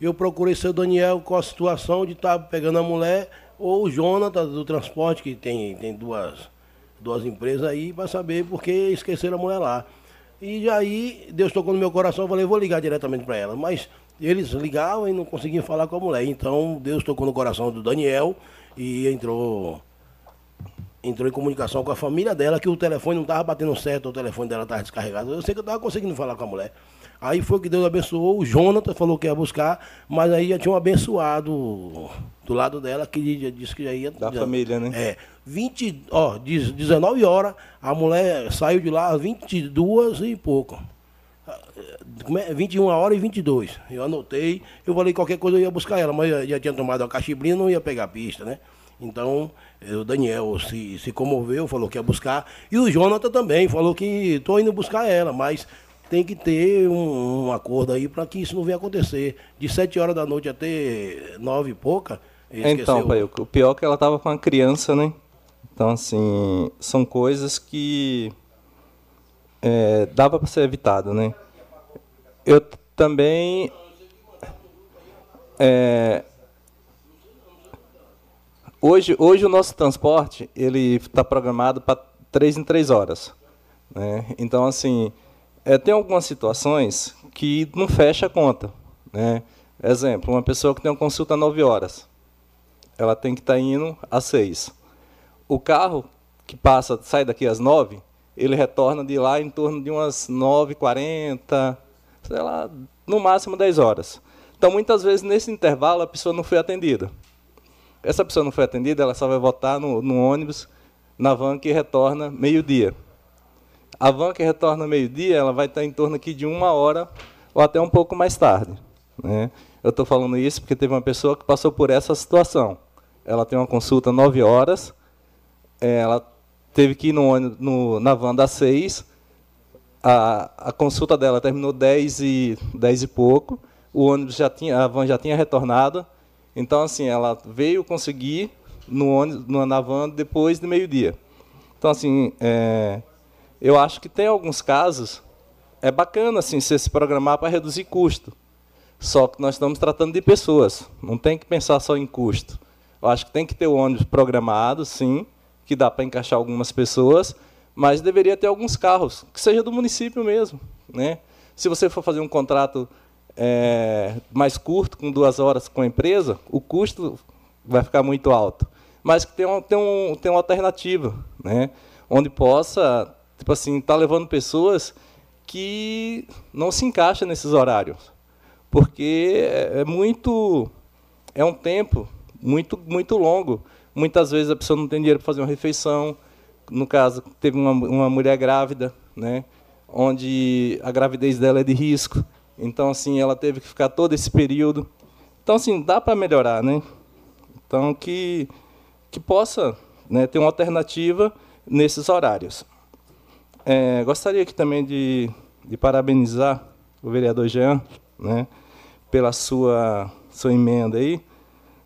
eu procurei seu Daniel com a situação de estar tá pegando a mulher ou o Jonathan do transporte, que tem, tem duas, duas empresas aí, para saber por que esqueceram a mulher lá. E aí Deus tocou no meu coração, eu falei, vou ligar diretamente para ela. Mas eles ligavam e não conseguiam falar com a mulher. Então Deus tocou no coração do Daniel e entrou entrou em comunicação com a família dela, que o telefone não estava batendo certo, o telefone dela estava descarregado. Eu sei que eu estava conseguindo falar com a mulher. Aí foi que Deus abençoou, o Jonathan falou que ia buscar, mas aí já tinha um abençoado do lado dela que disse que já ia. Da já, família, né? É. 20, ó, 19 horas, a mulher saiu de lá às 22 e pouco. 21 horas e 22. Eu anotei, eu falei qualquer coisa eu ia buscar ela, mas eu já tinha tomado a cachibrina, não ia pegar a pista, né? Então, o Daniel se, se comoveu, falou que ia buscar. E o Jonathan também falou que estou indo buscar ela, mas tem que ter um, um acordo aí para que isso não venha acontecer. De 7 horas da noite até 9 e pouca. Então, pai, o pior é que ela estava com a criança, né? Então, assim, são coisas que é, dava para ser evitado, né? Eu também é, hoje, hoje o nosso transporte ele está programado para três em três horas, né? Então assim é, tem algumas situações que não fecha a conta, né? Exemplo, uma pessoa que tem uma consulta às 9 horas, ela tem que estar tá indo às 6. O carro que passa, sai daqui às 9, ele retorna de lá em torno de umas 9h40, sei lá, no máximo 10 horas. Então, muitas vezes, nesse intervalo, a pessoa não foi atendida. Essa pessoa não foi atendida, ela só vai voltar no, no ônibus, na van que retorna meio-dia. A van que retorna meio-dia, ela vai estar em torno aqui de uma hora ou até um pouco mais tarde. Né? Eu estou falando isso porque teve uma pessoa que passou por essa situação. Ela tem uma consulta 9 horas, ela teve que ir no, no, na van das 6, a, a consulta dela terminou 10 e, 10 e pouco, o ônibus já tinha, a van já tinha retornado, então assim, ela veio conseguir no ônibus, na van depois de meio-dia. Então assim, é, eu acho que tem alguns casos é bacana assim você se programar para reduzir custo. Só que nós estamos tratando de pessoas, não tem que pensar só em custo. Eu acho que tem que ter o ônibus programado, sim, que dá para encaixar algumas pessoas, mas deveria ter alguns carros que seja do município mesmo, né? Se você for fazer um contrato é, mais curto, com duas horas com a empresa, o custo vai ficar muito alto. Mas que tenha, um, tenha, um, tenha uma alternativa, né? onde possa tipo assim, estar tá levando pessoas que não se encaixam nesses horários. Porque é, é muito. É um tempo muito, muito longo. Muitas vezes a pessoa não tem dinheiro para fazer uma refeição. No caso, teve uma, uma mulher grávida, né, onde a gravidez dela é de risco. Então, assim, ela teve que ficar todo esse período. Então, assim, dá para melhorar, né? Então, que, que possa né, ter uma alternativa nesses horários. É, gostaria aqui também de, de parabenizar o vereador Jean né, pela sua, sua emenda aí.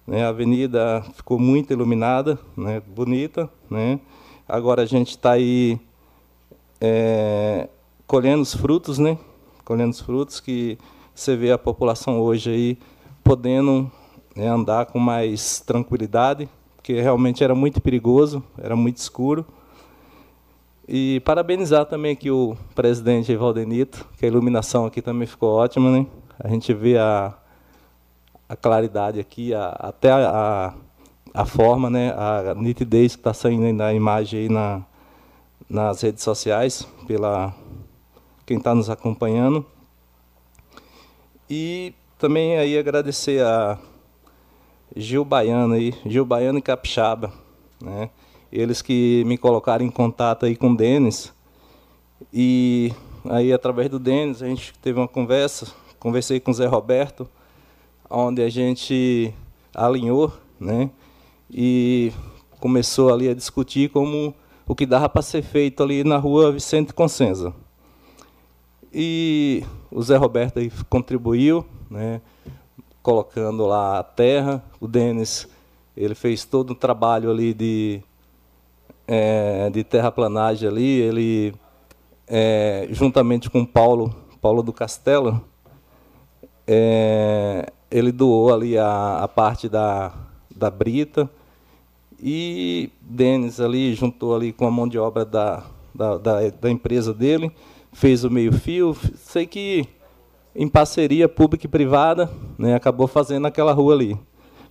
Né, a avenida ficou muito iluminada, né, bonita. Né. Agora a gente está aí é, colhendo os frutos, né? Colhendo os frutos que você vê a população hoje aí podendo né, andar com mais tranquilidade, porque realmente era muito perigoso, era muito escuro. E parabenizar também aqui o presidente Valdenito, que a iluminação aqui também ficou ótima, né? A gente vê a, a claridade aqui, a, até a, a, forma, né? A nitidez que está saindo na imagem aí na, nas redes sociais, pela quem está nos acompanhando. E também aí agradecer a Gil Baiano aí, Gil Baiano e Capixaba, né? eles que me colocaram em contato aí com o Denis. E aí, através do Denis, a gente teve uma conversa, conversei com o Zé Roberto, onde a gente alinhou, né? E começou ali a discutir como o que dava para ser feito ali na rua Vicente Consenza. E o Zé Roberto aí contribuiu, né? colocando lá a terra. O Denis ele fez todo um trabalho ali de é, de terraplanagem ali, ele, é, juntamente com Paulo, Paulo do Castelo, é, ele doou ali a, a, parte da, da brita e Denis ali juntou ali com a mão de obra da, da, da, da empresa dele, fez o meio-fio. Sei que em parceria pública e privada, né, acabou fazendo aquela rua ali.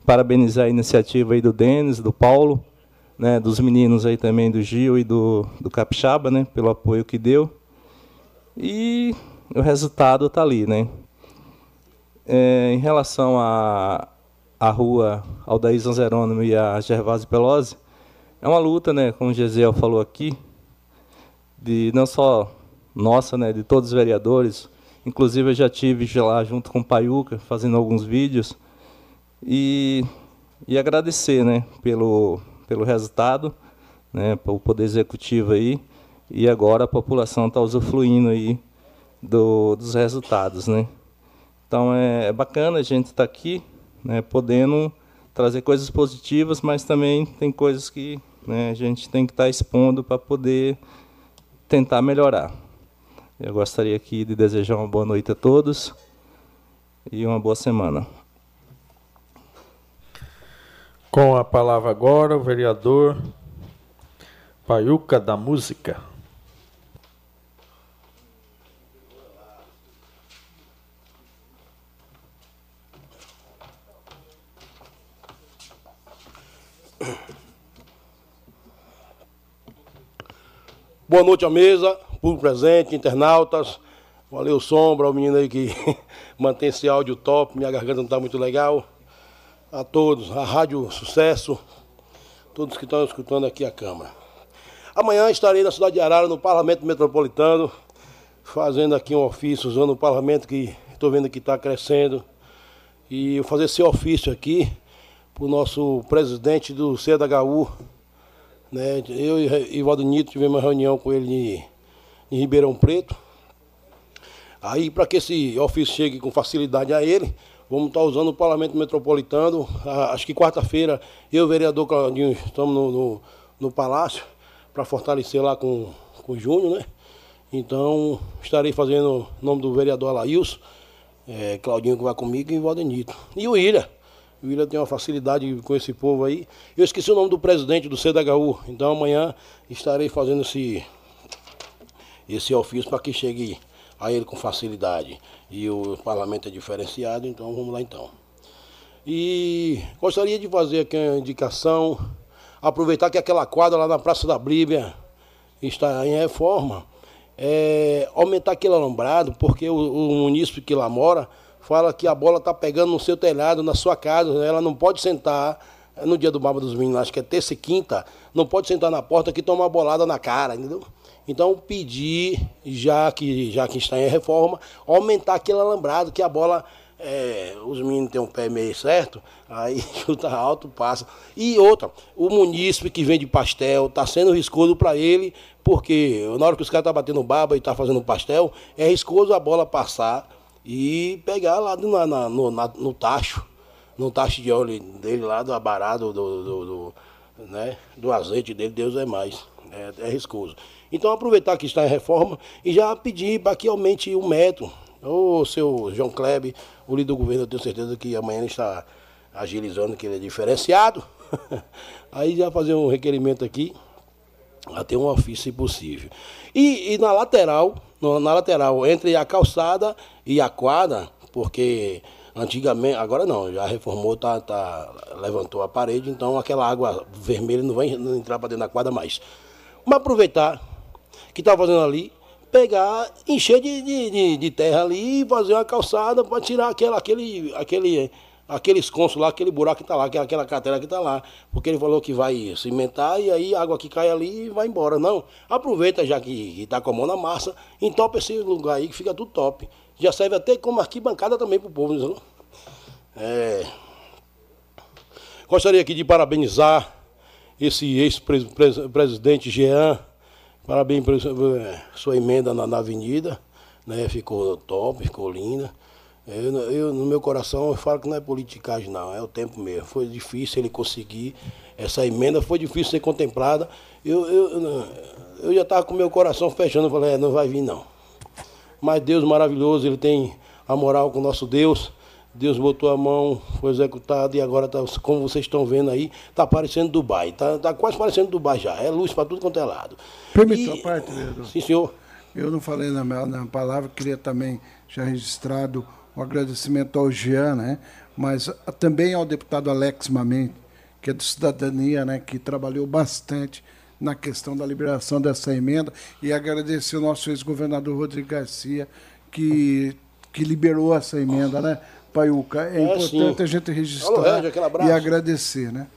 Parabenizar a iniciativa aí do Denis, do Paulo, né, dos meninos aí também, do Gil e do, do Capixaba, né, pelo apoio que deu. E o resultado está ali. Né. É, em relação à a, a rua Aldair Zanzerônimo e a Gervásio Pelosi, é uma luta, né, como o Gesiel falou aqui, de não só nossa, né, de todos os vereadores. Inclusive eu já tive lá junto com o Paiuca, fazendo alguns vídeos. E, e agradecer né, pelo, pelo resultado, né, o poder executivo aí, e agora a população está usufruindo aí do, dos resultados, né. Então é, é bacana a gente estar tá aqui, né, podendo trazer coisas positivas, mas também tem coisas que né, a gente tem que estar tá expondo para poder tentar melhorar. Eu gostaria aqui de desejar uma boa noite a todos e uma boa semana. Com a palavra agora o vereador Paiuca da Música. Boa noite à mesa, público presente, internautas. Valeu, Sombra, o menino aí que [laughs] mantém esse áudio top. Minha garganta não está muito legal a todos, a Rádio Sucesso, todos que estão escutando aqui a Câmara. Amanhã estarei na cidade de Arara, no Parlamento Metropolitano, fazendo aqui um ofício, usando o parlamento que estou vendo que está crescendo. e fazer esse ofício aqui para o nosso presidente do CDHU. Né? Eu e Ivaldo Nito tivemos uma reunião com ele em, em Ribeirão Preto. Aí, para que esse ofício chegue com facilidade a ele, vamos estar usando o Parlamento Metropolitano. Acho que quarta-feira eu vereador Claudinho estamos no, no, no Palácio para fortalecer lá com, com o Júnior, né? Então, estarei fazendo o nome do vereador Alailson, é, Claudinho que vai comigo e o Valdenito. E o Ilha. O Ilha tem uma facilidade com esse povo aí. Eu esqueci o nome do presidente do CDHU, então amanhã estarei fazendo esse, esse ofício para que chegue a ele com facilidade. E o parlamento é diferenciado, então vamos lá então. E gostaria de fazer aqui uma indicação, aproveitar que aquela quadra lá na Praça da Bíblia está em reforma, é, aumentar aquele alambrado, porque o, o munícipe que lá mora fala que a bola está pegando no seu telhado, na sua casa, né? ela não pode sentar no dia do Baba dos Meninos, acho que é terça e quinta, não pode sentar na porta que toma uma bolada na cara, entendeu? Então pedir, já que, já que está em reforma, aumentar aquele alambrado, que a bola, é, os meninos têm um pé meio certo, aí [laughs] chuta alto, passa. E outra, o munícipe que vende pastel, está sendo riscoso para ele, porque na hora que os caras estão tá batendo baba e estão tá fazendo pastel, é riscoso a bola passar e pegar lá no, na, no, na, no tacho, no tacho de óleo dele lá, do abarado, do, do, do, né, do azeite dele, Deus é mais. É, é riscoso. Então aproveitar que está em reforma e já pedir para que aumente o metro. O seu João Kleber, o líder do governo, eu tenho certeza que amanhã ele está agilizando, que ele é diferenciado. [laughs] Aí já fazer um requerimento aqui, até um ofício se possível. E, e na lateral, no, na lateral, entre a calçada e a quadra, porque antigamente, agora não, já reformou, tá, tá, levantou a parede, então aquela água vermelha não vai entrar para dentro da quadra mais. Mas aproveitar que está fazendo ali, pegar, encher de, de, de, de terra ali e fazer uma calçada para tirar aquela, aquele, aquele, aquele esconso lá, aquele buraco que está lá, aquela, aquela catela que está lá. Porque ele falou que vai cimentar e aí a água que cai ali vai embora. Não, aproveita já que está com a mão na massa, entope esse lugar aí que fica tudo top. Já serve até como arquibancada também para o povo. Não? É... Gostaria aqui de parabenizar esse ex-presidente Jean Parabéns por sua emenda na, na avenida, né? Ficou top, ficou linda. Eu, eu, no meu coração, eu falo que não é politicagem, não, é o tempo mesmo. Foi difícil ele conseguir essa emenda, foi difícil ser contemplada. Eu, eu, eu já estava com meu coração fechando, falei, é, não vai vir não. Mas Deus maravilhoso, ele tem a moral com o nosso Deus. Deus botou a mão, foi executado e agora, tá, como vocês estão vendo aí, está parecendo Dubai. Está tá quase parecendo Dubai já. É luz para tudo quanto é lado. Permita a parte, vereador. Sim, senhor. Eu não falei na, na palavra, queria também já registrado o um agradecimento ao Jean, né? mas também ao deputado Alex Mamente, que é do Cidadania, né? que trabalhou bastante na questão da liberação dessa emenda, e agradecer o nosso ex-governador Rodrigo Garcia, que, que liberou essa emenda, né? Paiuca. É, é importante sim. a gente registrar Alô, e agradecer, né?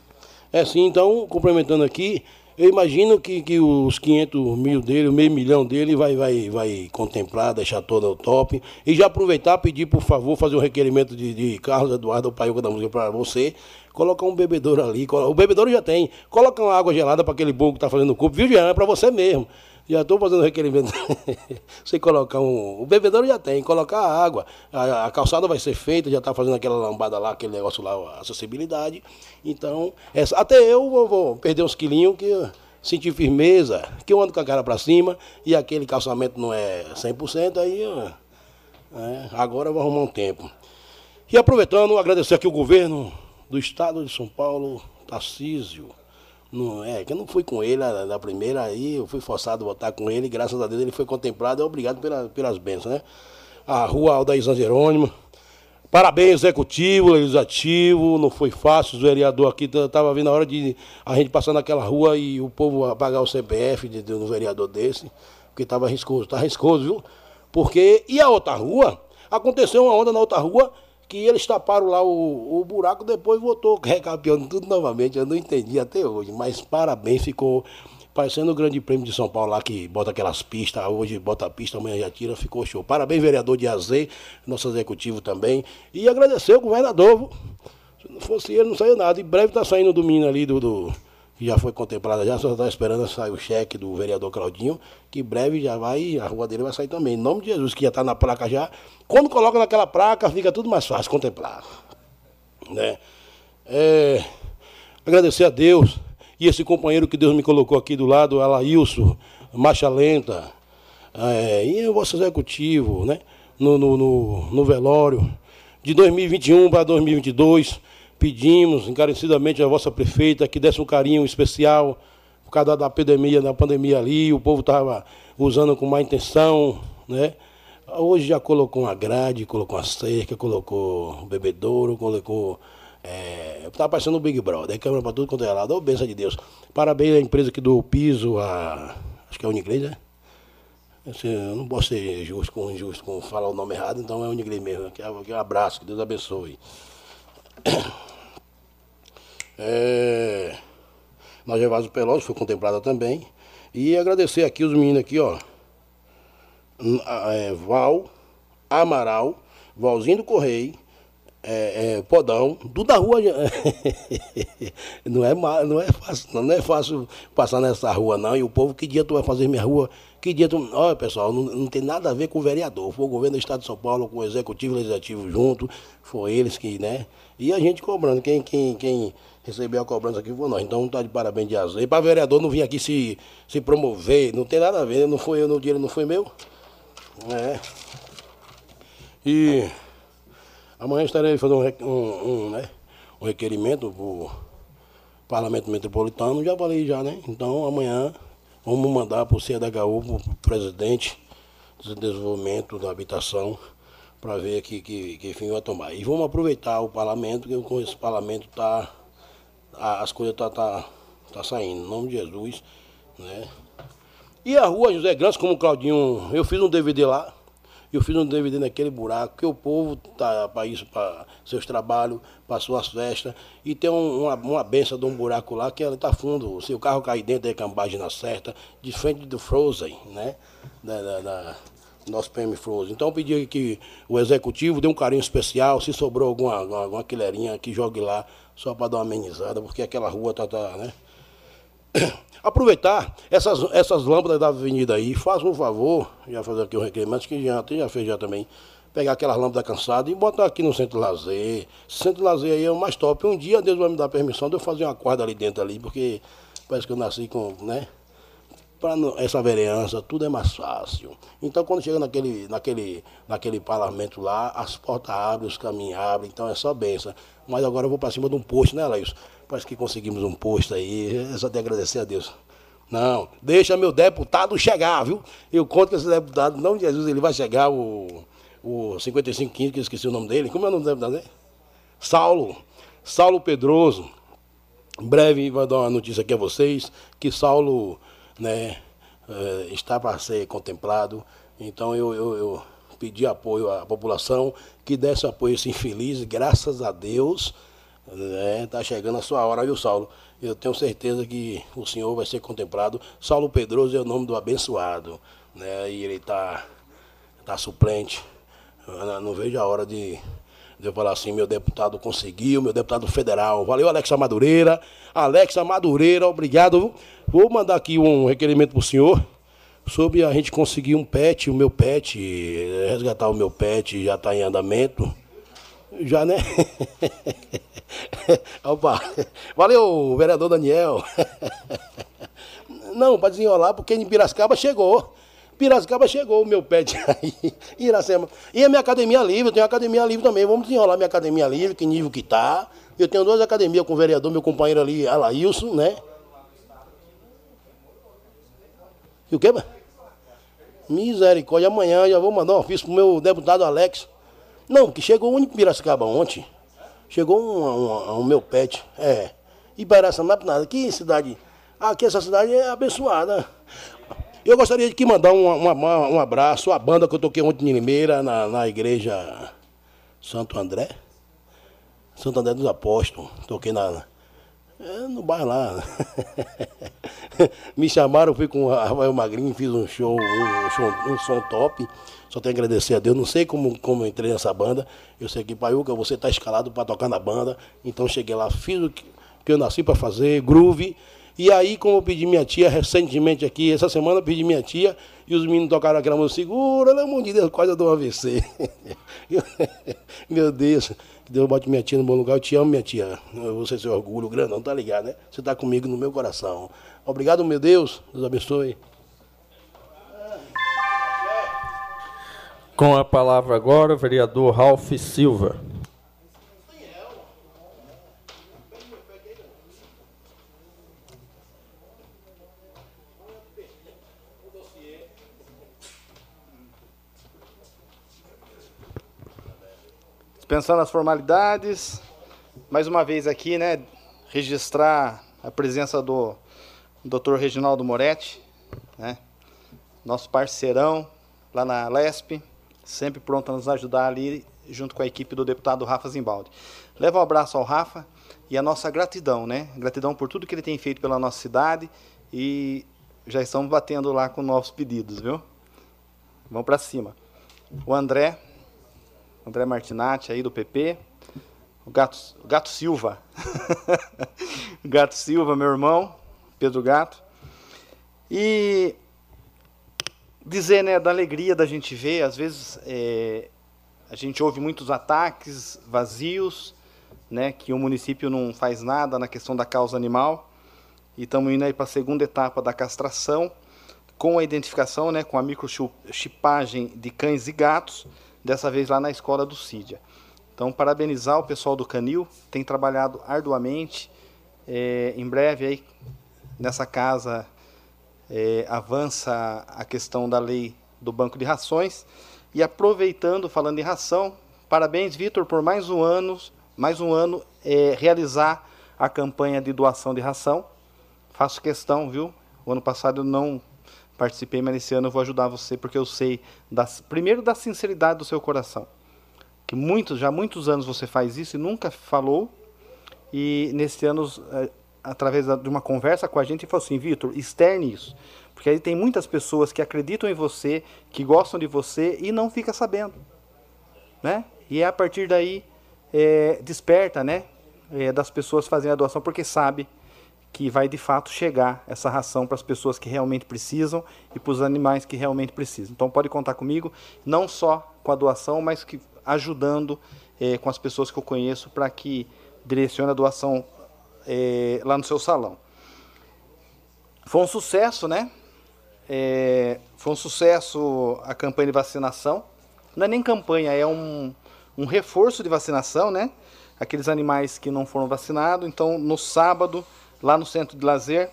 É sim, então, complementando aqui, eu imagino que, que os 500 mil dele, o meio milhão dele, vai, vai, vai contemplar, deixar todo o top. E já aproveitar, pedir, por favor, fazer um requerimento de, de Carlos Eduardo Paiuca da Música para você. Colocar um bebedouro ali. O bebedouro já tem. Coloca uma água gelada para aquele bobo que está fazendo o corpo, viu, Jean? É para você mesmo. Já estou fazendo requerimento. [laughs] Você colocar um. O bebedouro já tem, colocar água. A, a calçada vai ser feita, já está fazendo aquela lambada lá, aquele negócio lá, a acessibilidade. Então, essa, até eu vou, vou perder uns quilinhos que sentir firmeza, que eu ando com a cara para cima e aquele calçamento não é 100%, aí é, agora eu vou arrumar um tempo. E aproveitando, agradecer aqui o governo do estado de São Paulo, Tarcísio não, é, que eu não fui com ele na, primeira, aí eu fui forçado a votar com ele, graças a Deus ele foi contemplado, obrigado pela, pelas bênçãos, né? A rua Aldair Jerônimo. Parabéns, executivo, legislativo, não foi fácil, os vereadores aqui estava vindo a hora de a gente passar naquela rua e o povo pagar o CPF de, de um vereador desse, porque estava riscoso, tá riscoso, viu? Porque, e a outra rua, aconteceu uma onda na outra rua, que eles taparam lá o, o buraco, depois voltou recapeando [laughs] tudo novamente. Eu não entendi até hoje, mas parabéns, ficou Parecendo o Grande Prêmio de São Paulo lá que bota aquelas pistas, hoje bota a pista, amanhã já tira, ficou show. Parabéns, vereador de AZ, nosso executivo também. E agradecer o governador. Se não fosse ele, não saiu nada. Em breve está saindo do menino ali do. do que já foi contemplada já, só está esperando sair o cheque do vereador Claudinho, que breve já vai, a rua dele vai sair também. Em nome de Jesus, que já está na placa já. Quando coloca naquela placa, fica tudo mais fácil contemplar. Né? É, agradecer a Deus e esse companheiro que Deus me colocou aqui do lado, Alailson, Marcha Lenta, é, e o vosso executivo, né? No, no, no, no velório. De 2021 para 2022, pedimos encarecidamente à vossa prefeita que desse um carinho especial por causa da pandemia, da pandemia ali, o povo estava usando com má intenção, né? Hoje já colocou uma grade, colocou uma cerca, colocou um bebedouro, colocou. É, tá parecendo o Big Brother, câmera para tudo quanto é lado. Ô, benção de Deus. Parabéns à empresa que do piso, a. Acho que é a Uniglês, né? Assim, eu não posso ser justo com injusto com falar o nome errado, então é Uniglês mesmo. Que, que um abraço, que Deus abençoe. [coughs] É, na Gervásio Pelosi foi contemplada também. E agradecer aqui os meninos aqui, ó. É, Val, Amaral, Valzinho do Correio, é, é, Podão, tudo da rua. [laughs] não, é, não, é fácil, não, é fácil passar nessa rua, não. E o povo, que dia tu vai fazer minha rua? Que dia tu. Olha, pessoal, não, não tem nada a ver com o vereador. Foi o governo do Estado de São Paulo, com o Executivo e Legislativo junto. Foi eles que, né? E a gente cobrando. Quem, quem, quem recebeu a cobrança aqui foi nós. Então tá de parabéns de azul. E para vereador não vir aqui se, se promover, não tem nada a ver. Não foi eu, no dinheiro não foi meu. É. E amanhã estarei fazendo um, um, um, né, um requerimento para o Parlamento Metropolitano, já falei já, né? Então amanhã vamos mandar para o CDHU, para o presidente do desenvolvimento da habitação, para ver que, que, que fim vai tomar. E vamos aproveitar o parlamento, que com esse parlamento tá, as coisas estão tá, tá, tá saindo, em nome de Jesus, né? E a rua José Grandes, como o Claudinho, eu fiz um DVD lá, eu fiz um DVD naquele buraco, que o povo tá para isso, para seus trabalhos, para suas festas, e tem um- uma, uma benção de um buraco lá que ela está fundo. Se o carro cair dentro, é cambagem na certa, de frente do Frozen, né? Da, da- da- nosso PM Frozen. Então eu pedi que o executivo dê um carinho especial, se sobrou alguma, alguma, alguma quileirinha, que jogue lá, só para dar uma amenizada, porque aquela rua tá, tá né? [coughs] aproveitar essas, essas lâmpadas da avenida aí, faça um favor, já fazer aqui um requerimento, que já, já fez já também, pegar aquelas lâmpadas cansadas e botar aqui no centro lazer. Esse centro lazer aí é o mais top. Um dia Deus vai me dar permissão de eu fazer uma corda ali dentro ali, porque parece que eu nasci com, né? Para essa vereança, tudo é mais fácil. Então, quando chega naquele, naquele, naquele parlamento lá, as portas abrem, os caminhos abrem, então é só benção. Mas agora eu vou para cima de um posto, né, Laís? Parece que conseguimos um posto aí, é só te agradecer a Deus. Não, deixa meu deputado chegar, viu? Eu conto que esse deputado, nome de Jesus, ele vai chegar, o, o 5515, que eu esqueci o nome dele. Como é o nome do deputado dele? Saulo. Saulo Pedroso. Em breve vai dar uma notícia aqui a vocês que Saulo né, eh, está para ser contemplado. Então eu, eu, eu pedi apoio à população que desse apoio a esse infeliz, graças a Deus. Está chegando a sua hora, viu, Saulo? Eu tenho certeza que o senhor vai ser contemplado. Saulo Pedroso é o nome do abençoado. Né? E ele está tá suplente. Eu não- vejo a hora de eu falar assim, meu deputado conseguiu, meu deputado federal. Valeu, Alexa Madureira. Alexa Madureira, obrigado. Vou mandar aqui um requerimento para o senhor sobre a gente conseguir um pet, o meu pet, resgatar o meu pet, já está em andamento. Já, né? [laughs] Opa, valeu, vereador Daniel. [laughs] Não, para desenrolar, porque em Piracicaba chegou. Piracicaba chegou o meu pet aí, [laughs] Iracema. E a minha academia livre, eu tenho academia livre também. Vamos desenrolar minha academia livre, que nível que tá. Eu tenho duas academias com o vereador, meu companheiro ali, Alailson, né? E o quê, mano? Misericórdia, amanhã já vou mandar um ofício pro meu deputado Alex. Não, que chegou um em Piracicaba ontem. Chegou um, um, um meu pet. É. Ibaraçanap nada. Que cidade. Aqui essa cidade é abençoada. Eu gostaria de que mandar um, um abraço à banda que eu toquei ontem em Limeira, na, na igreja Santo André. Santo André dos Apóstolos. Toquei na, é, no bairro lá. [laughs] Me chamaram, fui com o Rafael Magrinho, fiz um show, um, show, um som top. Só tenho que agradecer a Deus. Não sei como, como eu entrei nessa banda. Eu sei que, Paiuca, você está escalado para tocar na banda. Então cheguei lá, fiz o que, que eu nasci para fazer, groove. E aí, como eu pedi minha tia recentemente aqui, essa semana eu pedi minha tia, e os meninos tocaram aquela música, segura, pelo amor de Deus, quase eu dou um AVC. [laughs] Meu Deus, que Deus bote minha tia no bom lugar, eu te amo, minha tia. Você seu orgulho grandão, tá ligado, né? Você tá comigo no meu coração. Obrigado, meu Deus, Deus abençoe. Com a palavra agora, o vereador Ralph Silva. Dispensando as formalidades, mais uma vez aqui, né, registrar a presença do Dr. Reginaldo Moretti, né, nosso parceirão lá na LESP, sempre pronto a nos ajudar ali, junto com a equipe do deputado Rafa Zimbaldi. Leva um abraço ao Rafa e a nossa gratidão, né? Gratidão por tudo que ele tem feito pela nossa cidade e já estamos batendo lá com novos pedidos, viu? Vamos para cima. O André, André Martinatti aí do PP, o Gato, o Gato Silva, [laughs] Gato Silva, meu irmão, Pedro Gato. E dizer né, da alegria da gente ver, às vezes é, a gente ouve muitos ataques vazios, né, que o município não faz nada na questão da causa animal. E estamos indo aí para a segunda etapa da castração, com a identificação, né, com a microchipagem de cães e gatos, dessa vez lá na escola do CIDIA. Então, parabenizar o pessoal do Canil, tem trabalhado arduamente. É, em breve, aí, nessa casa, é, avança a questão da lei do banco de rações. E aproveitando, falando em ração, parabéns, Vitor, por mais um ano, mais um ano é, realizar a campanha de doação de ração. Faço questão, viu? O ano passado eu não participei, mas esse ano eu vou ajudar você, porque eu sei, das, primeiro, da sinceridade do seu coração. Que muitos, já muitos anos você faz isso e nunca falou. E nesse ano, é, através de uma conversa com a gente, falou assim: Vitor, externe isso. Porque aí tem muitas pessoas que acreditam em você, que gostam de você e não fica sabendo. Né? E é a partir daí é, desperta né, é, das pessoas fazendo a doação, porque sabe que vai de fato chegar essa ração para as pessoas que realmente precisam e para os animais que realmente precisam. Então pode contar comigo, não só com a doação, mas que ajudando é, com as pessoas que eu conheço para que direcione a doação é, lá no seu salão. Foi um sucesso, né? É, foi um sucesso a campanha de vacinação. Não é nem campanha, é um, um reforço de vacinação, né? Aqueles animais que não foram vacinados. Então, no sábado, lá no centro de lazer.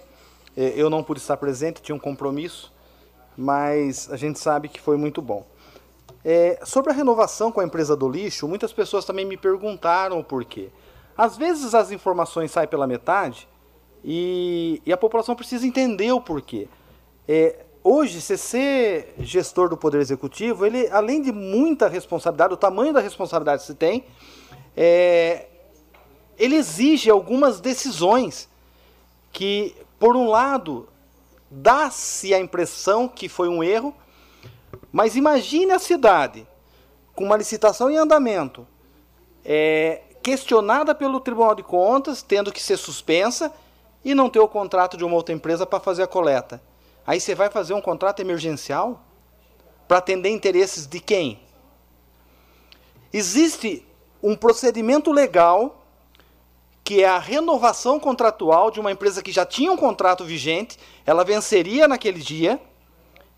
Eh, eu não pude estar presente, tinha um compromisso, mas a gente sabe que foi muito bom. É, sobre a renovação com a empresa do lixo, muitas pessoas também me perguntaram o porquê. Às vezes as informações saem pela metade e, e a população precisa entender o porquê. É, hoje, você ser gestor do Poder Executivo, ele, além de muita responsabilidade, o tamanho da responsabilidade que você tem, é, ele exige algumas decisões que, por um lado, dá-se a impressão que foi um erro, mas imagine a cidade com uma licitação em andamento, é, questionada pelo Tribunal de Contas, tendo que ser suspensa e não ter o contrato de uma outra empresa para fazer a coleta. Aí você vai fazer um contrato emergencial para atender interesses de quem? Existe um procedimento legal que é a renovação contratual de uma empresa que já tinha um contrato vigente, ela venceria naquele dia,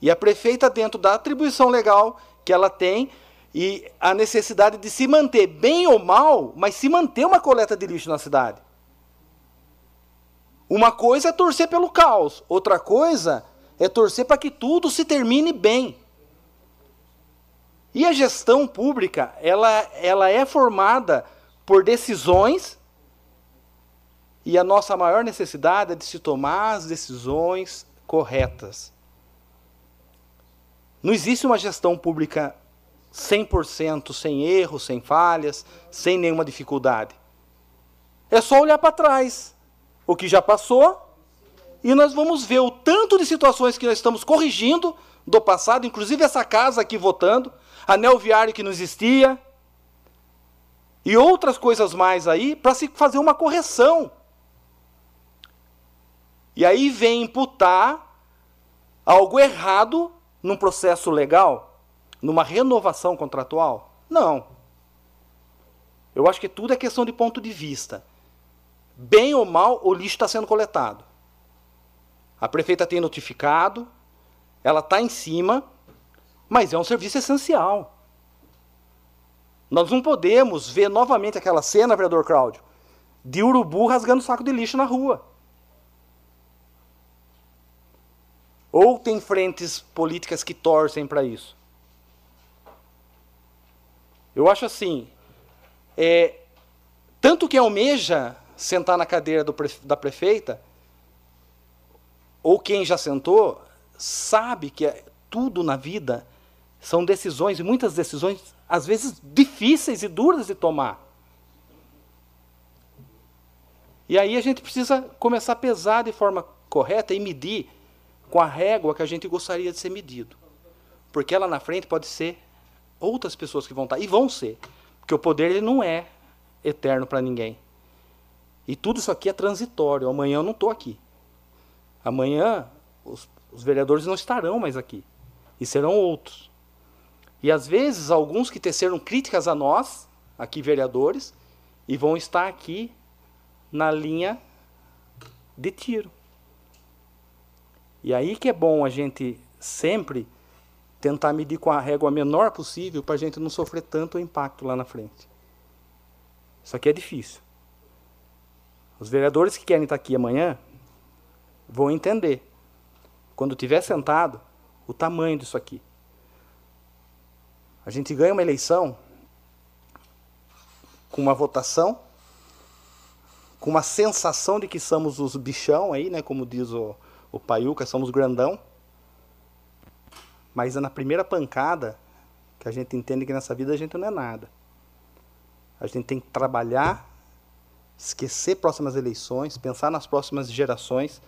e a prefeita, dentro da atribuição legal que ela tem, e a necessidade de se manter, bem ou mal, mas se manter uma coleta de lixo na cidade. Uma coisa é torcer pelo caos, outra coisa é torcer para que tudo se termine bem. E a gestão pública, ela, ela é formada por decisões e a nossa maior necessidade é de se tomar as decisões corretas. Não existe uma gestão pública 100% sem erros, sem falhas, sem nenhuma dificuldade. É só olhar para trás, o que já passou E nós vamos ver o tanto de situações que nós estamos corrigindo do passado, inclusive essa casa aqui votando, anel viário que não existia, e outras coisas mais aí, para se fazer uma correção. E aí vem imputar algo errado num processo legal, numa renovação contratual? Não. Eu acho que tudo é questão de ponto de vista. Bem ou mal, o lixo está sendo coletado. A prefeita tem notificado, ela está em cima, mas é um serviço essencial. Nós não podemos ver novamente aquela cena, vereador Cláudio, de urubu rasgando saco de lixo na rua. Ou tem frentes políticas que torcem para isso? Eu acho assim, é, tanto que almeja sentar na cadeira do, da prefeita, ou quem já sentou, sabe que é, tudo na vida são decisões, e muitas decisões, às vezes, difíceis e duras de tomar. E aí a gente precisa começar a pesar de forma correta e medir com a régua que a gente gostaria de ser medido. Porque lá na frente pode ser outras pessoas que vão estar, e vão ser. Porque o poder ele não é eterno para ninguém. E tudo isso aqui é transitório. Amanhã eu não estou aqui. Amanhã os, os vereadores não estarão mais aqui. E serão outros. E às vezes alguns que teceram críticas a nós, aqui vereadores, e vão estar aqui na linha de tiro. E aí que é bom a gente sempre tentar medir com a régua menor possível para a gente não sofrer tanto impacto lá na frente. Isso aqui é difícil. Os vereadores que querem estar aqui amanhã vão entender, quando tiver sentado, o tamanho disso aqui. A gente ganha uma eleição com uma votação, com uma sensação de que somos os bichão aí, né, como diz o, o Paiuca, somos grandão. Mas é na primeira pancada que a gente entende que nessa vida a gente não é nada. A gente tem que trabalhar, esquecer próximas eleições, pensar nas próximas gerações.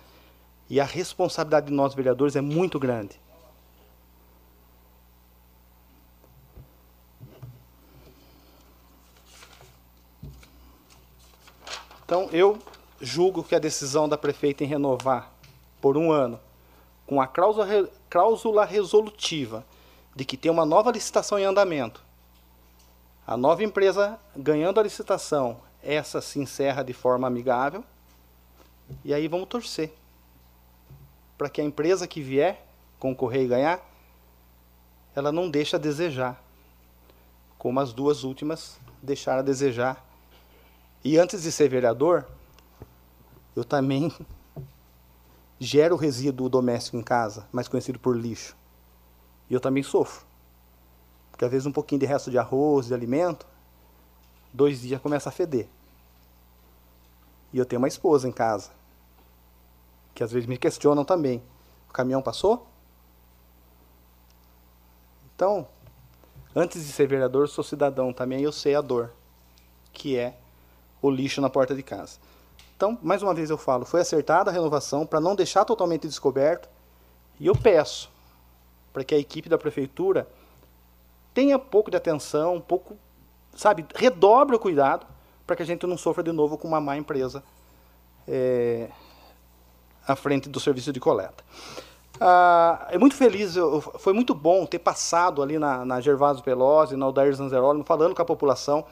E a responsabilidade de nós vereadores é muito grande. Então, eu julgo que a decisão da prefeita em renovar por um ano, com a cláusula, resolutiva de que tem uma nova licitação em andamento, a nova empresa ganhando a licitação, essa se encerra de forma amigável, e aí vamos torcer para que a empresa que vier concorrer e ganhar, ela não deixe a desejar, como as duas últimas deixaram a desejar. E antes de ser vereador, eu também gera o resíduo doméstico em casa, mais conhecido por lixo. E eu também sofro. Porque às vezes um pouquinho de resto de arroz, de alimento, dois dias começa a feder. E eu tenho uma esposa em casa, que às vezes me questionam também. O caminhão passou? Então, antes de ser vereador, sou cidadão também, eu sei a dor, que é o lixo na porta de casa. Então, mais uma vez eu falo, foi acertada a renovação para não deixar totalmente descoberto. E eu peço para que a equipe da prefeitura tenha pouco de atenção, um pouco, sabe, redobre o cuidado para que a gente não sofra de novo com uma má empresa é, à frente do serviço de coleta. Ah, é muito feliz, eu, foi muito bom ter passado ali na, na Gervásio Pelosi, na Aldair Zanzeroli, falando com a população.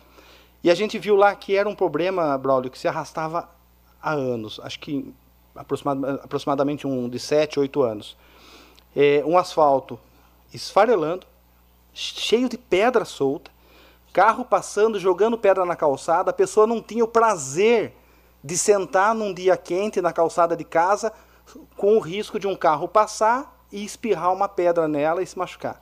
E a gente viu lá que era um problema, Braulio, que se arrastava há anos, acho que aproximadamente um de 7, 8 anos. É, um asfalto esfarelando, cheio de pedra solta, carro passando, jogando pedra na calçada, a pessoa não tinha o prazer de sentar num dia quente na calçada de casa com o risco de um carro passar e espirrar uma pedra nela e se machucar.